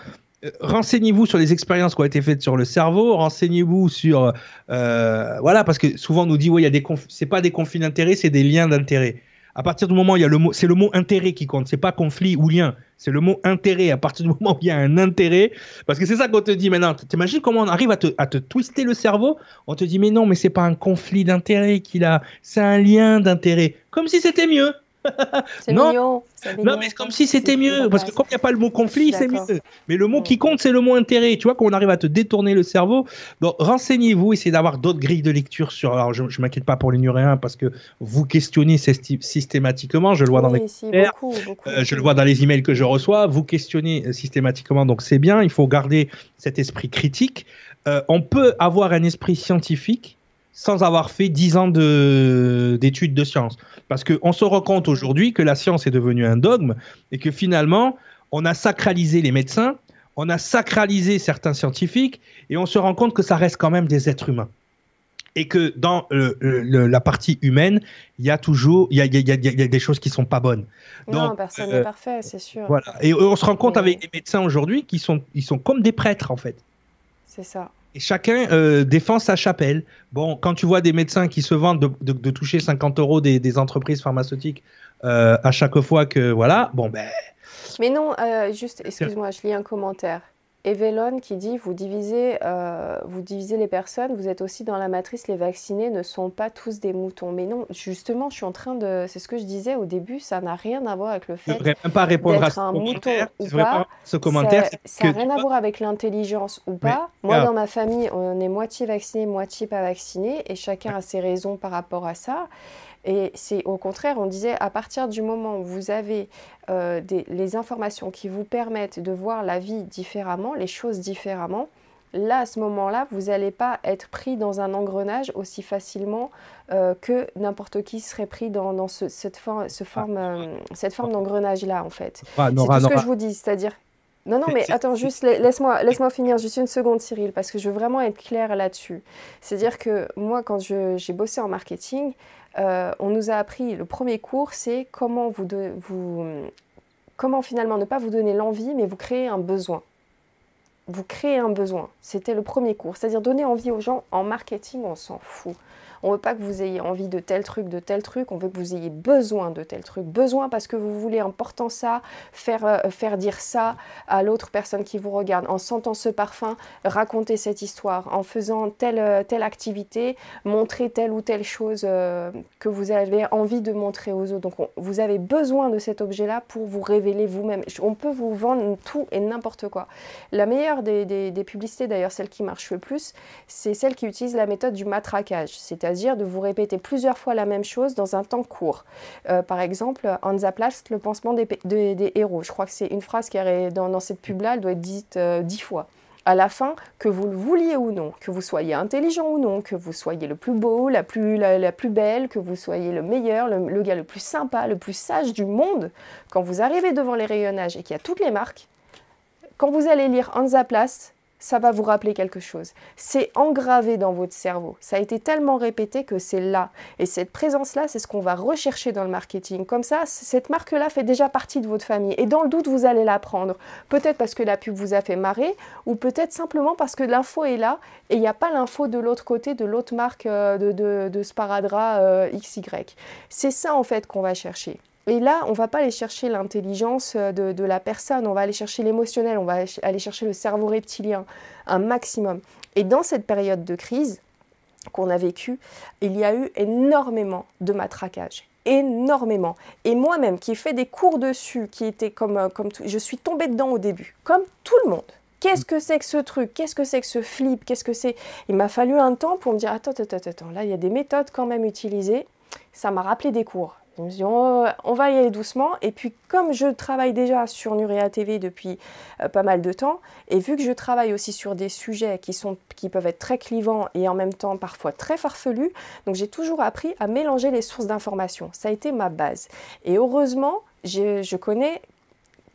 renseignez-vous sur les expériences qui ont été faites sur le cerveau, renseignez-vous sur euh, voilà parce que souvent on nous dit ouais il y a des c'est pas des conflits d'intérêts c'est des liens d'intérêt. À partir du moment où il y a le mot, c'est le mot intérêt qui compte, c'est pas conflit ou lien, c'est le mot intérêt. À partir du moment où il y a un intérêt, parce que c'est ça qu'on te dit maintenant. T'imagines comment on arrive à te, à te twister le cerveau? On te dit mais non, mais c'est pas un conflit d'intérêt qu'il a, c'est un lien d'intérêt, comme si c'était mieux. C'est mignon, Non, mais c'est comme si c'était mieux. Parce que quand il n'y a pas le mot conflit, c'est mieux. Mais le mot qui compte, c'est le mot intérêt. Tu vois, qu'on arrive à te détourner le cerveau. Donc, renseignez-vous, essayez d'avoir d'autres grilles de lecture sur. Alors, je ne m'inquiète pas pour les nuréens parce que vous questionnez systématiquement. Je le vois dans les euh, je le vois dans les emails que je reçois. Vous questionnez euh, systématiquement. Donc, c'est bien. Il faut garder cet esprit critique. Euh, on peut avoir un esprit scientifique sans avoir fait 10 ans d'études de, sciences. Parce qu'on se rend compte aujourd'hui que la science est devenue un dogme et que finalement, on a sacralisé les médecins, on a sacralisé certains scientifiques et on se rend compte que ça reste quand même des êtres humains. Et que dans la partie humaine, il y a toujours il y a, des choses qui sont pas bonnes. Non, personne n'est euh, parfait, c'est sûr. Voilà. Et on se rend compte avec les médecins aujourd'hui qui sont, ils sont comme des prêtres en fait. C'est ça. Et chacun euh, défend sa chapelle. Bon, quand tu vois des médecins qui se vendent de, toucher 50 euros des, entreprises pharmaceutiques euh, à chaque fois que voilà, bon ben. Mais non, euh, juste, excuse-moi, je lis un commentaire. Evelon qui dit vous divisez, euh, vous divisez les personnes, vous êtes aussi dans la matrice, les vaccinés ne sont pas tous des moutons. Mais non, justement, je suis en train de. C'est ce que je disais au début, ça n'a rien à voir avec le fait d'être pas répondre à un mouton ou pas. Ce commentaire, ça n'a rien à voir avec l'intelligence ou pas. Moi, dans ma famille, on est moitié vacciné, moitié pas vacciné, et chacun a ses raisons par rapport à ça. Et c'est au contraire, on disait, à partir du moment où vous avez euh, les informations qui vous permettent de voir la vie différemment, les choses différemment, là, à ce moment-là, vous n'allez pas être pris dans un engrenage aussi facilement euh, que n'importe qui serait pris dans, cette, forme, ce forme, euh, cette forme d'engrenage-là, en fait. c'est tout ce que je vous dis, c'est-à-dire... Non, non, mais attends, juste laisse-moi laisse finir juste une seconde, Cyril, parce que je veux vraiment être claire là-dessus. C'est-à-dire que moi, quand j'ai bossé en marketing, euh, on nous a appris, le premier cours, c'est comment, vous, comment finalement ne pas vous donner l'envie, mais vous créer un besoin. Vous créez un besoin. C'était le premier cours. C'est-à-dire donner envie aux gens en marketing, on s'en fout. On veut pas que vous ayez envie de tel truc, de tel truc. On veut que vous ayez besoin de tel truc. Besoin parce que vous voulez, en portant ça, faire, euh, dire ça à l'autre personne qui vous regarde. En sentant ce parfum, raconter cette histoire. En faisant telle, euh, telle activité, montrer telle ou telle chose euh, que vous avez envie de montrer aux autres. Donc, vous avez besoin de cet objet-là pour vous révéler vous-même. On peut vous vendre tout et n'importe quoi. La meilleure des, publicités, d'ailleurs, celle qui marche le plus, c'est celle qui utilise la méthode du matraquage. C'est c'est-à-dire de vous répéter plusieurs fois la même chose dans un temps court. Euh, par exemple, Hansaplast, le pansement des, des, héros. Je crois que c'est une phrase qui est dans, dans cette pub-là, elle doit être dite euh, dix fois à la fin, que vous le vouliez ou non, que vous soyez intelligent ou non, que vous soyez le plus beau, la plus, la, plus belle, que vous soyez le meilleur, le, gars le plus sympa, le plus sage du monde, quand vous arrivez devant les rayonnages et qu'il y a toutes les marques, quand vous allez lire Hansaplast, ça va vous rappeler quelque chose. C'est engravé dans votre cerveau. Ça a été tellement répété que c'est là. Et cette présence-là, c'est ce qu'on va rechercher dans le marketing. Comme ça, cette marque-là fait déjà partie de votre famille. Et dans le doute, vous allez la prendre. Peut-être parce que la pub vous a fait marrer, ou peut-être simplement parce que l'info est là et il n'y a pas l'info de l'autre côté, de l'autre marque euh, de, de, de euh, XY. C'est ça en fait qu'on va chercher. Et là, on va pas aller chercher l'intelligence euh, de, la personne, on va aller chercher l'émotionnel, on va aller chercher le cerveau reptilien, un maximum. Et dans cette période de crise qu'on a vécue, il y a eu énormément de matraquage énormément. Et moi-même, qui ai fait des cours dessus, qui était comme, euh, comme je suis tombée dedans au début, comme tout le monde. Qu'est-ce que c'est que ce truc? Qu'est-ce que c'est que ce flip? Qu'est-ce que c'est? Il m'a fallu un temps pour me dire attends, attends, attends, là il y a des méthodes quand même utilisées. Ça m'a rappelé des cours. Dit, on, va y aller doucement. Et puis, comme je travaille déjà sur Nurea TV depuis euh, pas mal de temps, et vu que je travaille aussi sur des sujets qui, sont, qui peuvent être très clivants et en même temps parfois très farfelus, donc j'ai toujours appris à mélanger les sources d'informations. Ça a été ma base. Et heureusement, je connais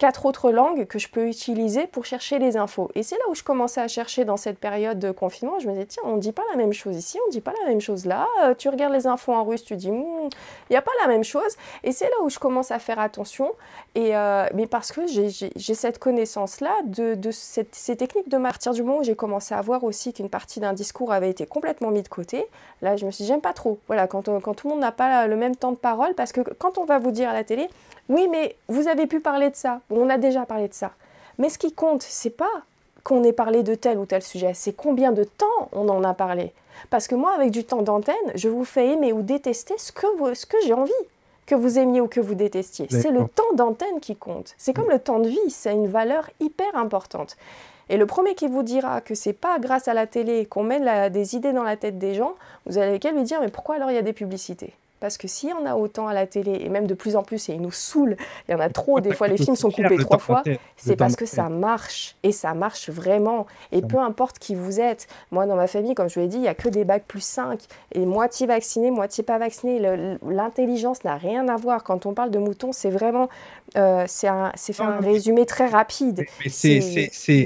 quatre autres langues que je peux utiliser pour chercher les infos. Et c'est là où je commençais à chercher dans cette période de confinement. Je me disais, tiens, on ne dit pas la même chose ici, on ne dit pas la même chose là. Euh, tu regardes les infos en russe, tu dis, hmm, il n'y a pas la même chose. Et c'est là où je commence à faire attention. Et, euh, mais parce que j'ai cette connaissance-là de, de ces techniques de partir du moment où j'ai commencé à voir aussi qu'une partie d'un discours avait été complètement mis de côté, là, je me suis dit, j'aime pas trop. Voilà, quand, quand tout le monde n'a pas le même temps de parole, parce que quand on va vous dire à la télé, oui, mais vous avez pu parler de ça. on a déjà parlé de ça. Mais ce qui compte, c'est pas qu'on ait parlé de tel ou tel sujet, c'est combien de temps on en a parlé. Parce que moi, avec du temps d'antenne, je vous fais aimer ou détester ce que, ce que j'ai envie, que vous aimiez ou que vous détestiez. C'est le temps d'antenne qui compte. C'est comme le temps de vie, c'est une valeur hyper importante. Et le premier qui vous dira que c'est pas grâce à la télé qu'on met des idées dans la tête des gens, vous allez lequel lui dire mais pourquoi alors il y a des publicités? Parce que s'il y en a autant à la télé, et même de plus en plus, et ils nous saoulent, il y en a trop, des fois les films sont coupés trois fois, c'est parce que ça marche. Et ça marche vraiment. Et peu importe qui vous êtes. Moi, dans ma famille, comme je vous l'ai dit, il n'y a que des bacs plus 5. Et moitié vacciné, moitié pas vacciné. L'intelligence n'a rien à voir. Quand on parle de moutons, c'est vraiment. Euh, c'est fait un résumé très rapide. Mais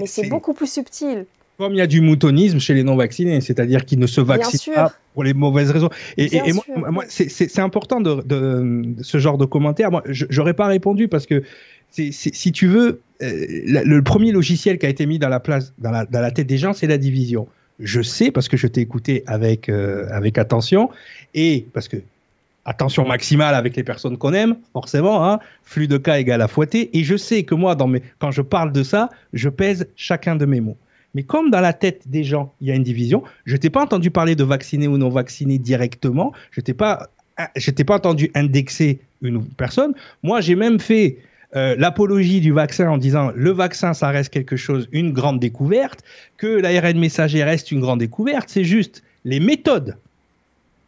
c'est beaucoup plus subtil. Comme il y a du moutonisme chez les non-vaccinés, c'est-à-dire qu'ils ne se vaccinent pas pour les mauvaises raisons. Et, moi, c'est important de, ce genre de commentaires. Moi, j'aurais pas répondu parce que si tu veux, euh, le premier logiciel qui a été mis dans la place, dans la, tête des gens, c'est la division. Je sais parce que je t'ai écouté avec euh, avec attention et parce que attention maximale avec les personnes qu'on aime, forcément, hein, flux de cas égale à fouetter. Et je sais que moi, dans mes, quand je parle de ça, je pèse chacun de mes mots. Mais comme dans la tête des gens, il y a une division, je t'ai pas entendu parler de vacciner ou non vacciner directement. Je t'ai pas, je t'ai pas entendu indexer une personne. Moi, j'ai même fait euh, l'apologie du vaccin en disant le vaccin, ça reste quelque chose, une grande découverte, que l'ARN messager reste une grande découverte. C'est juste les méthodes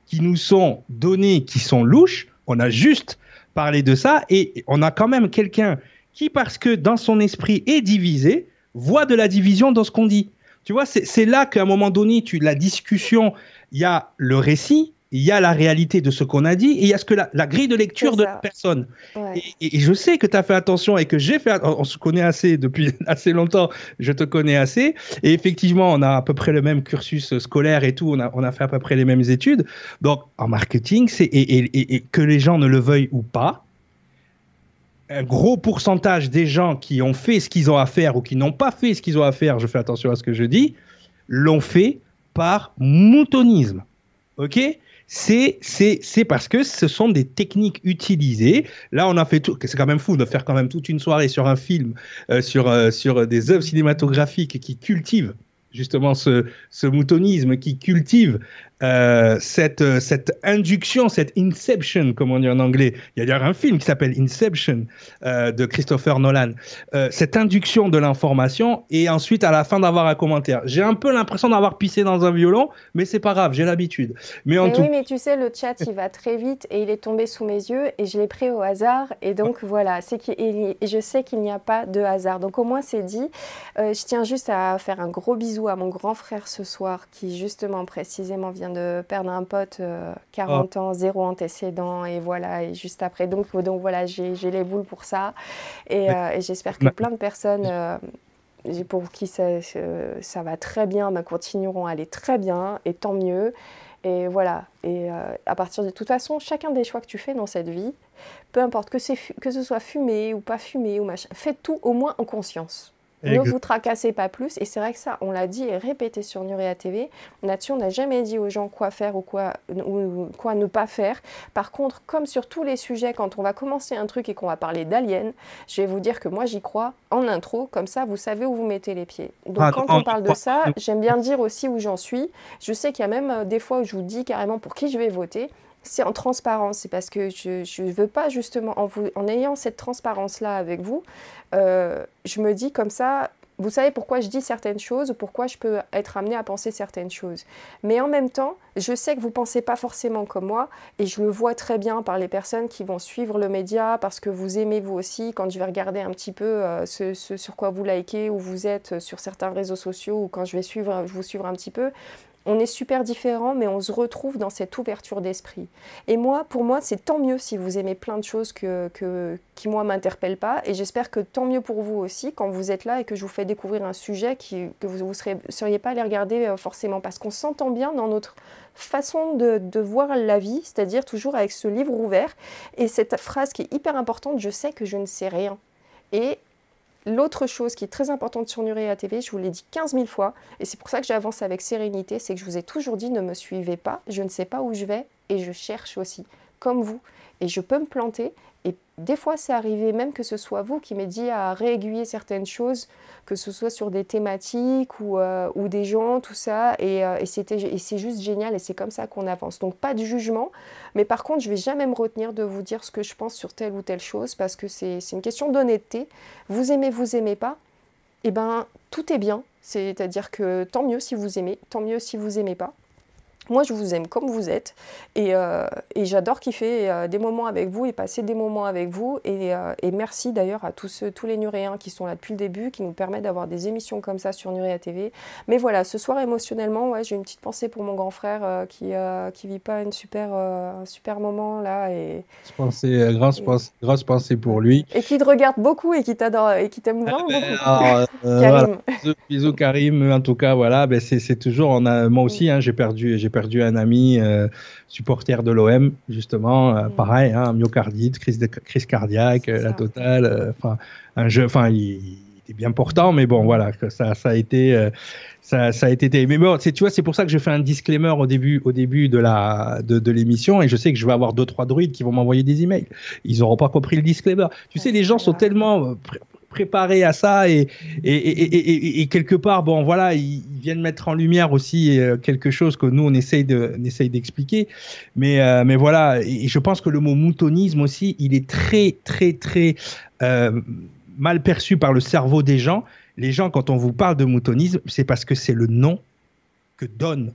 qui nous sont données, qui sont louches. On a juste parlé de ça et on a quand même quelqu'un qui, parce que dans son esprit est divisé, voit de la division dans ce qu'on dit. Tu vois, c'est là qu'à un moment donné, tu, la discussion, il y a le récit, il y a la réalité de ce qu'on a dit et il y a ce que la, grille de lecture de la personne. Et, je sais que tu as fait attention et que j'ai fait on se connaît assez depuis assez longtemps, je te connais assez et effectivement, on a à peu près le même cursus scolaire et tout, on a on a fait à peu près les mêmes études. Donc en marketing, c'est et, et que les gens ne le veuillent ou pas, un gros pourcentage des gens qui ont fait ce qu'ils ont à faire ou qui n'ont pas fait ce qu'ils ont à faire, je fais attention à ce que je dis, l'ont fait par moutonisme. Ok? C'est c'est parce que ce sont des techniques utilisées. Là, on a fait tout. C'est quand même fou de faire quand même toute une soirée sur un film, euh, sur euh, sur des œuvres cinématographiques qui cultivent justement ce, ce moutonisme, qui cultive euh, cette, euh, cette induction, cette inception, comme on dit en anglais. Il y a d'ailleurs un film qui s'appelle Inception euh, de Christopher Nolan. Euh, cette induction de l'information et ensuite à la fin d'avoir un commentaire. J'ai un peu l'impression d'avoir pissé dans un violon, mais c'est pas grave, j'ai l'habitude. Mais, en tout... oui, mais tu sais, le chat il va très vite et il est tombé sous mes yeux et je l'ai pris au hasard et donc voilà, c'est je sais qu'il n'y a pas de hasard. Donc au moins c'est dit. je tiens juste à faire un gros bisou à mon grand frère ce soir qui justement précisément vient de perdre un pote, 40 euh, ans, zéro antécédent, et voilà, et juste après. Donc, donc voilà, j'ai les boules pour ça. Et, euh, j'espère que plein de personnes euh, pour qui ça, ça, va très bien bah, continueront à aller très bien, et tant mieux. Et voilà, et à partir de toute façon, chacun des choix que tu fais dans cette vie, peu importe que, que ce soit fumé ou pas fumé ou machin, fais tout au moins en conscience. Ne vous tracassez pas plus. Et c'est vrai que ça, on l'a dit et répété sur Nuria TV. Là-dessus, on n'a jamais dit aux gens quoi faire ou quoi, ou quoi ne pas faire. Par contre, comme sur tous les sujets, quand on va commencer un truc et qu'on va parler d'aliens, je vais vous dire que moi, j'y crois en intro. Comme ça, vous savez où vous mettez les pieds. Donc, ah, quand on parle de ça, j'aime bien dire aussi où j'en suis. Je sais qu'il y a même euh, des fois où je vous dis carrément pour qui je vais voter c'est en transparence. C'est parce que je ne veux pas justement, en, ayant cette transparence-là avec vous, euh, je me dis comme ça, vous savez pourquoi je dis certaines choses, pourquoi je peux être amenée à penser certaines choses. Mais en même temps, je sais que vous ne pensez pas forcément comme moi, et je le vois très bien par les personnes qui vont suivre le média, parce que vous aimez vous aussi, quand je vais regarder un petit peu euh, ce, sur quoi vous likez, ou vous êtes sur certains réseaux sociaux, ou quand je vais suivre, vous suivre un petit peu, on est super différents, mais on se retrouve dans cette ouverture d'esprit. Et moi, pour moi, c'est tant mieux si vous aimez plein de choses que, qui, moi, m'interpellent pas. Et j'espère que tant mieux pour vous aussi quand vous êtes là et que je vous fais découvrir un sujet que vous ne seriez pas allé regarder euh, forcément. Parce qu'on s'entend bien dans notre façon de, de voir la vie, c'est-à-dire toujours avec ce livre ouvert. Et cette phrase qui est hyper importante, je sais que je ne sais rien. Et L'autre chose qui est très importante sur Nurea TV, je vous l'ai dit 15 000 fois, et c'est pour ça que j'avance avec sérénité, c'est que je vous ai toujours dit ne me suivez pas, je ne sais pas où je vais, et je cherche aussi, comme vous. Et je peux me planter, et des fois, c'est arrivé même que ce soit vous qui m'aidiez à réaiguiller certaines choses, que ce soit sur des thématiques ou, euh, des gens, tout ça. Et, euh, et c'est juste génial et c'est comme ça qu'on avance. Donc, pas de jugement. Mais par contre, je vais jamais me retenir de vous dire ce que je pense sur telle ou telle chose parce que c'est une question d'honnêteté. Vous aimez, vous aimez pas. Eh ben, tout est bien. C'est-à-dire que tant mieux si vous aimez, tant mieux si vous aimez pas. Moi, je vous aime comme vous êtes et, euh, et j'adore kiffer euh, des moments avec vous et passer des moments avec vous. Et, euh, et merci d'ailleurs à tous, ceux, tous les Nuréens qui sont là depuis le début, qui nous permettent d'avoir des émissions comme ça sur Nuréa TV. Mais voilà, ce soir émotionnellement, ouais, j'ai une petite pensée pour mon grand frère qui qui vit pas une super, un super moment là. Et, pensée, grosse, pensée, grosse pensée pour lui. Et qui te regarde beaucoup et qui t'adore et qui t'aime vraiment beaucoup. Karim. Voilà. Bisous, Karim. En tout cas, voilà, ben c'est toujours, on a, moi aussi, hein, j'ai perdu, j'ai perdu perdu un ami euh, supporter de l'OM, justement, euh, mm. pareil, hein, myocardite, crise, de, crise cardiaque, euh, la totale. Enfin, un jeu, enfin, il, était bien portant, mais bon, voilà, ça, ça a été, ça, ça, a été. Mais bon, tu vois, c'est pour ça que je fais un disclaimer au début, au début de la de, de l'émission, et je sais que je vais avoir deux trois druides qui vont m'envoyer des emails. Ils n'auront pas compris le disclaimer. Tu sais, les gens sont tellement préparé à ça et, et, et, et, quelque part, bon, voilà, ils, viennent mettre en lumière aussi euh, quelque chose que nous on essaye d'expliquer, mais euh, mais voilà, et je pense que le mot moutonisme aussi, il est très très très euh, mal perçu par le cerveau des gens. Les gens, quand on vous parle de moutonisme, c'est parce que c'est le nom que donnent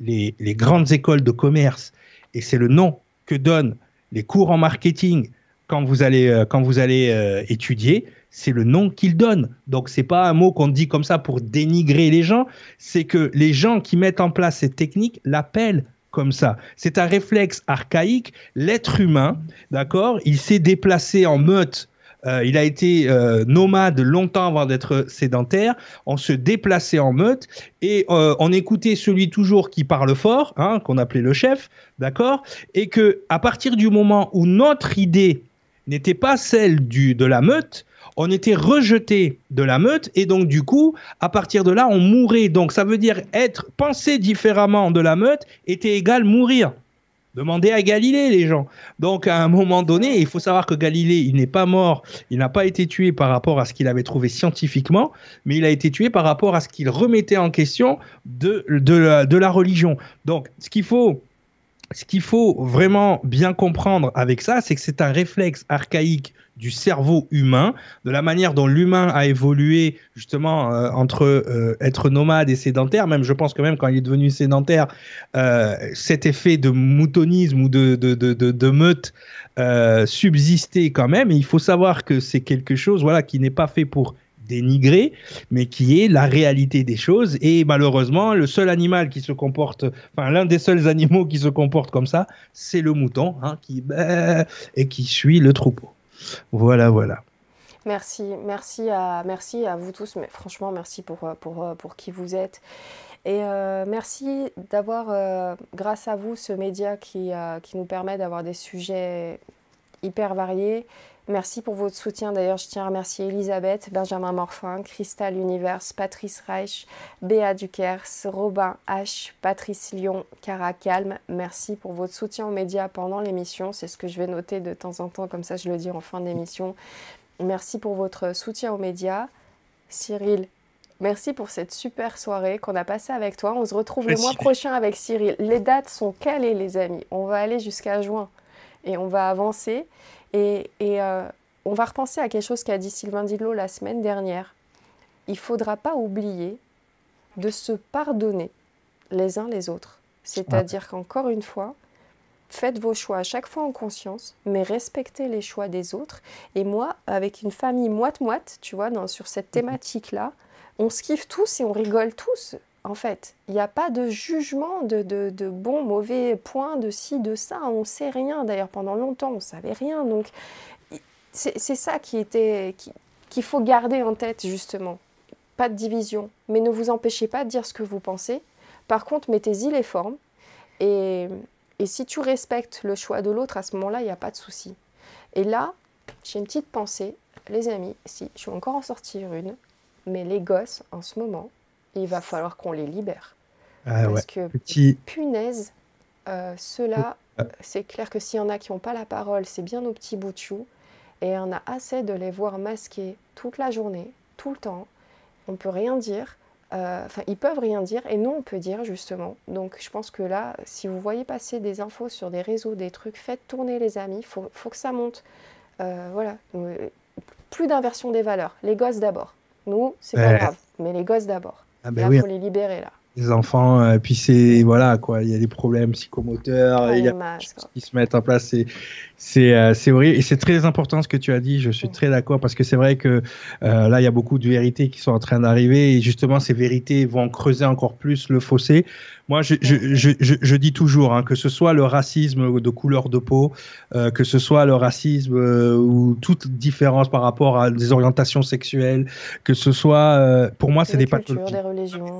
les, les grandes écoles de commerce. Et c'est le nom que donnent les cours en marketing quand vous allez quand vous allez étudier c'est le nom qu'il donne. Donc c'est pas un mot qu'on dit comme ça pour dénigrer les gens, c'est que les gens qui mettent en place cette technique l'appellent comme ça. C'est un réflexe archaïque. L'être humain, d'accord, il s'est déplacé en meute. Euh, il a été euh, nomade longtemps avant d'être sédentaire. On se déplaçait en meute et euh, on écoutait celui toujours qui parle fort, hein, qu'on appelait le chef, d'accord, et que à partir du moment où notre idée n'était pas celle du de la meute, on était rejeté de la meute et donc du coup, à partir de là, on mourait. Donc ça veut dire être pensé différemment de la meute était égal mourir. Demandez à Galilée, les gens. Donc, à un moment donné, il faut savoir que Galilée, il n'est pas mort, il n'a pas été tué par rapport à ce qu'il avait trouvé scientifiquement, mais il a été tué par rapport à ce qu'il remettait en question de, de la religion. Donc, ce qu'il faut ce qu'il faut vraiment bien comprendre avec ça, c'est que c'est un réflexe archaïque du cerveau humain, de la manière dont l'humain a évolué justement euh, entre euh, être nomade et sédentaire. Même, je pense que même quand il est devenu sédentaire, euh, cet effet de moutonisme ou de, meute subsistait quand même. Et il faut savoir que c'est quelque chose, voilà, qui n'est pas fait pour dénigrer, mais qui est la réalité des choses. Et malheureusement, le seul animal qui se comporte, enfin l'un des seuls animaux qui se comporte comme ça, c'est le mouton, hein, qui et qui suit le troupeau. Voilà, voilà. Merci, merci à, merci à vous tous, mais franchement, merci pour, pour, pour qui vous êtes. Et euh, merci d'avoir, euh, grâce à vous, ce média qui, euh, qui nous permet d'avoir des sujets hyper variés. Merci pour votre soutien. D'ailleurs, je tiens à remercier Elisabeth, Benjamin Morfin, Crystal Univers, Patrice Reich, Béa Duquers, Robin H, Patrice Lyon, Cara Calme. Merci pour votre soutien aux médias pendant l'émission. C'est ce que je vais noter de temps en temps, comme ça je le dis en fin d'émission. Merci pour votre soutien aux médias. Cyril, merci pour cette super soirée qu'on a passée avec toi. On se retrouve le mois prochain avec Cyril. Les dates sont calées, les amis. On va aller jusqu'à juin et on va avancer. Et, euh, on va repenser à quelque chose qu'a dit Sylvain Didlot la semaine dernière. Il ne faudra pas oublier de se pardonner les uns les autres. C'est-à-dire qu'encore une fois, faites vos choix à chaque fois en conscience, mais respectez les choix des autres. Et moi, avec une famille moite-moite, tu vois, dans, sur cette mhm. thématique-là, on se kiffe tous et on rigole tous. En fait. Il n'y a pas de jugement de, de, bon, mauvais point, de ci, de ça. On ne sait rien. D'ailleurs, pendant longtemps, on ne savait rien. Donc, c'est ça qui était qu'il faut garder en tête, justement. Pas de division. Mais ne vous empêchez pas de dire ce que vous pensez. Par contre, mettez-y les formes. Et, et si tu respectes le choix de l'autre, à ce moment-là, il n'y a pas de souci. Et là, j'ai une petite pensée. Les amis, si je vais encore en sortir une, mais les gosses, en ce moment, il va falloir qu'on les libère. Ah Parce ouais. que, Petit. punaise, euh, ceux-là, c'est clair que s'il y en a qui n'ont pas la parole, c'est bien nos petits bouts de. Et on a assez de les voir masqués toute la journée, tout le temps. On peut rien dire. Euh, Enfin, ils peuvent rien dire et nous, on peut dire justement. Donc, je pense que là, si vous voyez passer des infos sur des réseaux, des trucs, faites tourner les amis. Il faut, faut que ça monte. Euh, voilà. Euh, Plus d'inversion des valeurs. Les gosses d'abord. Nous, c'est pas Ouais. grave. Mais les gosses d'abord. Ah ben Là, oui, faut les libérer là. les enfants, euh, puis c'est voilà quoi, il y a des problèmes psychomoteurs, Pas il y a les masques. qui se mettent en place. C'est c'est euh, c'est horrible et c'est très important ce que tu as dit. Je suis Mm. très d'accord parce que c'est vrai que euh, là il y a beaucoup de vérités qui sont en train d'arriver et justement ces vérités vont creuser encore plus le fossé. Moi je je je, je, je dis toujours hein, que ce soit le racisme de couleur de peau, euh, que ce soit le racisme euh, ou toute différence par rapport à des orientations sexuelles, que ce soit euh, pour moi c'est Des pathologies.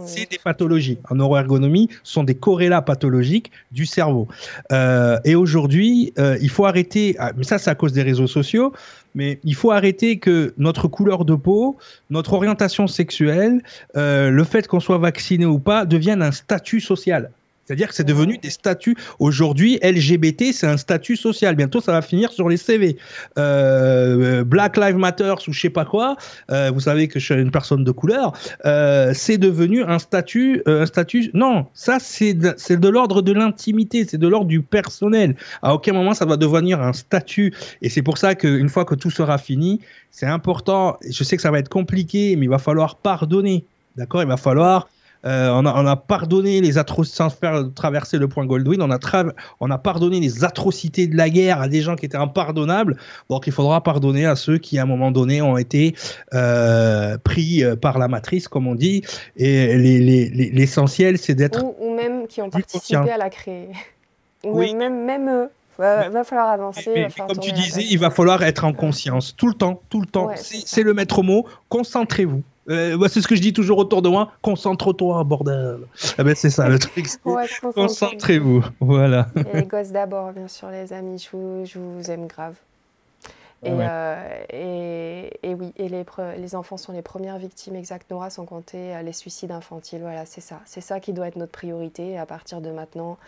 C'est des pathologies. En neuroergonomie, ce sont des corrélats pathologiques du cerveau. Euh, et aujourd'hui, il faut arrêter, ah, mais ça c'est à cause des réseaux sociaux, mais il faut arrêter que notre couleur de peau, notre orientation sexuelle, euh, le fait qu'on soit vacciné ou pas, devienne un statut social. C'est-à-dire que c'est devenu des statuts. Aujourd'hui, LGBT, c'est un statut social. Bientôt, ça va finir sur les CV. Euh, Black Lives Matter ou je sais pas quoi. euh, vous savez que je suis une personne de couleur. euh, c'est devenu un statut, un statut. Non, ça c'est de l'ordre de l'intimité, c'est de l'ordre du personnel. À aucun moment ça va devenir un statut. Et c'est pour ça qu'une fois que tout sera fini, c'est important. Je sais que ça va être compliqué, mais il va falloir pardonner. D'accord? Il va falloir euh, on, a, on a pardonné les atrocités, sans faire traverser le point Goldwyn, on a, tra- on a pardonné les atrocités de la guerre à des gens qui étaient impardonnables. Donc il faudra pardonner à ceux qui, à un moment donné, ont été euh, pris euh, par la matrice, comme on dit. Et les- les- les- l'essentiel, c'est d'être. ou, ou même qui ont participé conscient. à la créer. Ou Oui. même, même eux. Va, va falloir avancer. Mais- va mais falloir comme tu disais, il va falloir être en conscience tout le temps, tout le temps. Ouais, c'est le maître mot. Concentrez-vous. Euh, c'est ce que je dis toujours autour de moi. Concentre-toi, bordel. Ah ben, c'est ça le truc. Ouais. Concentrez-vous. Voilà. Et les gosses d'abord, bien sûr, les amis. Je vous, je vous aime grave. Et, Ouais. euh, et, et oui, et les, les enfants sont les premières victimes exactes, Nora, sans compter euh, les suicides infantiles. Voilà, c'est ça. C'est ça qui doit être notre priorité. À partir de maintenant,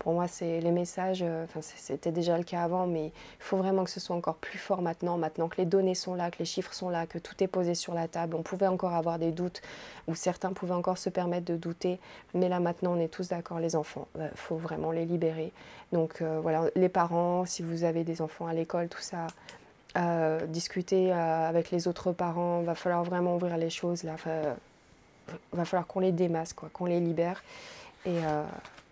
pour moi, c'est les messages. euh, Enfin, c'était déjà le cas avant, mais il faut vraiment que ce soit encore plus fort maintenant. Maintenant que les données sont là, que les chiffres sont là, que tout est posé sur la table. On pouvait encore avoir des doutes, ou certains pouvaient encore se permettre de douter. Mais là, maintenant, on est tous d'accord, les enfants. Il faut vraiment les libérer. Donc euh, voilà, les parents, si vous avez des enfants à l'école, tout ça, euh, discuter euh, avec les autres parents, va falloir vraiment ouvrir les choses là. Fa- va falloir qu'on les démasse, quoi, qu'on les libère. Et euh,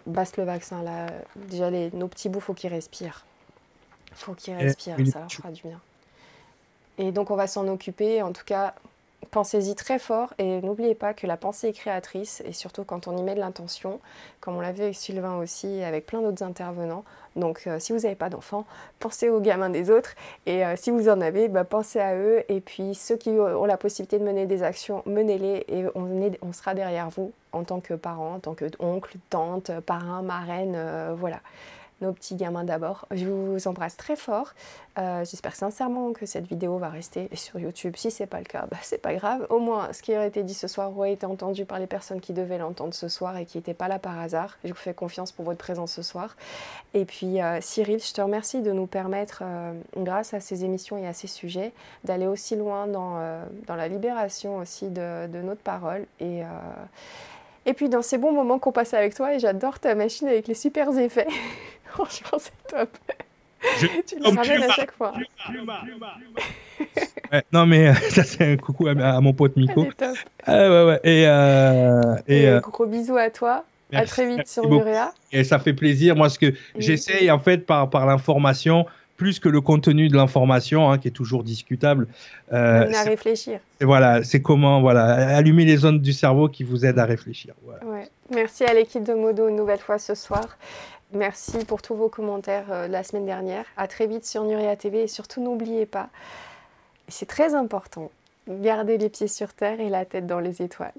basse le vaccin là. Déjà, les, nos petits bouts, faut qu'ils respirent. Faut qu'ils respirent, ça leur fera du bien. Et donc, on va s'en occuper. En tout cas, pensez-y très fort et n'oubliez pas que la pensée est créatrice et surtout quand on y met de l'intention, comme on l'a vu avec Sylvain aussi et avec plein d'autres intervenants. Donc euh, si vous n'avez pas d'enfants, pensez aux gamins des autres et euh, si vous en avez, bah, pensez à eux et puis ceux qui ont la possibilité de mener des actions, menez-les et on, sera derrière vous en tant que parents, en tant que oncle, tante, parrain, marraine, euh, voilà nos petits gamins d'abord. Je vous embrasse très fort. Euh, J'espère sincèrement que cette vidéo va rester sur YouTube. Si c'est pas le cas, bah, c'est pas grave. Au moins, ce qui aurait été dit ce soir aurait été entendu par les personnes qui devaient l'entendre ce soir et qui n'étaient pas là par hasard. Je vous fais confiance pour votre présence ce soir. Et puis, euh, Cyril, je te remercie de nous permettre, euh, grâce à ces émissions et à ces sujets, d'aller aussi loin dans, dans la libération aussi de, notre parole. Et, et puis dans ces bons moments qu'on passe avec toi, et j'adore ta machine avec les super effets. Franchement, c'est top. Je- tu comme ramènes à Puma. chaque fois. Ouais, non, mais ça, c'est un coucou à, à mon pote Miko. Ah, ouais, ouais. Et, euh, et, Et euh, gros bisous à toi. à merci, très vite sur. Nurea. Et ça fait plaisir. Moi, ce que j'essaye, en fait, par, par l'information, plus que le contenu de l'information, hein, qui est toujours discutable. Euh, à réfléchir. Et voilà, c'est comment voilà, allumer les zones du cerveau qui vous aident à réfléchir. Ouais. Merci à l'équipe de Modo une nouvelle fois ce soir. Merci pour tous vos commentaires euh, de la semaine dernière. À très vite sur Nuria TV et surtout n'oubliez pas, c'est très important, gardez les pieds sur terre et la tête dans les étoiles.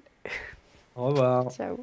Au revoir. Ciao.